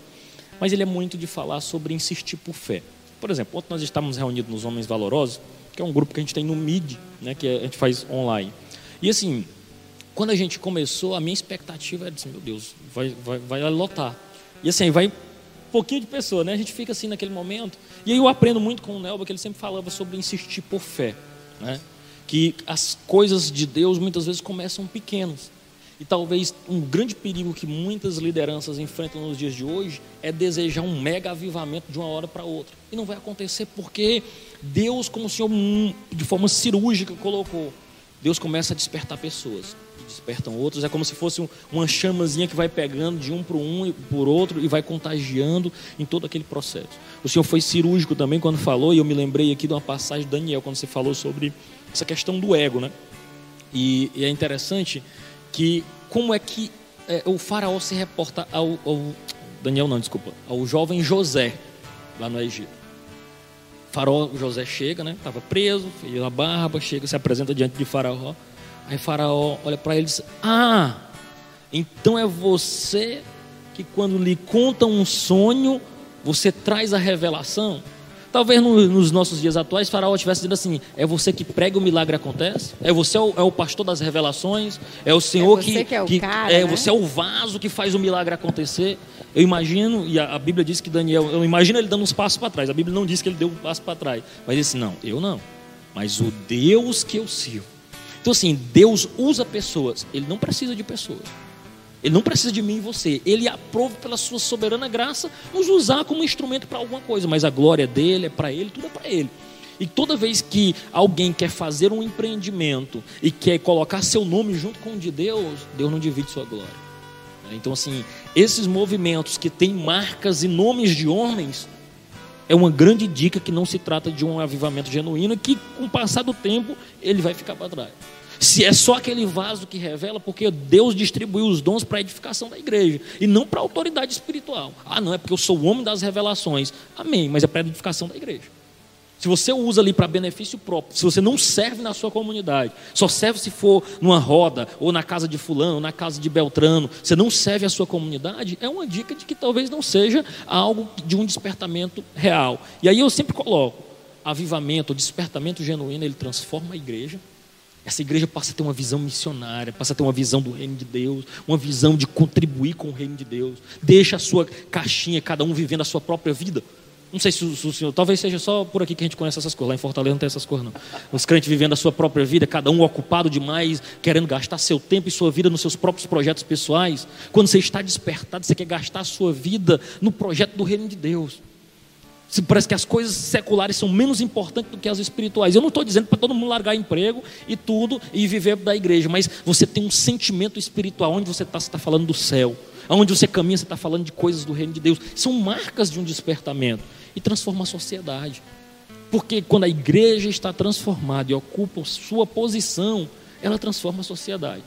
Mas ele é muito de falar sobre insistir por fé. Por exemplo, ontem nós estávamos reunidos nos Homens Valorosos, que é um grupo que a gente tem no MID, né, que a gente faz online. E assim, quando a gente começou, a minha expectativa era assim, meu Deus, vai, vai, vai lotar. E assim, vai pouquinho de pessoa, né? A gente fica assim naquele momento. E aí eu aprendo muito com o Nelba, que ele sempre falava sobre insistir por fé, né? Que as coisas de Deus muitas vezes começam pequenas. E talvez um grande perigo que muitas lideranças enfrentam nos dias de hoje é desejar um mega avivamento de uma hora para outra. E não vai acontecer porque Deus, como o Senhor hum, de forma cirúrgica colocou, Deus começa a despertar pessoas despertam outros. É como se fosse uma chamazinha que vai pegando de um para um e por outro e vai contagiando em todo aquele processo. O Senhor foi cirúrgico também quando falou, e eu me lembrei aqui de uma passagem de Daniel, quando você falou sobre essa questão do ego, né? E, e é interessante que como é que é, o faraó se reporta ao, ao Daniel não, desculpa, ao jovem José lá no Egito. Faraó José chega, né? Estava preso, fez a barba, chega, se apresenta diante de faraó. Aí Faraó olha para ele e diz: Ah, então é você que quando lhe conta um sonho, você traz a revelação? Talvez no, nos nossos dias atuais, Faraó estivesse dizendo assim: é você que prega o milagre acontece? É você é o, é o pastor das revelações? É o Senhor é que, que, é, o que cara, é né? você é o vaso que faz o milagre acontecer? Eu imagino, e a, a Bíblia diz que Daniel, eu imagino ele dando uns passos para trás. A Bíblia não diz que ele deu um passo para trás, mas ele disse: não, eu não. Mas o Deus que eu sirvo então, assim, Deus usa pessoas, Ele não precisa de pessoas. Ele não precisa de mim e você. Ele aprova pela sua soberana graça nos usar como instrumento para alguma coisa, mas a glória dele é para ele, tudo é para ele. E toda vez que alguém quer fazer um empreendimento e quer colocar seu nome junto com o de Deus, Deus não divide sua glória. Então, assim, esses movimentos que têm marcas e nomes de homens, é uma grande dica que não se trata de um avivamento genuíno que, com o passar do tempo, ele vai ficar para trás. Se é só aquele vaso que revela, porque Deus distribuiu os dons para a edificação da igreja e não para a autoridade espiritual. Ah, não, é porque eu sou o homem das revelações. Amém, mas é para a edificação da igreja. Se você usa ali para benefício próprio, se você não serve na sua comunidade, só serve se for numa roda, ou na casa de fulano, ou na casa de Beltrano, você não serve a sua comunidade, é uma dica de que talvez não seja algo de um despertamento real. E aí eu sempre coloco, avivamento, despertamento genuíno, ele transforma a igreja. Essa igreja passa a ter uma visão missionária, passa a ter uma visão do reino de Deus, uma visão de contribuir com o reino de Deus. Deixa a sua caixinha, cada um vivendo a sua própria vida. Não sei se o, se o, senhor, talvez seja só por aqui que a gente conhece essas coisas. Lá em Fortaleza não tem essas coisas, não. Os crentes vivendo a sua própria vida, cada um ocupado demais, querendo gastar seu tempo e sua vida nos seus próprios projetos pessoais. Quando você está despertado, você quer gastar a sua vida no projeto do reino de Deus. Parece que as coisas seculares são menos importantes do que as espirituais. Eu não estou dizendo para todo mundo largar emprego e tudo e viver da igreja, mas você tem um sentimento espiritual. Onde você está, você está falando do céu. Onde você caminha, você está falando de coisas do reino de Deus. São marcas de um despertamento e transforma a sociedade. Porque quando a igreja está transformada e ocupa sua posição, ela transforma a sociedade.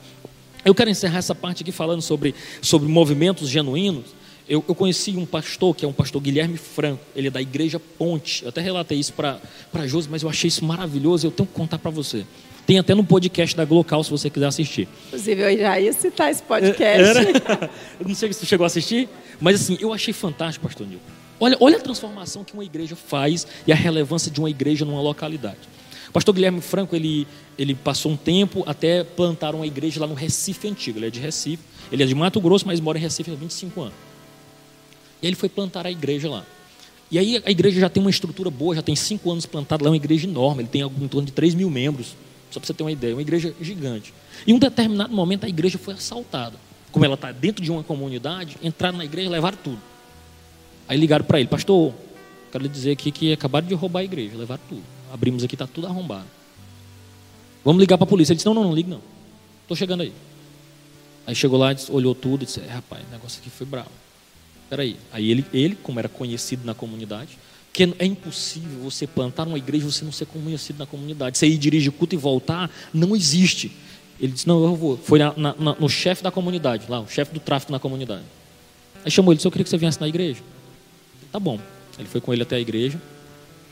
Eu quero encerrar essa parte aqui falando sobre, sobre movimentos genuínos. Eu, eu conheci um pastor, que é um pastor Guilherme Franco, ele é da Igreja Ponte. Eu até relatei isso para Josi, mas eu achei isso maravilhoso e eu tenho que contar para você. Tem até no podcast da Glocal, se você quiser assistir. Inclusive, eu já ia citar esse podcast. Era? <laughs> Eu não sei se você chegou a assistir, mas assim, eu achei fantástico, pastor Nil. Olha, olha a transformação que uma igreja faz e a relevância de uma igreja numa localidade. Pastor Guilherme Franco, ele, ele passou um tempo até plantar uma igreja lá no Recife Antigo. Ele é de Recife, ele é de Mato Grosso, mas mora em Recife há 25 anos. E ele foi plantar a igreja lá. E aí a igreja já tem uma estrutura boa, já tem cinco anos plantada lá, é uma igreja enorme, ele tem em torno de 3 mil membros, só para você ter uma ideia, uma igreja gigante. Em um determinado momento a igreja foi assaltada. Como ela está dentro de uma comunidade, entraram na igreja e levaram tudo. Aí ligaram para ele, pastor, quero lhe dizer aqui que acabaram de roubar a igreja, levaram tudo. Abrimos aqui, está tudo arrombado. Vamos ligar para a polícia. Ele disse, não, não, não ligue não. Estou chegando aí. Aí chegou lá, olhou tudo e disse, é, rapaz, o negócio aqui foi bravo. Peraí. Aí ele, ele, como era conhecido na comunidade, que é impossível você plantar uma igreja e você não ser conhecido na comunidade. Você ir dirigir culto e voltar, não existe. Ele disse, não, eu vou. Foi na, na, no chefe da comunidade, lá, o chefe do tráfico na comunidade. Aí chamou ele, disse, eu queria que você viesse na igreja. Tá bom. Ele foi com ele até a igreja.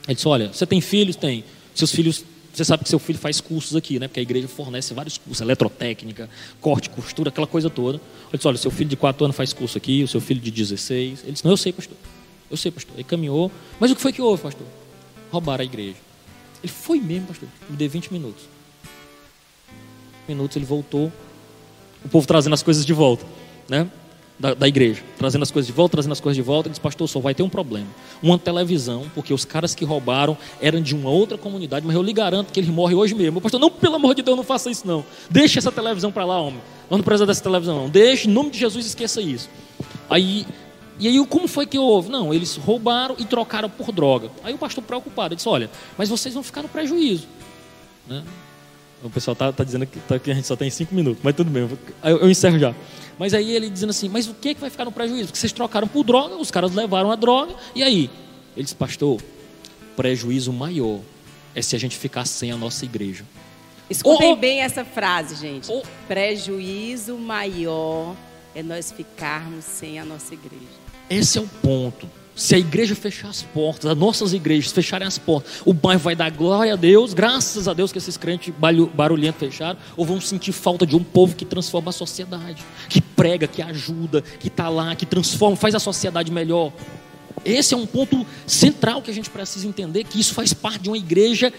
Ele disse, olha, você tem filhos? Tem. Seus filhos você sabe que seu filho faz cursos aqui, né? Porque a igreja fornece vários cursos, eletrotécnica, corte, costura, aquela coisa toda. Ele disse, olha, seu filho de 4 anos faz curso aqui, o seu filho de 16. Ele disse, não, eu sei, pastor. Eu sei, pastor. Ele caminhou. Mas o que foi que houve, pastor? Roubaram a igreja. Ele foi mesmo, pastor. Me deu 20 minutos. Minutos ele voltou. O povo trazendo as coisas de volta, né? Da, da, igreja, trazendo as coisas de volta, trazendo as coisas de volta. Ele disse, pastor, só vai ter um problema. Uma televisão, porque os caras que roubaram eram de uma outra comunidade, mas eu lhe garanto que ele morre hoje mesmo. O pastor, não, pelo amor de Deus, não faça isso não. Deixe essa televisão para lá, homem. Nós não precisamos dessa televisão, não. Deixe, em nome de Jesus, esqueça isso. Aí, e aí, como foi que houve? Não, eles roubaram e trocaram por droga. Aí o pastor preocupado, ele disse, olha, mas vocês vão ficar no prejuízo. Né? O pessoal está tá dizendo que, tá, que, a gente só tem cinco minutos, mas tudo bem, eu, eu encerro já. Mas aí ele dizendo assim: Mas o que, é que vai ficar no prejuízo? Porque vocês trocaram por droga, os caras levaram a droga, e aí? Ele disse: Pastor, prejuízo maior é se a gente ficar sem a nossa igreja. Escutem oh, bem essa frase, gente. Oh, prejuízo maior é nós ficarmos sem a nossa igreja. Esse é o ponto. Se a igreja fechar as portas, as nossas igrejas fecharem as portas, o bairro vai dar glória a Deus, graças a Deus que esses crentes barulhentos fecharam, ou vão sentir falta de um povo que transforma a sociedade, que prega, que ajuda, que está lá, que transforma, faz a sociedade melhor. Esse é um ponto central que a gente precisa entender, que isso faz parte de uma igreja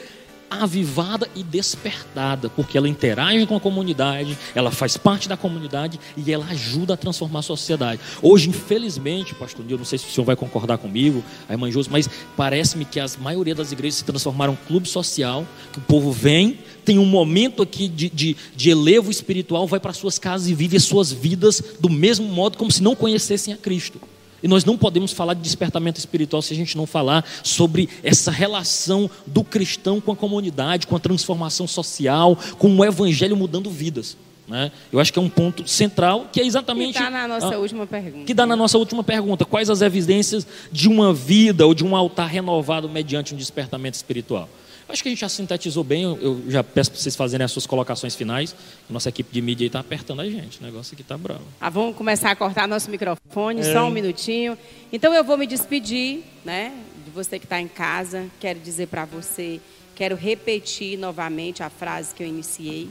avivada e despertada, porque ela interage com a comunidade, ela faz parte da comunidade e ela ajuda a transformar a sociedade. Hoje, infelizmente, pastor eu não sei se o senhor vai concordar comigo, a irmã Jus, mas parece-me que a maioria das igrejas se transformaram em clube social, que o povo vem, tem um momento aqui de, de, de elevo espiritual, vai para suas casas e vive as suas vidas do mesmo modo, como se não conhecessem a Cristo. E nós não podemos falar de despertamento espiritual se a gente não falar sobre essa relação do cristão com a comunidade, com a transformação social, com o evangelho mudando vidas. Né? Eu acho que é um ponto central que é exatamente. Que dá na nossa última pergunta. Que dá na nossa última pergunta. Quais as evidências de uma vida ou de um altar renovado mediante um despertamento espiritual? Acho que a gente já sintetizou bem. Eu, já peço para vocês fazerem as suas colocações finais. Nossa equipe de mídia está apertando a gente. O negócio aqui está bravo. Ah, vamos começar a cortar nosso microfone, é. só um minutinho. Então eu vou me despedir, né? De você que está em casa. Quero dizer para você, quero repetir novamente a frase que eu iniciei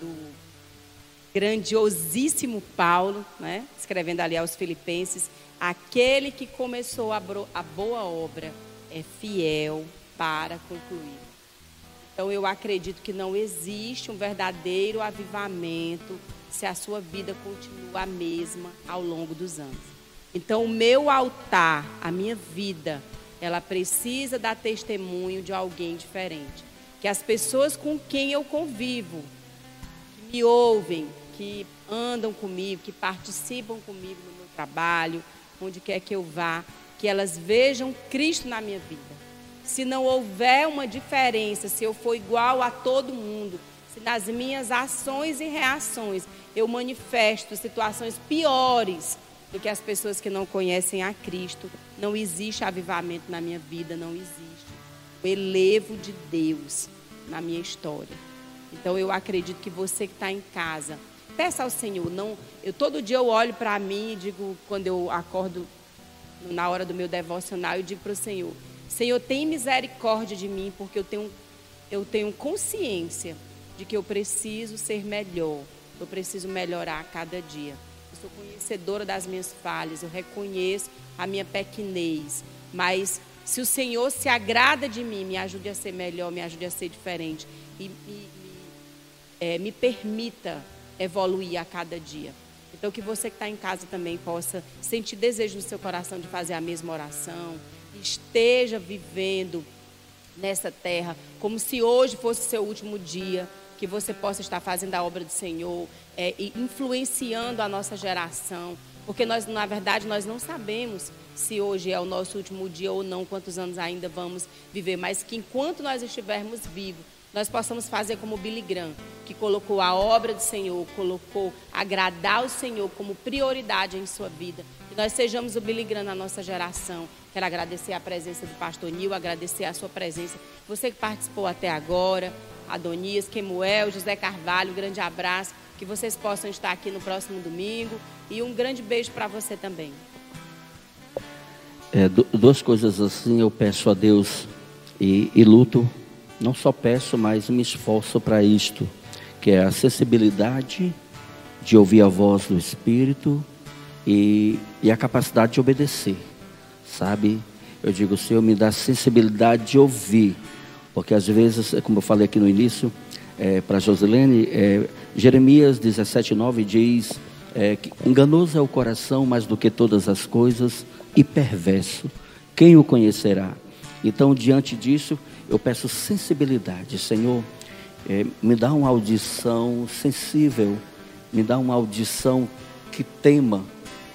do grandiosíssimo Paulo, né? Escrevendo ali aos Filipenses: aquele que começou a boa obra é fiel para concluir. Então eu acredito que não existe um verdadeiro avivamento se a sua vida continua a mesma ao longo dos anos. Então o meu altar, a minha vida, ela precisa dar testemunho de alguém diferente. Que as pessoas com quem eu convivo, que me ouvem, que andam comigo, que participam comigo no meu trabalho, onde quer que eu vá, que elas vejam Cristo na minha vida se não houver uma diferença, se eu for igual a todo mundo, se nas minhas ações e reações eu manifesto situações piores do que as pessoas que não conhecem a Cristo, não existe avivamento na minha vida, não existe o elevo de Deus na minha história. Então eu acredito que você que está em casa, peça ao Senhor. Não, eu todo dia eu olho para mim e digo quando eu acordo na hora do meu devocional, eu digo para o Senhor: Senhor, tem misericórdia de mim, porque eu tenho, eu tenho consciência de que eu preciso ser melhor, eu preciso melhorar a cada dia. Eu sou conhecedora das minhas falhas, eu reconheço a minha pequenez, mas Se o Senhor se agrada de mim, me ajude a ser melhor, me ajude a ser diferente e, e, é, me permita evoluir a cada dia. Então, que você que está em casa também possa sentir desejo no seu coração de fazer a mesma oração, esteja vivendo nessa terra como se hoje fosse seu último dia, que você possa estar fazendo a obra do Senhor é, e influenciando a nossa geração, porque nós, na verdade, nós não sabemos se hoje é o nosso último dia ou não, quantos anos ainda vamos viver, mas que enquanto nós estivermos vivos, nós possamos fazer como Billy Graham, que colocou a obra do Senhor, colocou agradar o Senhor como prioridade em sua vida. Nós sejamos o Billy Graham na nossa geração. Quero agradecer a presença do pastor Nil, agradecer a sua presença. Você que participou até agora, Adonias, Kemuel, José Carvalho, um grande abraço. Que vocês possam estar aqui no próximo domingo. E um grande beijo para você também. É, duas coisas assim eu peço a Deus e, e luto não só peço, mas me esforço para isto, que é a acessibilidade de ouvir a voz do Espírito e, e a capacidade de obedecer, sabe? Eu digo, Senhor, me dá sensibilidade de ouvir, porque às vezes, como eu falei aqui no início, é, para Josilene, é, Jeremias 17,9 diz é, que enganoso é o coração mais do que todas as coisas e perverso. Quem o conhecerá? Então, diante disso, eu peço sensibilidade, Senhor, é, me dá uma audição sensível, me dá uma audição que tema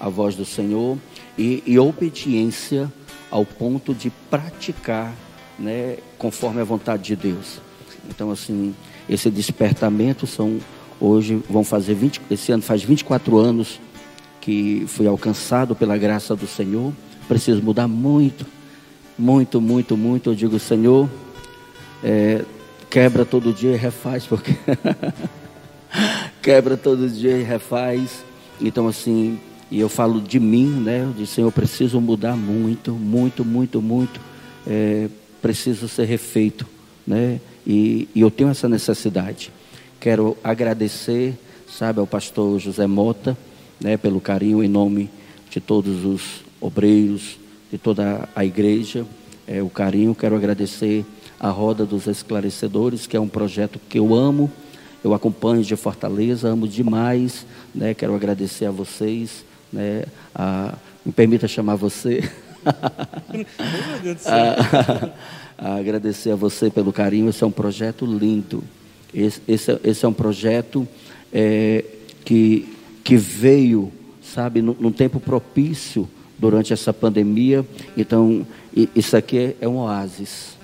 a voz do Senhor e, e obediência ao ponto de praticar, né, conforme a vontade de Deus. Então, assim, esse despertamento são hoje vão fazer 20, esse ano faz 24 anos que fui alcançado pela graça do Senhor. Preciso mudar muito muito, muito, muito. Eu digo, Senhor, é, quebra todo dia e refaz, porque <laughs> quebra todo dia e refaz. Então, assim, e eu falo de mim, né? Eu disse, eu preciso mudar muito, muito, muito, muito. É, preciso ser refeito, né? E, e eu tenho essa necessidade. Quero agradecer, sabe, ao pastor José Mota, né, pelo carinho em nome de todos os obreiros, de toda a igreja, é, o carinho. Quero agradecer a Roda dos Esclarecedores, que é um projeto que eu amo, eu acompanho de Fortaleza, amo demais. Né? Quero agradecer a vocês. Né? A, me permita chamar você. a, <laughs> a <laughs> agradecer a você pelo carinho. Esse é um projeto lindo. Esse, esse, esse é um projeto é, que, que veio, sabe, num tempo propício durante essa pandemia. Então, isso aqui é um oásis.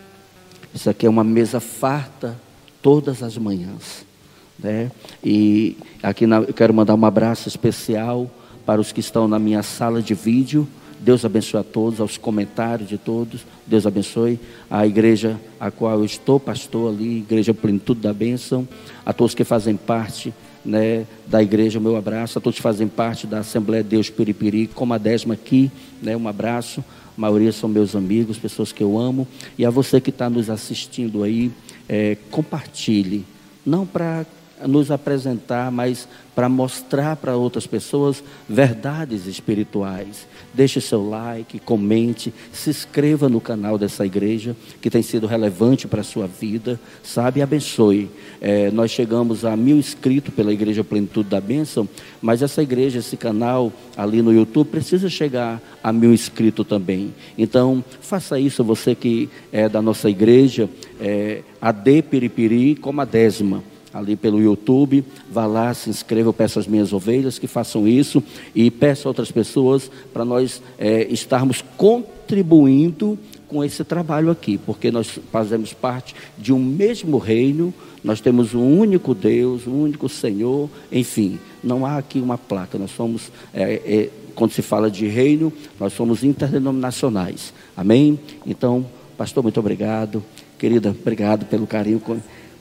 Isso aqui é uma mesa farta todas as manhãs. Né? E aqui na, eu quero mandar um abraço especial para os que estão na minha sala de vídeo. Deus abençoe a todos, aos comentários de todos. Deus abençoe a igreja a qual eu estou, pastor ali, Igreja Plenitude da Bênção. A todos que fazem parte né, da igreja, meu abraço. A todos que fazem parte da Assembleia Deus Piripiri, como a décima aqui, né, um abraço. A maioria são meus amigos, pessoas que eu amo. E a você que está nos assistindo aí, é, compartilhe. Não para nos apresentar, mas para mostrar para outras pessoas verdades espirituais. Deixe seu like, comente, se inscreva no canal dessa igreja que tem sido relevante para a sua vida, sabe? Abençoe. É, nós chegamos a mil inscritos pela Igreja Plenitude da Bênção, mas essa igreja, esse canal ali no YouTube precisa chegar a mil inscritos também. Então, faça isso, você que é da nossa igreja, é, AD Piripiri, como a décima ali pelo YouTube. Vá lá, se inscreva, eu peço minhas ovelhas que façam isso e peço a outras pessoas para nós é, estarmos contribuindo com esse trabalho aqui, porque nós fazemos parte de um mesmo reino, nós temos um único Deus, um único Senhor, enfim, não há aqui uma placa, nós somos, é, é, quando se fala de reino, nós somos interdenominacionais, amém? Então, pastor, muito obrigado, querida, obrigado pelo carinho,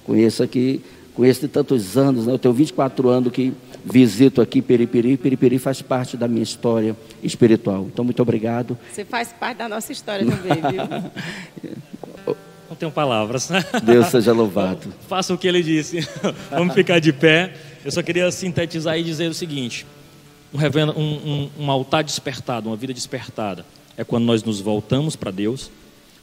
conheço aqui conheço de tantos anos, né? eu tenho 24 anos que visito aqui Peripiri, Peripiri faz parte da minha história espiritual. Então, muito obrigado. Você faz parte da nossa história também, viu? <laughs> Não tenho palavras. <laughs> Deus seja louvado. <laughs> Faça o que ele disse. Vamos ficar de pé. Eu só queria sintetizar e dizer o seguinte: um, um, um, um altar despertado, uma vida despertada, é quando nós nos voltamos para Deus,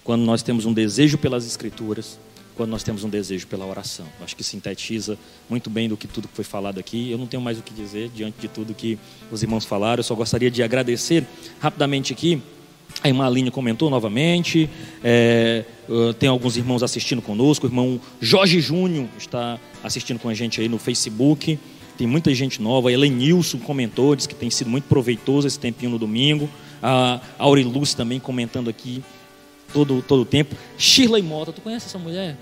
quando nós temos um desejo pelas Escrituras, quando nós temos um desejo pela oração. Acho que sintetiza muito bem do que tudo que foi falado aqui. Eu não tenho mais o que dizer diante de tudo que os irmãos falaram. Eu só gostaria de agradecer rapidamente aqui. A irmã Aline comentou novamente. É, tem alguns irmãos assistindo conosco. O irmão Jorge Júnior está assistindo com a gente aí no Facebook. Tem muita gente nova. A Helenilson comentou, disse que tem sido muito proveitoso esse tempinho no domingo. A Auriluz também comentando aqui todo, todo o tempo. Shirley Mota, tu conhece essa mulher?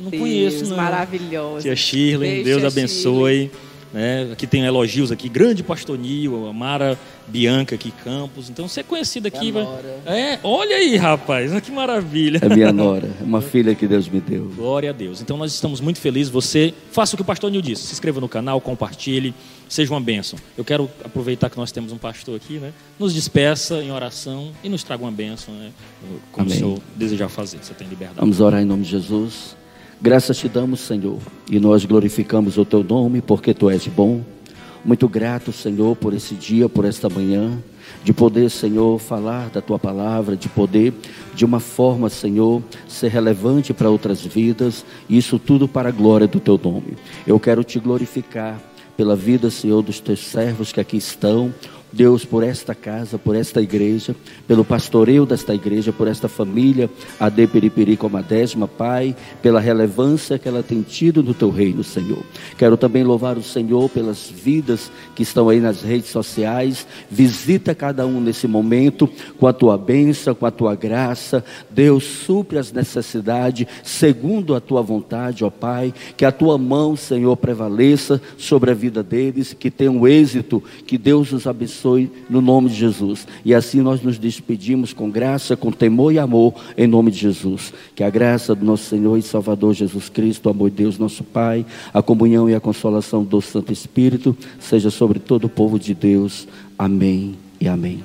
Não Deus, conheço, não. Maravilhosa. Tia Shirley, Deus abençoe. Né? Aqui tem elogios aqui, grande pastor Nil, a Mara Bianca aqui, Campos. Então você é conhecida aqui. Vai... É, olha aí, rapaz, que maravilha. É minha nora, é uma filha que Deus me deu. Glória a Deus. Então nós estamos muito felizes. Você faça o que o pastor Nil disse. Se inscreva no canal, compartilhe, seja uma bênção. Eu quero aproveitar que nós temos um pastor aqui, né? Nos despeça em oração e nos traga uma bênção, né? Como Amém. o senhor desejar fazer. Você tem liberdade. Vamos orar em nome de Jesus. Graças te damos, Senhor, e nós glorificamos o teu nome porque tu és bom. Muito grato, Senhor, por esse dia, por esta manhã, de poder, Senhor, falar da tua palavra, de poder, de uma forma, Senhor, ser relevante para outras vidas, isso tudo para a glória do teu nome. Eu quero te glorificar pela vida, Senhor, dos teus servos que aqui estão, Deus, por esta casa, por esta igreja, pelo pastoreio desta igreja, por esta família, a de Periperi como a décima, Pai, pela relevância que ela tem tido no teu reino, Senhor. Quero também louvar o Senhor pelas vidas que estão aí nas redes sociais. Visita cada um nesse momento com a tua bênção, com a tua graça. Deus, supre as necessidades segundo a tua vontade, ó Pai. Que a tua mão, Senhor, prevaleça sobre a vida deles, que tenham êxito, que Deus os abençoe abençoe no nome de Jesus. E assim nós nos despedimos com graça, com temor e amor, em nome de Jesus. Que a graça do nosso Senhor e Salvador Jesus Cristo, o amor de Deus, nosso Pai, a comunhão e a consolação do Santo Espírito, seja sobre todo o povo de Deus. Amém e amém.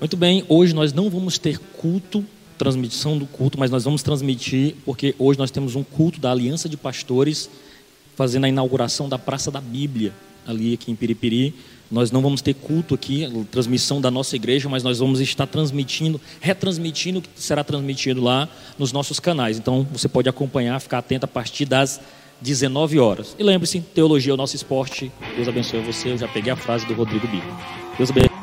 Muito bem, hoje nós não vamos ter culto, transmissão do culto, mas nós vamos transmitir, porque hoje nós temos um culto da Aliança de Pastores, fazendo a inauguração da Praça da Bíblia, ali aqui em Piripiri. Nós não vamos ter culto aqui, transmissão da nossa igreja, mas nós vamos estar transmitindo, retransmitindo o que será transmitido lá nos nossos canais. Então você pode acompanhar, ficar atento a partir das 19 horas. E lembre-se, teologia é o nosso esporte. Deus abençoe você. Eu já peguei a frase do Rodrigo Bico. Deus abençoe.